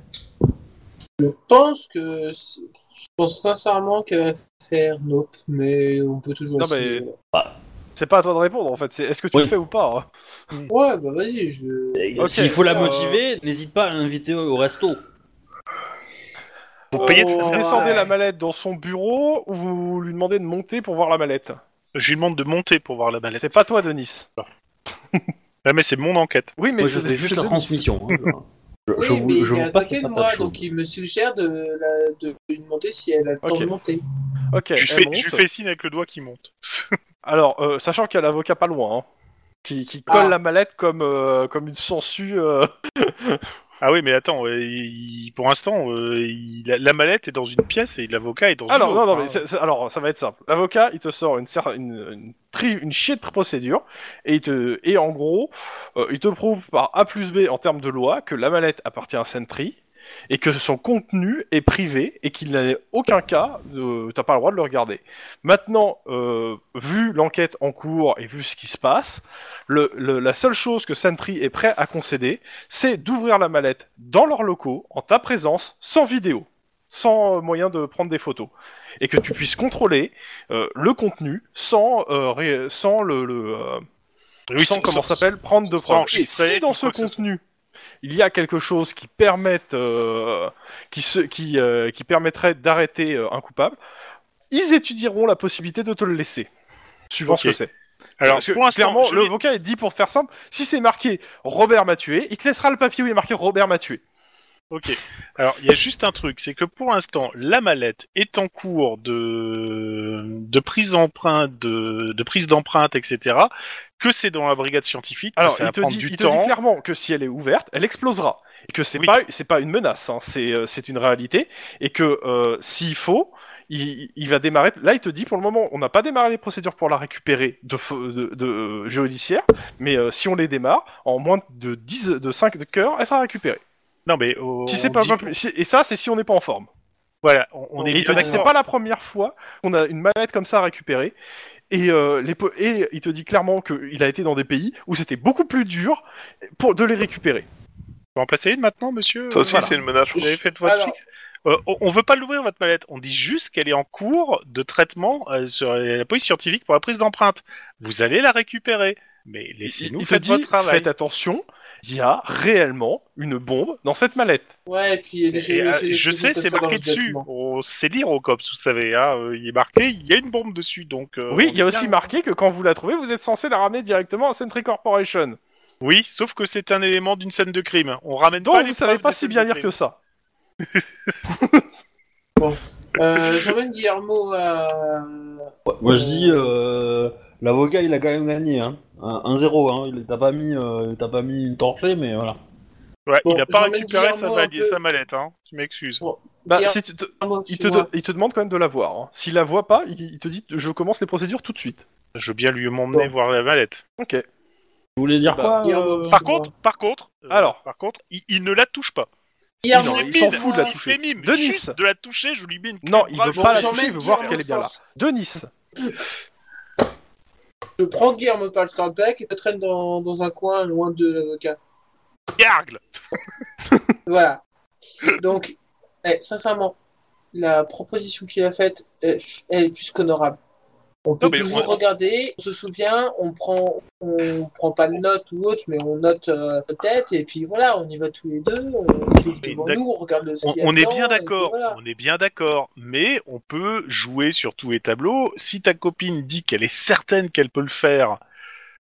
Je pense que. Je pense sincèrement qu'elle va faire nope, mais on peut toujours Non, essayer. C'est pas à toi de répondre en fait, c'est est-ce que tu Oui. le fais ou pas hein Ouais, bah vas-y, je. Ok, S'il faut la euh, motiver, n'hésite pas à l'inviter au resto. Vous payez de Vous descendez Ouais. la mallette dans son bureau ou vous lui demandez de monter pour voir la mallette Je lui demande de monter pour voir la mallette. C'est pas toi, Denis. <laughs> Ouais, mais c'est mon enquête. Oui, mais Moi, je c'est fais juste c'est la Denis. transmission. hein, je- je- Oui, je vous- mais je il est vous à passe côté le de moi, chaude. donc il me suggère de, la... de lui demander si elle a le temps Ok. de monter. Ok, je, lui elle fais, monte. je lui fais signe avec le doigt qui monte. <laughs> Alors, euh, sachant qu'il y a l'avocat pas loin, hein, qui, qui colle Ah. la mallette comme, euh, comme une sangsue. euh, Ah oui, mais attends, euh, il- pour l'instant, euh, il- la, la mallette est dans une pièce et l'avocat est dans Alors, une non, autre. non, mais hein. c'est- c'est- alors, ça va être simple. L'avocat, il te sort une, cer- une, une, tri- une chier de procédure, et, il te, et en gros, euh, il te prouve par A plus B en termes de loi que la mallette appartient à Sentry, et que son contenu est privé, et qu'il n'a aucun cas, de, t'as pas le droit de le regarder. Maintenant, euh, vu l'enquête en cours et vu ce qui se passe, le, le- la seule chose que Sentry est prêt à concéder, c'est d'ouvrir la mallette dans leurs locaux, en ta présence, sans vidéo, sans euh, moyen de prendre des photos, et que tu puisses contrôler euh, le contenu sans, euh, ré- sans le, le, euh, Oui, sans comment s'appelle prendre de. Et enregistrer, si dans ce contenu il y a quelque chose qui permette, euh, qui, se, qui, euh, qui permettrait d'arrêter euh, un coupable, ils étudieront la possibilité de te le laisser, suivant ce que c'est. Alors, Parce que, pour clairement, vais- l'avocat est dit pour faire simple, si c'est marqué Robert m'a tué, il te laissera le papier où il est marqué Robert m'a tué. Ok. Alors, il y a juste un truc, c'est que pour l'instant, la mallette est en cours de, de prise d'empreinte, de, de prise d'empreinte, etc. Que c'est dans la brigade scientifique, que Alors, ça il va te, prendre dit, du il te temps. dit clairement que si elle est ouverte, elle explosera. Et que c'est Oui. pas, c'est pas une menace, hein, c'est, euh, c'est une réalité. Et que euh, s'il faut, il, il va démarrer. Là, il te dit pour le moment, on n'a pas démarré les procédures pour la récupérer de, de, de, euh, judiciaire, mais euh, si on les démarre, en moins de 10, de 5 de cœur, elle sera récupérée. Non, mais oh, Si c'est on pas, dit- pas plus- si- et ça, c'est si on n'est pas en forme. Voilà, on, on est il te dit que c'est pas la première fois qu'on a une mallette comme ça à récupérer. Et, euh, les, et il te dit clairement qu'il a été dans des pays où c'était beaucoup plus dur pour de les récupérer. Vous en placez une maintenant, monsieur Ça aussi, Voilà. c'est une menace. Vous avez fait votre Alors, Euh, on, veut pas l'ouvrir votre mallette. On dit juste qu'elle est en cours de traitement euh, sur la police scientifique pour la prise d'empreinte. Vous allez la récupérer, mais laissez-nous faire votre travail. faites attention, il y a réellement une bombe dans cette mallette. Ouais, et puis Et, j'ai euh, je sais, c'est marqué dessus. On sait lire au COPS, vous savez. Hein, euh, il est marqué, il y a une bombe dessus, donc. euh, oui, il y a aussi bien- marqué que quand vous la trouvez, vous êtes censé la ramener directement à Sentry Corporation. Oui, sauf que c'est un élément d'une scène de crime. On ramène Donc pas vous savez pas si bien lire que ça. Euh, J'emmène Guillermo à. Moi je dis, euh, l'avocat il a quand même gagné, hein. Un 1-0, hein. Il t'a pas mis, euh, il t'a pas mis une torchée, mais voilà. Ouais, Bon, il a pas récupéré sa, valise- peu. sa mallette, hein. Tu m'excuses. Bon, Bah, si tu te- il, te suis-moi. de- il te demande quand même de la voir. hein. S'il la voit pas, il, il te dit je commence les procédures tout de suite. Je veux bien lui m'emmener Bon. voir la mallette. Ok. Vous voulez dire Bah, quoi euh, Par contre, par contre, euh, Alors. par contre, il, il ne la touche pas. Non, il s'en fout de la il toucher. fait mime. Denis. Juste de la toucher, je lui mets une Non, il veut pas la toucher, il veut voir qu'elle est bien là. Denis, <laughs> Je prends Guillermo corbec et le traîne dans, dans un coin loin de l'avocat. Gargle <laughs> Voilà. Donc, eh, sincèrement, la proposition qu'il a faite, est plus qu'honorable. On peut toujours on- regarder, on se souvient, on prend, on prend pas de notes ou autre, mais on note euh, peut-être, et puis voilà, on y va tous les deux, on Mais devant nous, on regarde le On, est bien d'accord, voilà. on est bien d'accord, mais on peut jouer sur tous les tableaux. Si ta copine dit qu'elle est certaine qu'elle peut le faire,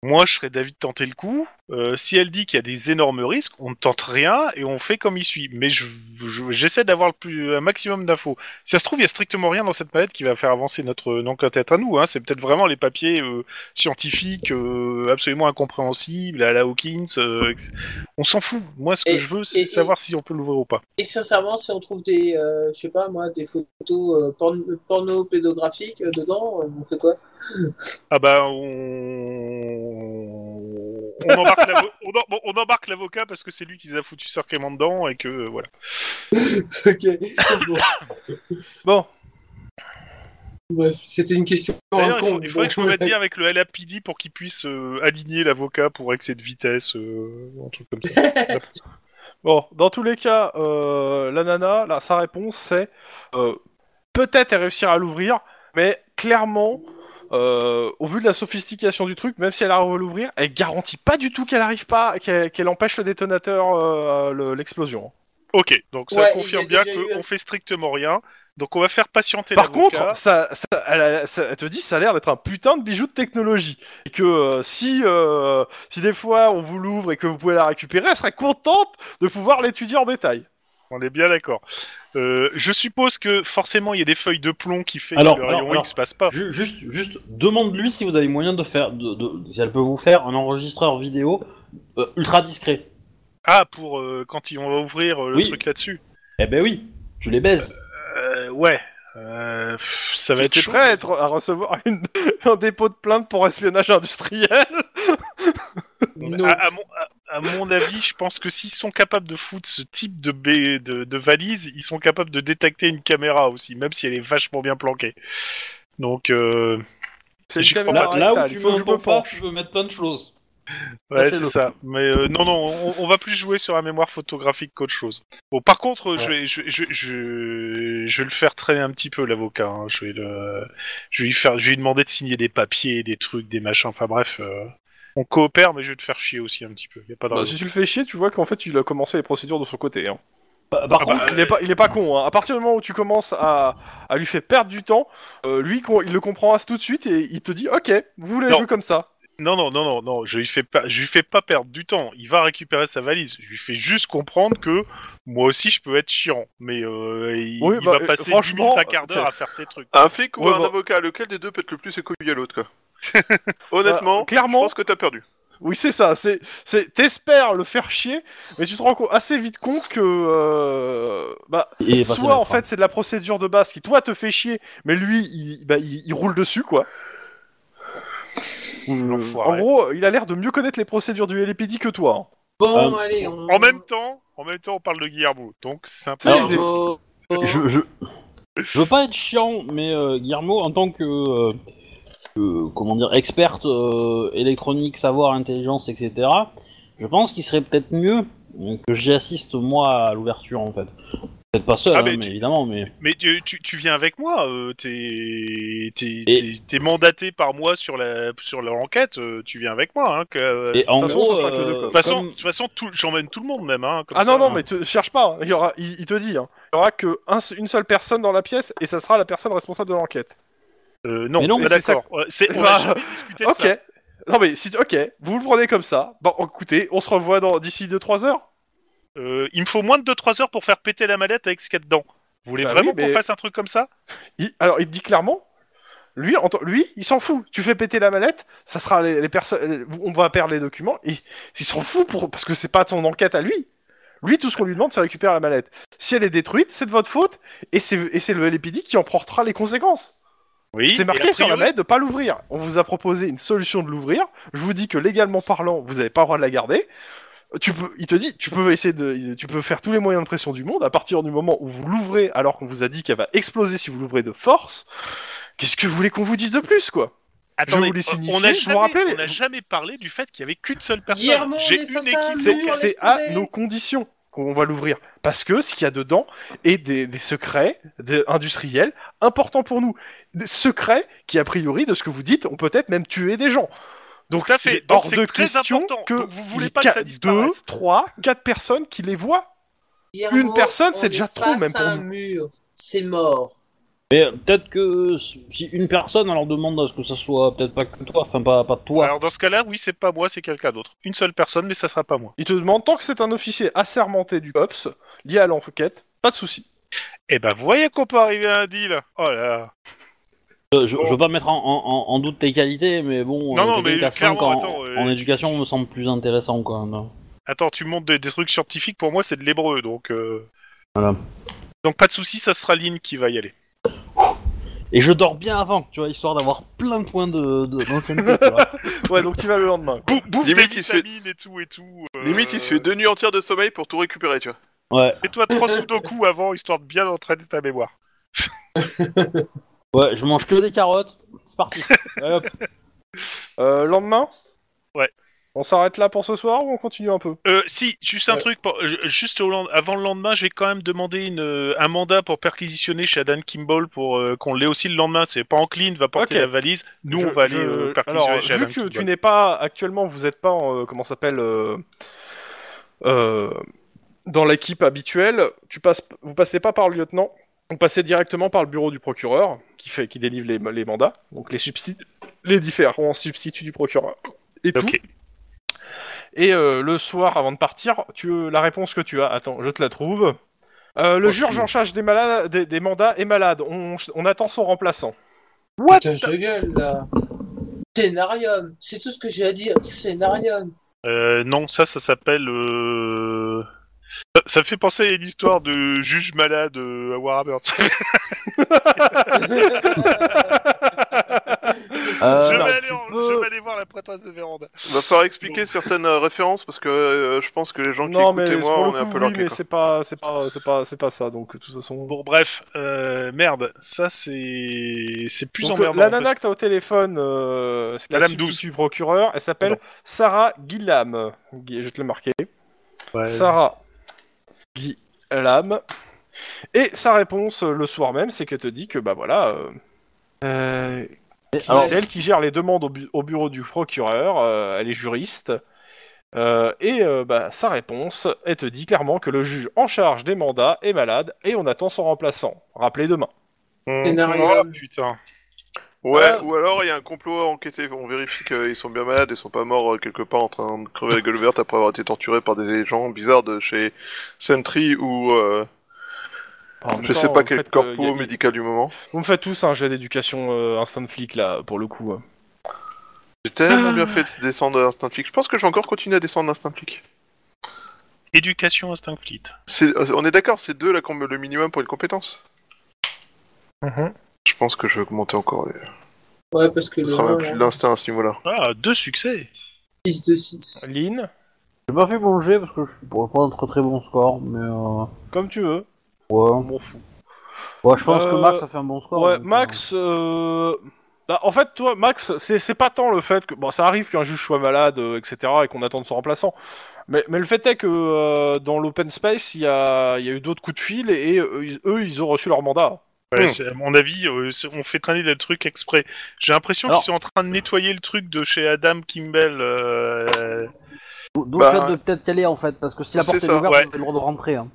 moi je serais d'avis de tenter le coup. Euh, si elle dit qu'il y a des énormes risques, on ne tente rien et on fait comme il suit. Mais je- je- j'essaie d'avoir le plus un maximum d'infos. Si ça se trouve, il y a strictement rien dans cette palette qui va faire avancer notre enquête à nous. Hein. C'est peut-être vraiment les papiers euh, scientifiques euh, absolument incompréhensibles à la Hawkins. on s'en fout. Moi, ce que Et- je veux, c'est et- savoir si on peut l'ouvrir ou pas. Et sincèrement, si on trouve des, je sais pas moi, des photos porn- porno-pédographiques euh, dedans, on fait quoi? Ah bah on, on embarque l'avo- on en- bon, on embarque l'avocat parce que c'est lui qui les a foutu sacrément dedans et que euh, voilà. <laughs> Ok. Bon. Bon, Bref, c'était une question. D'ailleurs, il, con, faut- il faudrait que je me mette bien avec le LAPD pour qu'il puisse euh, aligner l'avocat pour excès de vitesse, euh, un truc comme ça. <laughs> bon, dans tous les cas, euh, la nana, là, sa réponse c'est euh, peut-être elle réussira à l'ouvrir, mais clairement, euh, au vu de la sophistication du truc, même si elle arrive à l'ouvrir, elle garantit pas du tout qu'elle arrive pas, qu'elle qu'elle empêche le détonateur, euh, le- l'explosion. Ok, donc ça Ouais, confirme il y a bien déjà eu un- qu'on fait strictement rien. Donc on va faire patienter Par l'avocat. contre, ça, ça- elle, a- ça- elle te dit ça a l'air d'être un putain de bijou de technologie. Et que euh, si, euh, si des fois on vous l'ouvre et que vous pouvez la récupérer, elle serait contente de pouvoir l'étudier en détail. On est bien d'accord. Euh, je suppose que forcément il y a des feuilles de plomb qui fait Alors, que le alors, rayon alors, X passe pas. Ju- Juste, juste, demande-lui si vous avez moyen de faire, de, de- si elle peut vous faire un enregistreur vidéo euh, ultra discret. Ah, pour euh, quand ils- on va ouvrir euh, le Oui. truc là-dessus. Eh ben oui, tu les baises. Euh, ouais. Euh, pff, ça va être chaud. prêt à, être, à recevoir une- <laughs> un dépôt de plainte pour espionnage industriel? <laughs> À, à mon, à- à mon avis, je pense que s'ils sont capables de foutre ce type de, ba- de, de valise, ils sont capables de détecter une caméra aussi, même si elle est vachement bien planquée. Donc, euh, C'est une crois caméra pas. Là, là où tu ton me pas, tu peux mettre plein de choses. ouais, c'est ça. Mais euh, non, non, on, on va plus jouer sur la mémoire photographique qu'autre chose. Bon, par contre, je, vais, je, vais- je, je, je vais le faire traîner un petit peu l'avocat. hein. Je vais le, je vais lui faire, je vais lui demander de signer des papiers, des trucs, des machins. Enfin bref, euh, on coopère, mais je vais te faire chier aussi un petit peu. Y a pas de Bah, raison. si tu le fais chier, tu vois qu'en fait il a commencé les procédures de son côté. hein. Par, par Ah contre, bah, Il est pas, il est pas con. Hein. À partir du moment où tu commences à, à lui faire perdre du temps, euh, lui con- il le comprend tout de suite et il te dit ok, vous voulez Non. jouer comme ça. Non, non, non, non, non, je lui fais pas, je lui fais pas perdre du temps. Il va récupérer sa valise. Je lui fais juste comprendre que moi aussi je peux être chiant, mais euh, il, Oui, il bah, va euh, passer 10 franchement, minutes à quart d'heure à faire ses trucs. Un flic ou Ouais, un avocat, lequel des deux pète le plus et couille à l'autre, quoi? <laughs> Honnêtement, Euh, clairement- je pense que t'as perdu. Oui, c'est ça. C'est, c'est, t'espères le faire chier, mais tu te rends assez vite compte que, euh, bah, il soit en fait c'est de la procédure de base qui toi te fait chier, mais lui il, bah, il, il roule dessus quoi. En L'enfoiré. gros, il a l'air de mieux connaître les procédures du LPD que toi. hein. Bon, Euh, allez, on... En même temps, en même temps, on parle de Guillermo, donc c'est un peu. Alors. Je, je, je veux pas être chiant, mais euh, Guillermo, en tant que, euh, comment dire, experte euh, électronique, savoir, intelligence, etc., je pense qu'il serait peut-être mieux que j'y assiste moi à l'ouverture en fait. Peut-être pas seul, Ah, hein, mais évidemment, mais. Mais tu, tu, tu viens avec moi, euh, t'es Et- mandaté par moi sur la sur l'enquête, euh, tu viens avec moi. Hein, que, euh, Et en façon, gros, euh, de toute façon, comme- de toute façon tout- j'emmène tout le monde même. Hein, comme Ah ça. non, non, mais te cherche pas. Il, y aura, il, il te dit. Hein. Il y aura que un- une seule personne dans la pièce et ça sera la personne responsable de l'enquête. Euh, non, Mais non, mais d'accord. C'est- Bah, Ok. <laughs> ça. Non mais si, ok, vous le prenez comme ça. Bon, écoutez, on se revoit dans d'ici 2-3 heures. Euh, il me faut moins de 2-3 heures pour faire péter la mallette avec ce qu'il y a dedans. Vous voulez Bah vraiment oui, mais- qu'on fasse un truc comme ça? Il- alors il dit clairement, lui, en lui, il s'en fout. Tu fais péter la mallette, ça sera les, les personnes, on va perdre les documents et il s'en fout pour parce que c'est pas ton enquête à lui. Lui, tout ce qu'on lui demande, c'est récupérer la mallette. Si elle est détruite, c'est de votre faute et c'est et c'est le LPD qui en portera les conséquences. Oui. C'est marqué sur la mallette de pas l'ouvrir. On vous a proposé une solution de l'ouvrir. Je vous dis que légalement parlant, vous avez pas le droit de la garder. Tu peux, il te dit, tu peux essayer de, tu peux faire tous les moyens de pression du monde. À partir du moment où vous l'ouvrez, alors qu'on vous a dit qu'elle va exploser si vous l'ouvrez de force, qu'est-ce que vous voulez qu'on vous dise de plus, quoi? Attendez, vous les signifier, on a je vous jamais, rappelle- on a jamais parlé du fait qu'il y avait qu'une seule personne. J'ai une équipe. C'est, à nos conditions qu'on va l'ouvrir, parce que ce qu'il y a dedans est des, des secrets des industriels importants pour nous, des secrets qui, a priori, de ce que vous dites, ont peut-être même tué des gens. Donc, Tout à fait. il est Donc hors c'est de très question important. que Donc vous voulez il y ait pas que ça quatre- disparaisse. deux, trois, quatre personnes qui les voient. Guillermo, une personne, on c'est est déjà trop, même pour un nous. mur. C'est mort. Mais euh, peut-être que si une personne alors demande à ce que ça soit peut-être pas que toi, enfin pas, pas toi. Alors dans ce cas-là, oui, c'est pas moi, c'est quelqu'un d'autre. Une seule personne, mais ça sera pas moi. Il te demande tant que c'est un officier assermenté du COPS, lié à l'enquête, pas de souci. Eh ben, vous voyez qu'on peut arriver à un deal. Oh là. là. Euh, je, je veux pas mettre en, en- en doute tes qualités, mais bon, Non, euh, non, quelqu'un mais clairement, en, attends, euh, en éducation me semble plus intéressant quoi. non. Attends, tu montes des, des trucs scientifiques, pour moi, c'est de l'hébreu, donc. euh, Voilà. Donc pas de souci, ça sera Lynn qui va y aller. Et je dors bien avant, tu vois, histoire d'avoir plein de points de, de- d'ancienneté, tu vois. <laughs> Ouais, donc tu vas le lendemain. Bou- bouffe Limite, des il se fait- vitamines et tout et tout. euh, Limite, il se fait deux nuits entières de sommeil pour tout récupérer, tu vois. Ouais, Fais-toi trois sudoku <laughs> avant, histoire de bien entraîner ta mémoire. ouais, je mange que des carottes, c'est parti. <laughs> Allez, hop. Euh, lendemain? Ouais. On s'arrête là pour ce soir ou on continue un peu? Euh, si, juste un Ouais. truc, pour- juste au lend- avant le lendemain, je vais quand même demander une, euh, un mandat pour perquisitionner chez Adam Kimball pour euh, qu'on l'ait aussi le lendemain. C'est pas en clean, va porter la valise. Nous, Je- on va aller je- euh, perquisitionner Alors, chez vu Adam que Kimball. tu n'es pas actuellement, vous n'êtes pas en, euh, comment ça s'appelle euh, euh, dans l'équipe habituelle, tu passes, vous passez pas par le lieutenant, vous passez directement par le bureau du procureur qui fait, qui délivre les, les mandats, donc les substituts, les différents substituts du procureur et tout. Et euh, le soir, avant de partir, tu la réponse que tu as, attends, je te la trouve. Euh, le juge en charge des, malades, des, des mandats est malade. On, on attend son remplaçant. What Putain, je gueule là. Scénarium. C'est tout ce que j'ai à dire. Scénarium. Euh, non, ça, ça s'appelle. Euh... Ça, ça me fait penser à une histoire de juge malade euh, à Warhammer. <laughs> Euh, je, vais aller tu en- peux- je vais aller voir la prêtresse de Véranda. Va falloir expliquer certaines euh, références parce que euh, je pense que les gens qui non, mais écoutaient moi, pour on le est un coup, peu oui, largués. mais quoi. c'est pas, c'est pas, c'est pas, c'est pas ça. Donc de toute façon. Bon, bref, euh, merde, ça c'est. C'est plus Donc, emmerdant. la parce nana que t'as au téléphone, euh, c'est la Madame substitut procureur, elle s'appelle Non. Sarah Guillam. Gui- Je vais te le marquer. que- Sarah Guillam. Et sa réponse euh, le soir même, c'est qu'elle te dit que bah voilà, euh, euh, alors, c'est elle qui gère les demandes au, bu- au bureau du procureur. euh, elle est juriste. Euh, et euh, bah, sa réponse, elle te dit clairement que le juge en charge des mandats est malade et on attend son remplaçant. Rappelez demain. Scénario. Oh putain. Ouais, Ah. ou alors il y a un complot à enquêter. On vérifie qu'ils sont bien malades et sont pas morts euh, quelque part en train de crever la gueule verte après avoir été torturés par des gens bizarres de chez Sentry ou euh, je sais pas quel euh, corpo médical du moment. Vous me faites tous un jet d'éducation euh, instant flic là, pour le coup. hein. J'ai tellement bien fait de descendre Instinct Flic. Je pense que je vais encore continuer à descendre Instinct Flic. Éducation. C'est- euh, On est d'accord, c'est deux là, le minimum pour une compétence. Je pense que je vais augmenter encore. les- Ouais, parce que Ce sera même plus de l'instinct à ce niveau-là. Ah, deux succès. 6 de 6. Lynn, j'ai pas fait mon jet parce que je pourrais pas un très très bon score, mais euh, comme tu veux, ouais. on m'en fout. Ouais, je pense que Euh, Max a fait un bon score. Ouais, donc, Max, euh, Bah, en fait, toi, Max, c'est c'est pas tant le fait que bon, ça arrive qu'un juge soit malade, euh, etc., et qu'on attende son remplaçant. Mais, mais le fait est que euh, dans l'open space, il y a, il y a eu d'autres coups de fil et, euh, ils- eux, ils ont reçu leur mandat. Ouais, c'est- à mon avis, euh, c'est- on fait traîner le truc exprès. J'ai l'impression Alors- qu'ils sont en train de nettoyer le truc de chez Adam Kimball. euh, D'où Bah, le fait de peut-être y aller en fait, parce que si la c'est porte est, ça, ouverte, ouais. vous avez le droit de rentrer. Hein.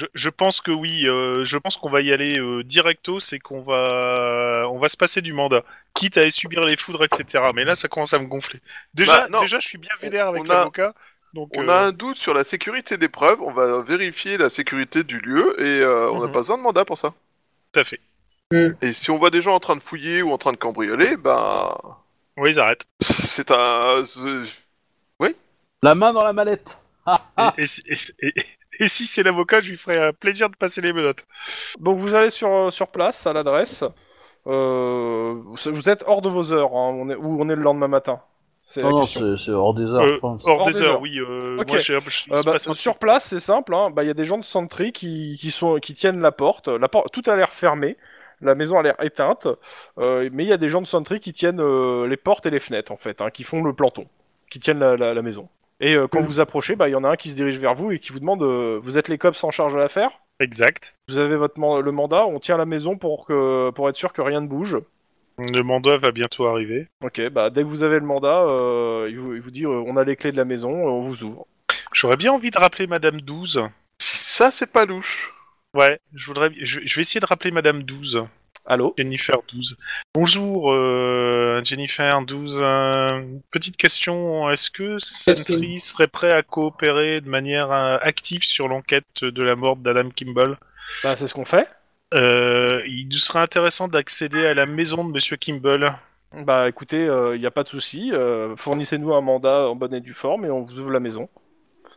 je, je pense que oui. euh, je pense qu'on va y aller euh, directo. C'est qu'on va, on va se passer du mandat, quitte à subir les foudres, etc. Mais là, ça commence à me gonfler. Déjà, Bah, non. déjà, je suis bien vénère avec On a- l'avocat. Donc, On euh, a un doute sur la sécurité des preuves, on va vérifier la sécurité du lieu et euh, on n'a Mhm. pas besoin de mandat pour ça. Tout à fait. Et si on voit des gens en train de fouiller ou en train de cambrioler, bah Oui, ils arrêtent. c'est un. c'est- La main dans la mallette. Ah, ah. Et, et si- et- et- et si c'est l'avocat, je lui ferai un plaisir de passer les menottes. Donc vous allez sur, sur place, à l'adresse. Euh, vous, êtes hors de vos heures, hein, on est, ou on est le lendemain matin. C'est la Non, question. c'est c'est hors des heures, Euh, je pense. Hors, Hors des, heures, heures. oui. euh, Ok. Moi, je, je- il Euh, bah, sur place, c'est simple. hein, bah, Il y a des gens de Sentry qui, qui, sont, qui tiennent la porte. La porte. Tout a l'air fermé. La maison a l'air éteinte. euh, mais il y a des gens de Sentry qui tiennent euh, les portes et les fenêtres, en fait, hein, qui font le planton, qui tiennent la, la- la maison. Et euh, quand vous approchez, bah, il y en a un qui se dirige vers vous et qui vous demande euh, Vous êtes les cops en charge de l'affaire? Exact. Vous avez votre man- le mandat, on tient la maison pour, que, pour être sûr que rien ne bouge. Le mandat va bientôt arriver. Ok, bah dès que vous avez le mandat, euh, il, vous, il vous dit euh, on a les clés de la maison, euh, on vous ouvre. J'aurais bien envie de rappeler Madame 12. Si ça c'est pas louche. Ouais, je voudrais, je, je vais essayer de rappeler Madame 12. Allô? Jennifer 12. Bonjour, euh, Jennifer 12. euh, petite question, est-ce que Sentry serait prêt à coopérer de manière euh, active sur l'enquête de la mort d'Adam Kimball? Bah c'est ce qu'on fait. Euh, Il nous serait intéressant d'accéder à la maison de Monsieur Kimball. Bah écoutez, il n'y a pas de souci, euh, fournissez-nous un mandat en bonne et due forme et on vous ouvre la maison.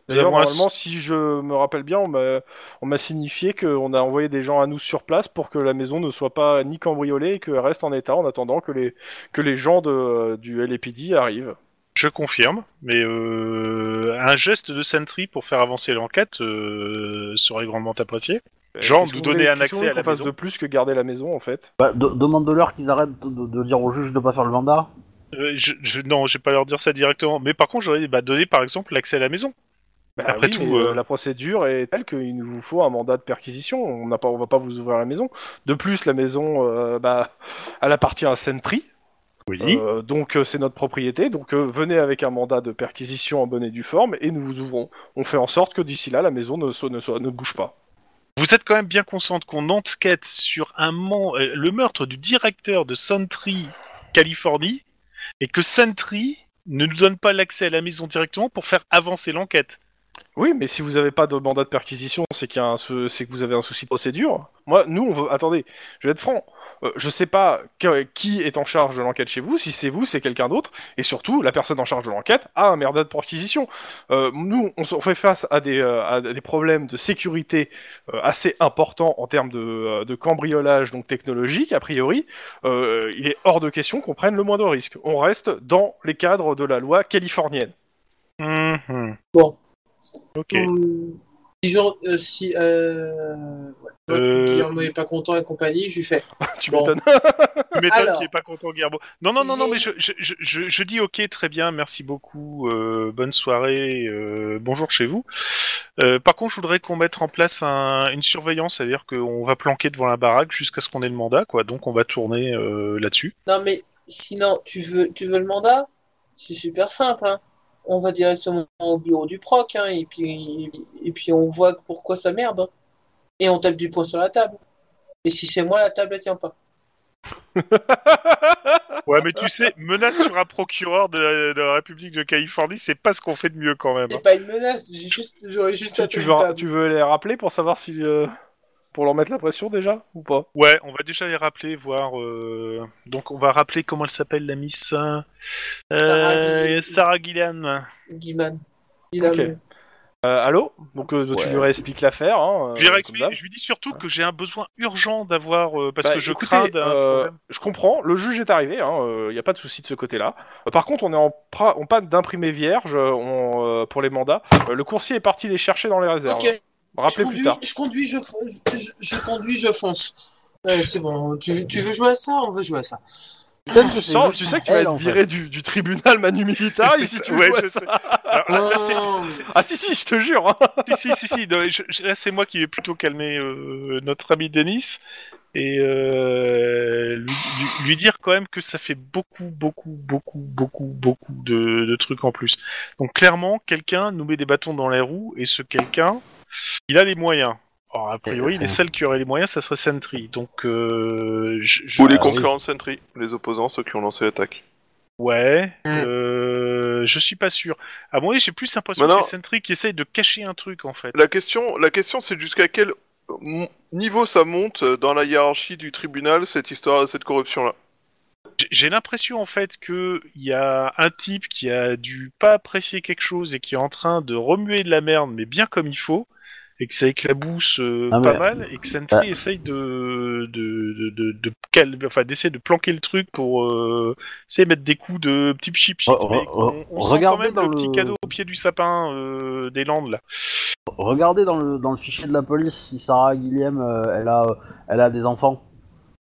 D'ailleurs, avons un- normalement, si je me rappelle bien, on m'a on m'a signifié qu'on a envoyé des gens à nous sur place pour que la maison ne soit pas ni cambriolée et qu'elle reste en état en attendant que les, que les gens de, du LAPD arrivent. Je confirme, mais euh, un geste de Sentry pour faire avancer l'enquête euh, serait grandement apprécié. Genre, Qu'est-ce nous vous donner un vous accès à la maison de plus que garder la maison en fait. Bah, de- demande-leur qu'ils arrêtent de, de dire au juge de pas faire le mandat. Euh, je, je- non, je vais pas leur dire ça directement. Mais par contre, j'aurais bah, donné par exemple l'accès à la maison. Bah Après oui, tout, mais, euh, la procédure est telle qu'il nous faut un mandat de perquisition. On n'a pas, on va pas vous ouvrir la maison. De plus, la maison, euh, bah, elle appartient à Sentry, Oui. euh, donc euh, c'est notre propriété. Donc euh, venez avec un mandat de perquisition en bonne et due forme et nous vous ouvrons. On fait en sorte que d'ici là, la maison ne, ne, ne bouge pas. Vous êtes quand même bien consciente qu'on enquête sur un man- le meurtre du directeur de Sentry Californie et que Sentry ne nous donne pas l'accès à la maison directement pour faire avancer l'enquête. Oui, mais si vous n'avez pas de mandat de perquisition, c'est qu'il y a un sou- c'est que vous avez un souci de procédure. Moi, nous, on veut. Attendez, je vais être franc. Euh, je sais pas que- qui est en charge de l'enquête chez vous. Si c'est vous, c'est quelqu'un d'autre. Et surtout, la personne en charge de l'enquête a un mandat de perquisition. Euh, nous, on, fait face à des, euh, à des problèmes de sécurité euh, assez importants en termes de, de cambriolage donc technologique. A priori, euh, il est hors de question qu'on prenne le moindre risque. On reste dans les cadres de la loi californienne. Mhm. Bon. Ok. Hum, Si, Jean- euh, si euh, ouais, Euh, Guillermo est pas content et compagnie, je lui fais. <laughs> tu Bon. m'étonnes. <laughs> Tu m'étonnes Alors. qu'il est pas content, Guillermo. Non, non, non, non, mais je, je, je, dis ok, très bien, merci beaucoup, euh, bonne soirée, euh, bonjour chez vous. Par contre, je voudrais qu'on mette en place un, une surveillance, c'est-à-dire qu'on va planquer devant la baraque jusqu'à ce qu'on ait le mandat, quoi. Donc, on va tourner là-dessus. Non, mais sinon, tu veux, tu veux le mandat? C'est super simple. Hein. On va directement au bureau du proc hein, et, puis, et puis on voit pourquoi ça merde. hein. Et on tape du poing sur la table. Et si c'est moi, la table, elle tient pas. <laughs> Ouais, mais tu sais, menace sur un procureur de la, de la République de Californie, c'est pas ce qu'on fait de mieux quand même. hein. C'est pas une menace, j'ai juste, j'aurais juste Tu, veux, tu veux les rappeler pour savoir si. euh, pour leur mettre la pression déjà Ou pas? Ouais, on va déjà les rappeler, voir. euh, Donc, on va rappeler comment elle s'appelle la Miss euh, Sarah euh, Gillian. Sarah Gillian. Guiman. Il a Ok. le- euh, Allô? Donc euh, tu Ouais. lui réexpliques l'affaire. Hein, Je lui, euh, réexplique- comme d'hab. je lui dis surtout que j'ai un besoin urgent d'avoir euh, parce Bah, que je écoutez, crains d'un euh, problème. Je comprends, le juge est arrivé, il hein, n'y a pas de souci de ce côté-là. Euh, par contre, on est en, pra- en panne d'imprimé vierge euh, on, euh, pour les mandats. Euh, le coursier est parti les chercher dans les réserves. Ok, je Rappelez plus conduis, tard. je conduis, je, je, je- je conduis, je fonce. Ouais, c'est bon, tu, tu veux jouer à ça On veut jouer à ça. Tu, sens- sais que tu vas être fait. viré du, du tribunal Manu Militari si tu <laughs> Ouais, je ça. sais. Alors, là, là, c'est- Oh. Ah si si, je te jure. hein. si, si, si, si, non, je- je- là c'est moi qui vais plutôt calmer euh, notre ami Denis et euh, lui, lui- lui dire quand même que ça fait beaucoup, beaucoup, beaucoup, beaucoup, beaucoup de, de trucs en plus. Donc clairement, quelqu'un nous met des bâtons dans les roues et ce quelqu'un, il a les moyens. Alors a priori, les seuls qui auraient les moyens, ça serait Sentry. Donc euh, je, je- Ou les Ah, concurrents de Sentry, les opposants, ceux qui ont lancé l'attaque. Ouais, Mm. euh, je suis pas sûr. À mon avis, j'ai plus l'impression que c'est Sentry qui essaye de cacher un truc en fait. La question, la question c'est jusqu'à quel niveau ça monte dans la hiérarchie du tribunal, cette histoire, cette corruption-là. J'ai- J'ai l'impression en fait que il y a un type qui a dû pas apprécier quelque chose et qui est en train de remuer de la merde, mais bien comme il faut, et que ça éclabousse euh, Ah, pas mais- mal, et que Sentry Ah. essaye de de de de, de cal- enfin d'essayer de planquer le truc pour euh, essayer de mettre des coups de petit mais re- on, on sent quand regardez même dans le le- petit cadeau au pied du sapin euh, des Landes là. Regardez dans le, dans le fichier de la police si Sarah Guillem euh, elle, a, elle a des enfants.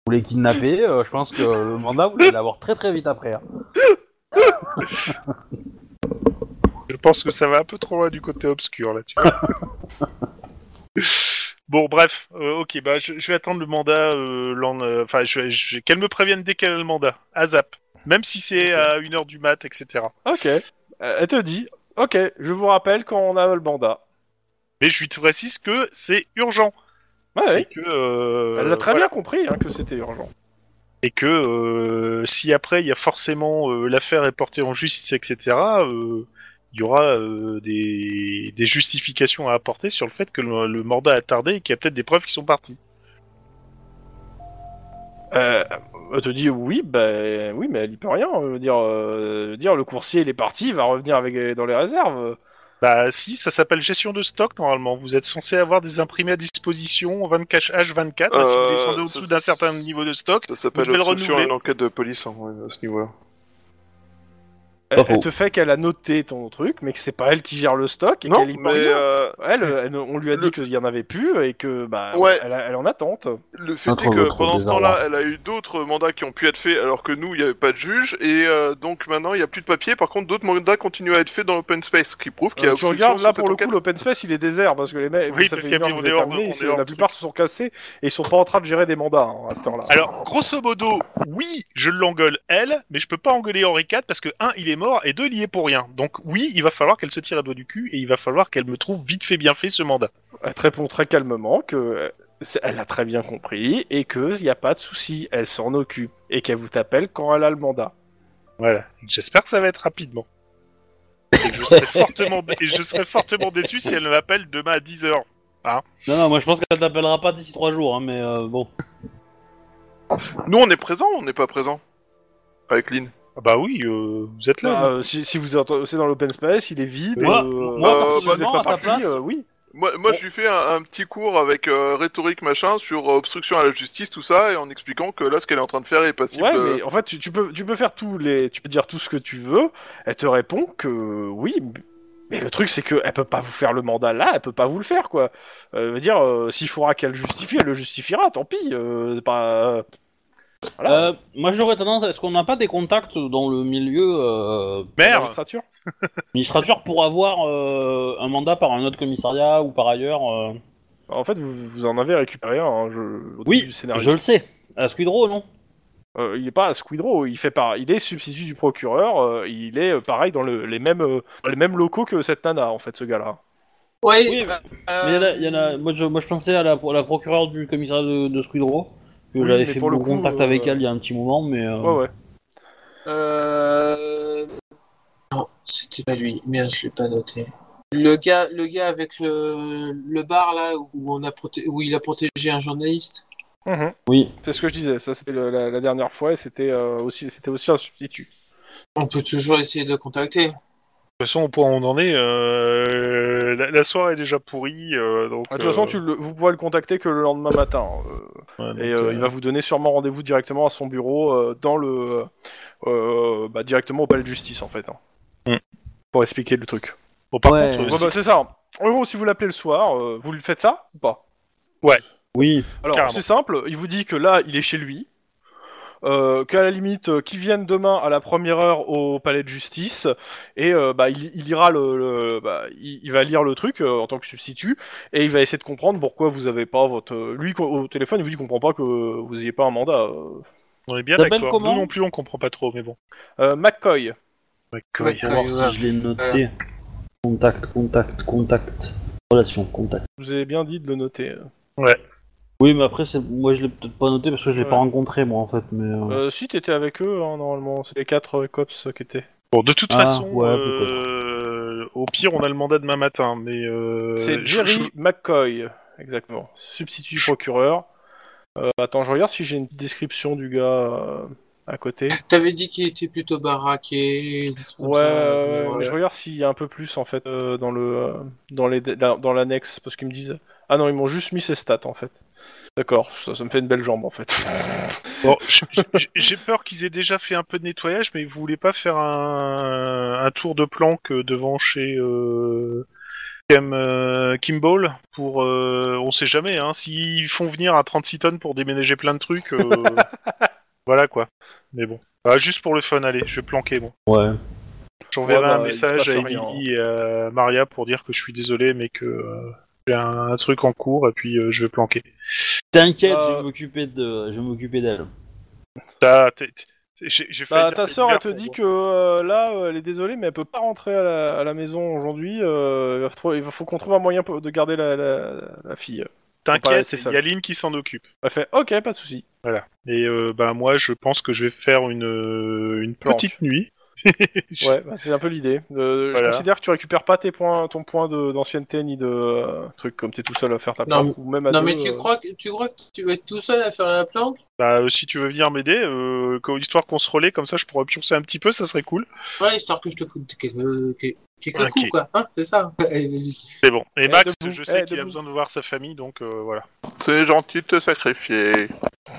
Vous les kidnapper, euh, je pense que le mandat vous allez l'avoir très très vite après. hein. <laughs> Je pense que ça va un peu trop loin du côté obscur là, tu vois. <laughs> bon, bref, euh, ok, bah je, je vais attendre le mandat. Euh, euh, Enfin, je, je- qu'elle me prévienne dès qu'elle a le mandat. À zap. Même si c'est à 1h du mat, etc. Ok. Euh, Elle te dit. Ok, je vous rappelle quand on a le mandat. Mais je lui précise que c'est urgent. Ouais, Et ouais. que, euh, Elle l'a très voilà. bien compris hein, que c'était urgent. Et que euh, si après il y a forcément euh, l'affaire est portée en justice, etc., euh, il y aura euh, des, des justifications à apporter sur le fait que le, le mandat a tardé et qu'il y a peut-être des preuves qui sont parties. Euh, elle te dit oui, bah oui, mais elle y peut rien. euh, dire, euh, dire le coursier il est parti, il va revenir avec dans les réserves. Bah si, ça s'appelle gestion de stock normalement. Vous êtes censé avoir des imprimés à disposition 24 H24. et si vous descendez au-dessous d'un certain niveau de stock, Ça s'appelle obstruction à une enquête de police hein, à ce niveau-là. Elle, te fait qu'elle a noté ton truc, mais que c'est pas elle qui gère le stock et Non, qu'elle y mais euh, Elle, elle- on lui a le- dit qu'il y en avait plus et que bah Ouais. elle, a- elle en attente. le fait est que pendant ce temps-là, elle a eu d'autres mandats qui ont pu être faits alors que nous, il n'y avait pas de juge, et euh, donc maintenant, il n'y a plus de papier. Par contre, d'autres mandats continuent à être faits dans l'open space, ce qui prouve qu'il y a Euh, tu regardes là pour le coup l'open space il est désert parce que les mecs Oui, ça parce fait qu'il y a une heure que terminé, la plupart se sont cassés et ils sont pas en train de gérer des mandats hein, à cette heure-là. Alors, grosso modo, oui, je l'engueule elle, mais je peux pas engueuler Henri IV parce que un, il est mort et deux, il y est pour rien. Donc oui, il va falloir qu'elle se tire à doigt du cul et il va falloir qu'elle me trouve vite fait bien fait ce mandat. Elle te répond très calmement que euh, c'est- elle a très bien compris et que il y a pas de souci, elle s'en occupe et qu'elle vous t'appelle quand elle a le mandat. Voilà. J'espère que ça va être rapidement. Et je serai <laughs> fortement, et je serai fortement déçu si elle m'appelle demain à 10h. Non, non, moi je pense qu'elle t'appellera pas d'ici trois jours, hein, mais euh, bon. Nous, on est présents, on n'est pas présents? Avec Lynn? Ah bah oui, euh, vous êtes là. Bah, euh, si, si vous êtes c'est dans l'open space, il est vide. Moi- euh, moi, si vous personnellement, êtes pas à ta parti, place- euh, oui. Moi, moi Bon. je lui fais un, un petit cours avec euh, rhétorique machin sur euh, obstruction à la justice, tout ça, et en expliquant que là, ce qu'elle est en train de faire est passible. Ouais, mais en fait, tu, tu peux, tu peux faire tous les, tu peux dire tout ce que tu veux. Elle te répond que oui, mais le truc c'est que elle peut pas vous faire le mandat là, elle peut pas vous le faire quoi. Euh, veut dire, euh, s'il faudra qu'elle justifie, elle le justifiera. Tant pis, euh, c'est pas. Voilà. Euh, moi j'aurais tendance, est-ce qu'on n'a pas des contacts dans le milieu euh, Magistrature. administrateur <laughs> pour avoir euh, un mandat par un autre commissariat ou par ailleurs euh, En fait, vous, vous en avez récupéré un. hein, je, au Oui, début du scénario. Je le sais. À Squidrow, non Euh, il est pas à Squidrow, il fait par, il est substitut du procureur. euh, il est euh, pareil dans le, les mêmes, euh, dans les mêmes locaux que cette nana en fait, ce gars-là. Oui, Oui, euh, Mais il y en a- il y en a- moi, je, moi je pensais à la, à la procureure du commissariat de, de Squidrow, que Oui, j'avais fait pour le coup, contact euh, avec elle il y a un petit moment, mais... euh, Ouais, ouais. Euh... Non, c'était pas lui. Merde, je l'ai pas noté. Le gars, le gars avec le, le bar là où on a proté... où il a protégé un journaliste. Mhm. Oui. C'est ce que je disais. Ça, c'était le- la, la dernière fois. et C'était euh, aussi, c'était aussi un substitut. On peut toujours essayer de le contacter. De toute façon, au point où on en est, euh, la, la soirée est déjà pourrie. euh, donc, Ah, De toute façon, euh, tu le- vous pourrez le contacter que le lendemain matin. euh, ouais, donc, et euh, euh, il va vous donner sûrement rendez-vous directement à son bureau euh, dans le, euh, bah, directement au palais de justice en fait. hein. Hmm. Pour expliquer le truc. Bon, par Ouais. contre, Ouais, si- bah, c'est ça. En gros, si vous l'appelez le soir, euh, vous lui faites ça ou pas? Oui. Alors Carrément. c'est simple, il vous dit que là il est chez lui. Euh, qu'à la limite, euh, qu'il vienne demain à la première heure au palais de justice et euh, bah, il, il lira le, le- bah, il, il va lire le truc euh, en tant que substitut et il va essayer de comprendre pourquoi vous avez pas votre. Lui au téléphone, il vous dit qu'il comprend pas que vous ayez pas un mandat. euh. On est bien d'accord. comment Nous non plus, on comprend pas trop, mais bon. Euh, McCoy. McCoy. Va voir si je l'ai noté. Contact, contact, contact. Relation, contact. Je vous ai bien dit de le noter. Oui, mais après, c'est... moi je l'ai peut-être pas noté parce que je l'ai Ouais. pas rencontré, moi en fait. Mais, euh, Euh, si t'étais avec eux, hein, normalement, les quatre euh, cops qui étaient. Bon, de toute Ah, façon, ouais, euh, au pire, on a le mandat demain matin, mais euh, c'est je- Jerry je- McCoy, exactement. Substitut procureur. Euh, attends, je regarde si j'ai une description du gars euh, à côté. T'avais dit qu'il était plutôt baraqué. des trucs comme Ouais, ça, euh, mais mais je regarde s'il y a un peu plus en fait euh, dans le euh, dans les dans l'annexe parce qu'ils me disent ah non ils m'ont juste mis ses stats en fait. D'accord, ça, ça me fait une belle jambe en fait. <laughs> Bon, j- j- j'ai peur qu'ils aient déjà fait un peu de nettoyage, mais vous voulez pas faire un, un tour de planque devant chez euh, Kim, euh, Kimball pour, euh, on sait jamais, hein, s'ils font venir à 36 tonnes pour déménager plein de trucs, euh, <laughs> voilà quoi. Mais bon, Ah, juste pour le fun, allez, je vais planquer bon. Ouais. J'enverrai Ouais, bah, un message à. Emily et à Maria pour dire que je suis désolé, mais que euh, j'ai un, un truc en cours et puis euh, je vais planquer. T'inquiète, Euh, je vais m'occuper de, je vais m'occuper d'elle. T'as- t'es- t'es- J'ai j'ai failli Bah, dire ta t'es sœur une elle te dit pour que euh, là euh, elle est désolée mais elle peut pas rentrer à la, à la maison aujourd'hui. euh, il va il faut qu'on trouve un moyen pour- de garder la, la, la fille. T'inquiète, c'est seule. Yaline qui s'en occupe. Elle fait ok pas de souci. Voilà. Et euh, bah moi, je pense que je vais faire une euh, une Planque. petite nuit. <laughs> Ouais, bah, c'est un peu l'idée. Euh, Voilà. Je considère que tu récupères pas tes points, ton point de- d'ancienneté ni de euh, truc comme t'es tout seul à faire ta Non, planque ou même à Non, deux, mais tu euh, crois, que, tu crois que tu vas être tout seul à faire la planque? Bah si tu veux venir m'aider, euh, histoire qu'on se relaie comme ça, je pourrais pioncer un petit peu, ça serait cool. Ouais, histoire que je te foute quelques, quelques, quelques Ok. coups, quoi. Hein, c'est ça <laughs> Allez, vas-y. C'est bon. Et Eh, Max, je sais eh, qu'il a besoin de voir sa famille, donc euh, voilà. C'est gentil de te sacrifier.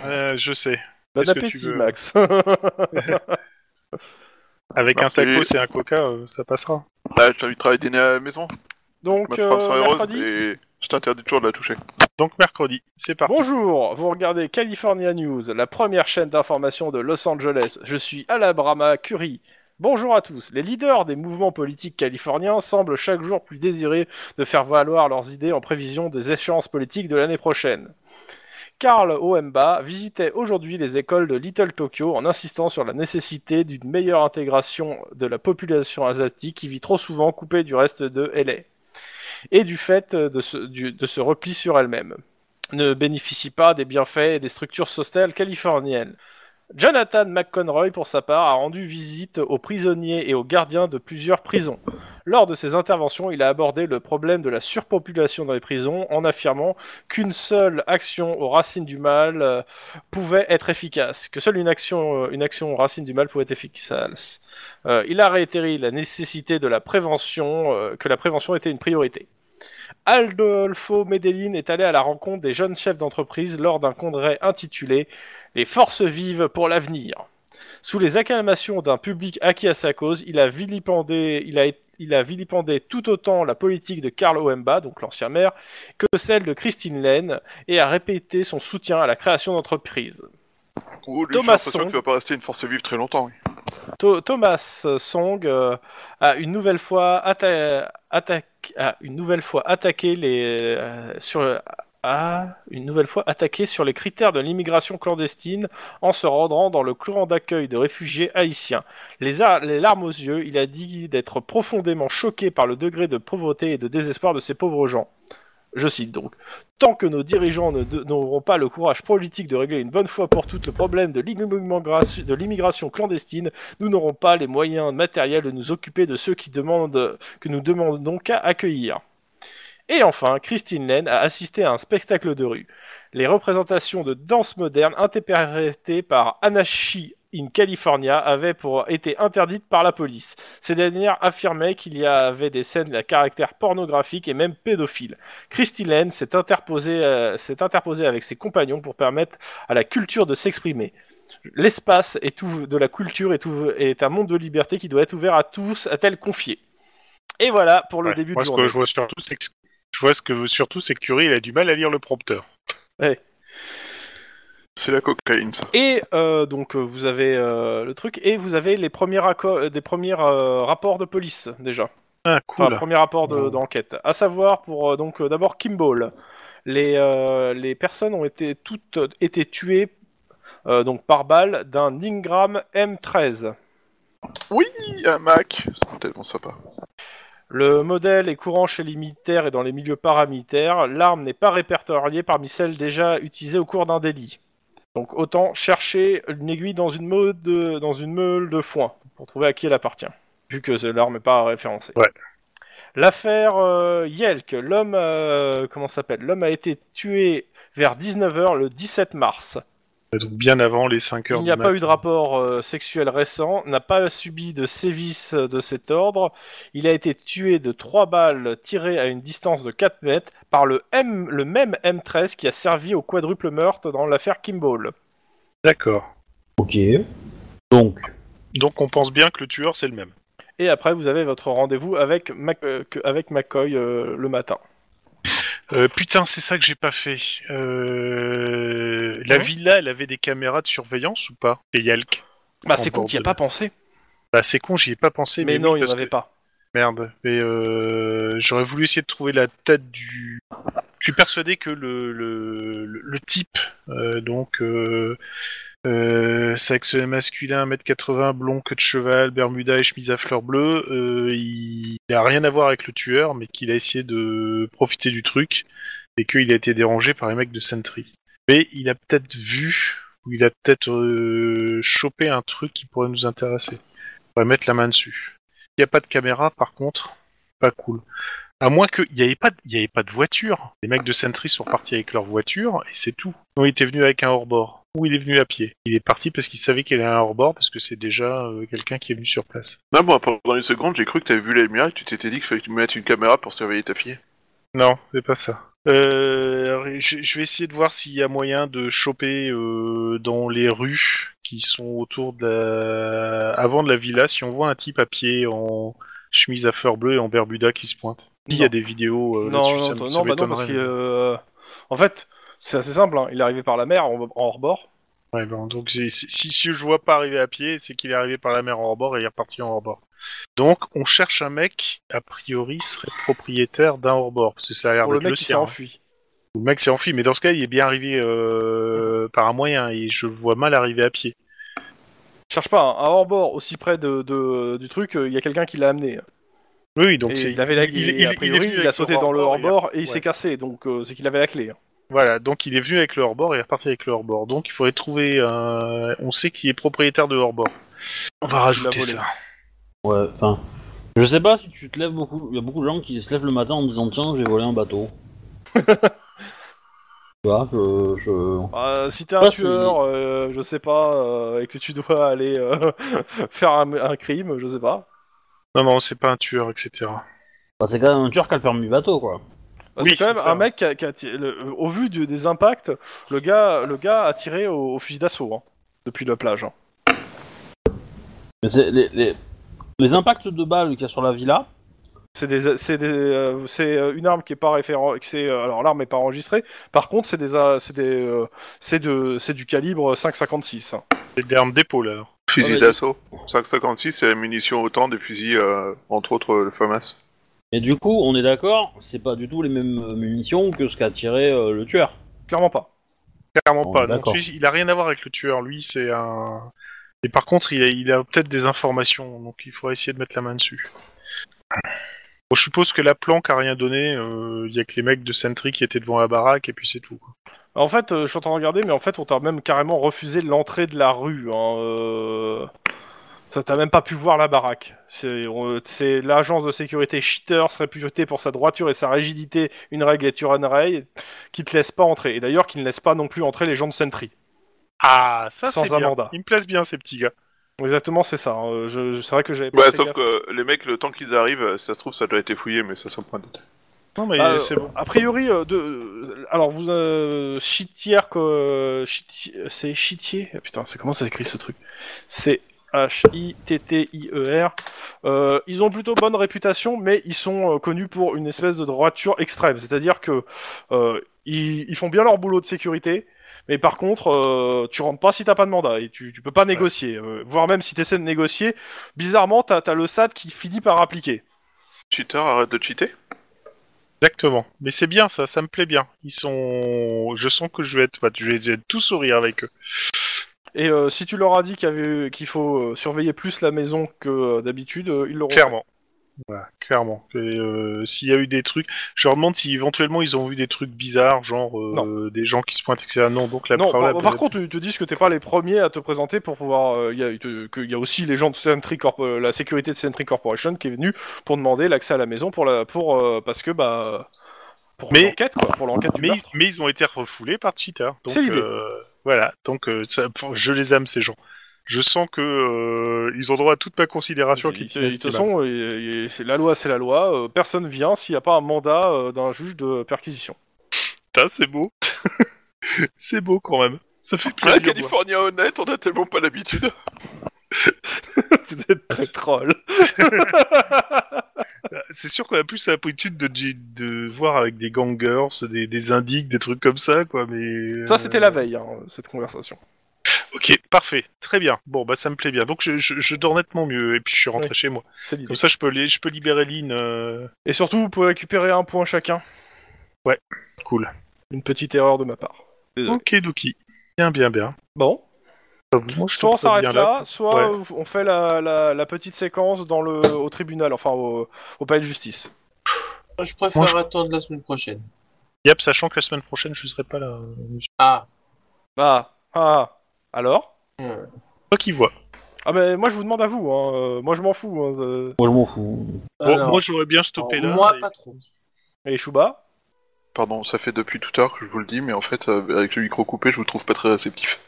Euh, je sais. Bon que tu appétit, veux Max. <laughs> Avec un tacos et un coca, euh, ça passera. Là, je t'inviterai à dîner à la maison. Donc, Ma femme euh, sera heureuse mercredi. je t'interdis toujours de la toucher. Donc mercredi, c'est parti. Bonjour, vous regardez California News, la première chaîne d'information de Los Angeles. Je suis Alabrama Curry. Bonjour à tous. Les leaders des mouvements politiques californiens semblent chaque jour plus désirés de faire valoir leurs idées en prévision des échéances politiques de l'année prochaine. Karl Oemba visitait aujourd'hui les écoles de Little Tokyo en insistant sur la nécessité d'une meilleure intégration de la population asiatique qui vit trop souvent coupée du reste de LA et du fait de ce, de ce repli sur elle-même ne bénéficie pas des bienfaits et des structures sociales californiennes. Jonathan McConroy, pour sa part, a rendu visite aux prisonniers et aux gardiens de plusieurs prisons. Lors de ses interventions, il a abordé le problème de la surpopulation dans les prisons en affirmant qu'une seule action aux racines du mal euh, pouvait être efficace, que seule une action, euh, une aux racines du mal pouvait être efficace. Euh, il a réitéré la nécessité de la prévention, que la prévention était une priorité. Aldolfo Medellin est allé à la rencontre des jeunes chefs d'entreprise lors d'un congrès intitulé Les forces vives pour l'avenir. Sous les acclamations d'un public acquis à sa cause, il a vilipendé, il a, il a vilipendé tout autant la politique de Karl Oemba, donc l'ancien maire, que celle de Christine Lane, et a répété son soutien à la création d'entreprises. Thomas Song. que tu vas pas rester une force vive très longtemps. oui. Thomas Song euh, a une nouvelle fois atta- attaqué, a une nouvelle fois attaqué les euh, sur a une nouvelle fois attaqué sur les critères de l'immigration clandestine en se rendant dans le camp d'accueil de réfugiés haïtiens. Les, larmes aux yeux, il a dit d'être profondément choqué par le degré de pauvreté et de désespoir de ces pauvres gens. Je cite donc. Tant que nos dirigeants n'auront pas le courage politique de régler une bonne fois pour toutes le problème de l'immigration de l'immigration clandestine, nous n'aurons pas les moyens matériels de nous occuper de ceux qui demandent, que nous demandons qu'à accueillir. Et enfin, Christine Lane a assisté à un spectacle de rue. Les représentations de danse moderne interprétées par Anashi in California avaient pour été interdites par la police. Ces dernières affirmaient qu'il y avait des scènes à caractère pornographique et même pédophile. Christine Lane s'est interposée, euh, s'est interposée avec ses compagnons pour permettre à la culture de s'exprimer. L'espace de la culture est, un monde de liberté qui doit être ouvert à tous, a-t-elle confié. Et voilà pour le Ouais. début Moi, de ce journée. que je vois surtout, c'est que je vois ce que surtout, c'est que Curie, il a du mal à lire le prompteur. C'est la cocaïne, ça. Et euh, donc euh, vous avez euh, le truc et vous avez les premiers raccords, des premiers rapports de police déjà. Ah, Enfin, cool. premier rapport de- Ouais. d'enquête. À savoir pour donc d'abord Kimball. Les euh, les personnes ont été toutes été tuées euh, donc par balle d'un Ingram M13. Oui, un Mac. C'est tellement sympa. Le modèle est courant chez les militaires et dans les milieux paramilitaires. L'arme n'est pas répertoriée parmi celles déjà utilisées au cours d'un délit. Donc autant chercher une aiguille dans une meule de, dans une meule de foin pour trouver à qui elle appartient, vu que l'arme n'est pas référencée. Ouais. L'affaire euh, Yelk, l'homme, euh, comment s'appelle? L'homme a été tué vers 19h le 17 mars. Donc bien avant les 5 heures Il n'y a du pas eu de rapport euh, sexuel récent, n'a pas subi de sévices de cet ordre. Il a été tué de trois balles tirées à une distance de 4 mètres par le, M, le même M13 qui a servi au quadruple meurtre dans l'affaire Kimball. D'accord. Ok. Donc, Donc on pense bien que le tueur c'est le même. Et après, vous avez votre rendez-vous avec, Mac- euh, que- avec McCoy euh, le matin. Euh, putain, c'est ça que j'ai pas fait. Euh... La Ouais. villa, elle avait des caméras de surveillance ou pas? Et Yalk? Bah, c'est con, bord t'y as pas pensé. Bah c'est con, j'y ai pas pensé. Mais, Mais, non, oui, il n'y parce en avait que- pas. Merde. Mais euh... j'aurais voulu essayer de trouver la tête du. Je suis persuadé que le le, le, le type, euh, donc euh, euh, sexe masculin, 1m80, blond, queue de cheval, bermuda et chemise à fleurs bleues, euh, il n'a rien à voir avec le tueur, mais qu'il a essayé de profiter du truc et qu'il a été dérangé par les mecs de Sentry. Mais il a peut-être vu ou il a peut-être euh, chopé un truc qui pourrait nous intéresser. On va mettre la main dessus. Il n'y a pas de caméra, par contre, pas cool. À moins qu'il n'y avait, pas de- y avait pas de voiture. Les mecs de Sentry sont partis avec leur voiture et c'est tout. Non, il était venu avec un hors-bord. Ou il est venu à pied. Il est parti parce qu'il savait qu'il avait un hors-bord parce que c'est déjà euh, quelqu'un qui est venu sur place. Non, moi, pendant une seconde, j'ai cru que t'avais vu la lumière et que tu t'étais dit qu'il fallait que tu mettes une caméra pour surveiller ta fille. Non, c'est pas ça. Euh, je, je vais essayer de voir s'il y a moyen de choper euh, dans les rues qui sont autour de la... avant de la villa, si on voit un type à pied en chemise à fleurs bleues et en bermuda qui se pointe. Il y a des vidéos euh, non, non, ça, non, ça non, bah non, parce que. euh, en fait, c'est assez simple. hein. Il est arrivé par la mer en, en hors-bord. Ouais, bon, donc c'est- c'est- si, si je vois pas arriver à pied, c'est qu'il est arrivé par la mer en hors-bord et il est reparti en hors-bord. Donc on cherche un mec, a priori, serait propriétaire d'un hors-bord, parce que ça a l'air Pour le d'être mec qui s'est sien, hein. enfui. Le mec s'est enfui, mais dans ce cas, il est bien arrivé euh, par un moyen, et je le vois mal arriver à pied. Cherche pas un, un hors-bord aussi près de, de- du truc, euh, il y a quelqu'un qui l'a amené. Oui, oui, donc et c'est... il avait la il- et il- a priori, il, a sauté le dans le hors-bord et il s'est cassé, donc euh, c'est qu'il avait la clé. hein. Voilà, donc il est venu avec le hors-bord et il est reparti avec le hors-bord. Donc il faudrait trouver un... On sait qui est propriétaire de hors-bord. On va rajouter ça. ouais, enfin. Je sais pas si tu te lèves beaucoup. Il y a beaucoup de gens qui se lèvent le matin en disant Tiens, j'ai volé un bateau. tu vois, <laughs> je. je... Euh, si t'es un tueur, euh, je sais pas, euh, et que tu dois aller euh, <laughs> faire un, un crime, je sais pas. Non, non, c'est pas un tueur, etc. Bah, c'est quand même un tueur qui a le permis bateau, quoi. Bah, Oui, c'est quand même ça. un mec qui a, qui a tiré- le- au vu du- des impacts, le gars, le gars a tiré au, au fusil d'assaut hein, depuis la plage. hein. Mais les, les, les impacts de balles qu'il y a sur la villa. C'est des, c'est des, euh, c'est euh, une arme qui est pas référent, c'est, euh, alors l'arme est pas enregistrée. Par contre, c'est des, euh, c'est des, euh, c'est de, c'est du calibre 5,56. hein. C'est des armes d'épaule, alors. Fusil d'assaut. 5,56, c'est la munition autant des fusils, euh, entre autres le FAMAS. Et du coup, on est d'accord, c'est pas du tout les mêmes euh, munitions que ce qu'a tiré euh, le tueur. Clairement pas. Clairement pas. Donc, lui, il a rien à voir avec le tueur. Lui, c'est un. Et par contre, il a, il a peut-être des informations, donc il faudra essayer de mettre la main dessus. Bon, je suppose que la planque a rien donné. euh, Il y a que les mecs de Sentry qui étaient devant la baraque et puis c'est tout. quoi. En fait, euh, je suis en train de regarder, mais en fait, on t'a même carrément refusé l'entrée de la rue. Hein, euh... Ça t'a même pas pu voir la baraque. C'est l'agence de sécurité Cheaters réputée pour sa droiture et sa rigidité, une règle et une règle, qui te laisse pas entrer. Et d'ailleurs, qui ne laisse pas non plus entrer les gens de Sentry. Ah, ça c'est bien. mandat. Ils me plaisent bien ces petits gars. Exactement, c'est ça. hein. Je, je- c'est vrai que j'avais pas Ouais, fait sauf gaffe. que les mecs, le temps qu'ils arrivent, ça se trouve, ça doit être fouillé, mais ça, c'est un point de. Non mais Ah, c'est bon. A priori, euh, de, euh, alors vous, euh, Chitier, que, c'est Chitier? Ah, putain, c'est comment ça s'écrit ce truc? C'est H-I-T-T-I-E-R. Euh, ils ont plutôt bonne réputation, mais ils sont euh, connus pour une espèce de droiture extrême. C'est-à-dire que euh, ils, ils font bien leur boulot de sécurité, Mais par contre, euh, tu rentres pas si t'as pas de mandat et tu, tu peux pas négocier. euh, voire même si t'essaies de négocier, bizarrement, t'as as le SAD qui finit par appliquer. Cheater, arrête de cheater. Exactement. Mais c'est bien ça, ça me plaît bien. Ils sont. Je sens que je vais être, ouais, je vais je vais être tout sourire avec eux. Et euh, si tu leur as dit qu'il y avait- qu'il faut euh, surveiller plus la maison que euh, d'habitude, euh, ils l'auront. Clairement. Voilà, clairement. Et, euh, S'il y a eu des trucs, je leur demande si éventuellement ils ont vu des trucs bizarres, genre euh, des gens qui se pointent, etc. Non, donc la Non, preuve- par, par contre, ils te disent que t'es pas les premiers à te présenter pour pouvoir. euh, Il y, a- y aussi les gens de Sentry Corp, euh, la sécurité de Sentry Corporation qui est venue pour demander l'accès à la maison pour la, pour euh, parce que bah pour Mais- l'enquête quoi, pour l'enquête du mais, meurtre. mais ils ont été refoulés par Cheetah. Donc, C'est l'idée. euh, voilà, donc euh, ça- pour- je les aime ces gens. Je sens que euh, ils ont droit à toute ma considération. Ils- qui De toute façon, c'est la loi, c'est la loi. euh, personne vient s'il n'y a pas un mandat euh, d'un juge de perquisition. Putain, c'est beau. <laughs> c'est beau quand même. Ça fait Un plaisir. moi. Californien honnête, on a tellement pas l'habitude. <laughs> Vous êtes très troll. <laughs> C'est sûr qu'on a plus l'habitude de, de voir avec des gangers, des, des indiques, des trucs comme ça, quoi. Mais Ça, euh, c'était la veille, hein, cette conversation. Ok, parfait, très bien. Bon, bah ça me plaît bien. Donc je, je, je dors nettement mieux et puis je suis rentré chez moi. Comme ça, je peux, je peux libérer Lynn. euh, Et surtout, vous pouvez récupérer un point chacun. Cool. Une petite erreur de ma part. Désolé. Ok, Doki. Bien, bien, bien. Bon, Moi, je soit on s'arrête là, soit Ouais. on fait la, la, la petite séquence dans le, au tribunal, enfin au, au palais de justice. Moi, je préfère Moi, je- attendre la semaine prochaine. Yep, sachant que la semaine prochaine, je serai pas là. Ah. Ah, ah, alors? Hmm. Toi qui vois. Ah mais moi je vous demande à vous, hein. euh, moi je m'en fous. Hein, euh. Moi je m'en fous. Bon, Alors, moi, j'aurais bien stoppé alors, là. Moi, et- pas trop. Et Chouba? Pardon, ça fait depuis tout à l'heure que je vous le dis, mais en fait, euh, avec le micro coupé, je vous trouve pas très réceptif.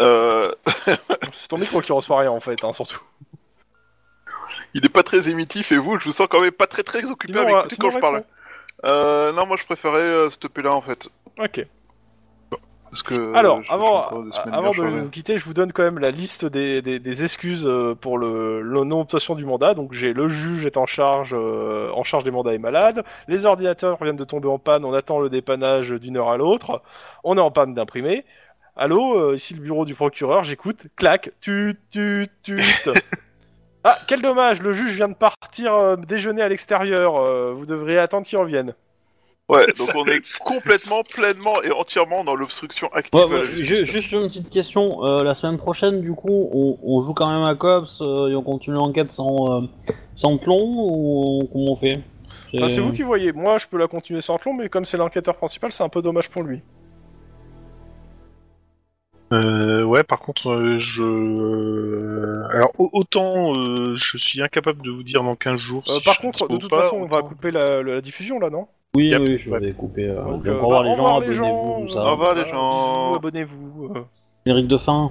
Euh, <laughs> C'est ton micro qui reçoit rien en fait, hein, surtout. il est pas très émitif et vous, je vous sens quand même pas très très occupé Sinon, euh, sinon, quand je parle. Euh, non, moi je préférais euh, stopper là en fait. Ok. Parce que. euh, Alors, je- avant, j'ai encore des semaines avant bien de chargées. nous quitter, je vous donne quand même la liste des, des, des excuses euh, pour le, le non-obtention du mandat. Donc j'ai le juge est en charge, euh, en charge des mandats est malade. Les ordinateurs viennent de tomber en panne. On attend le dépannage d'une heure à l'autre. On est en panne d'imprimer. Allô, euh, ici le bureau du procureur. J'écoute. Clac. Tut, tut, tut. <laughs> ah, quel dommage. Le juge vient de partir euh, déjeuner à l'extérieur. Euh, vous devriez attendre qu'il revienne. Ouais, <laughs> donc on est complètement, pleinement et entièrement dans l'obstruction active. Ouais, à la ouais, justice. ju- juste une petite question. euh, la semaine prochaine, du coup, on, on joue quand même à Cops euh, et on continue l'enquête sans, euh, sans plomb ou on- comment on fait? Enfin, c'est vous qui voyez. Moi, je peux la continuer sans plomb, mais comme c'est l'enquêteur principal, c'est un peu dommage pour lui. Euh, ouais, par contre, euh, je. euh, Alors, au- autant euh, je suis incapable de vous dire dans 15 jours. Euh, si par je contre, de ou toute pas, façon, on va couper la, la diffusion là, non? Oui, Yep, oui, je ouais. vais couper. Euh, Donc, donc, euh, au revoir bah, les au revoir, gens, les abonnez-vous, gens. tout ça. Au revoir, les gens. bisous, Abonnez-vous. Générique de fin.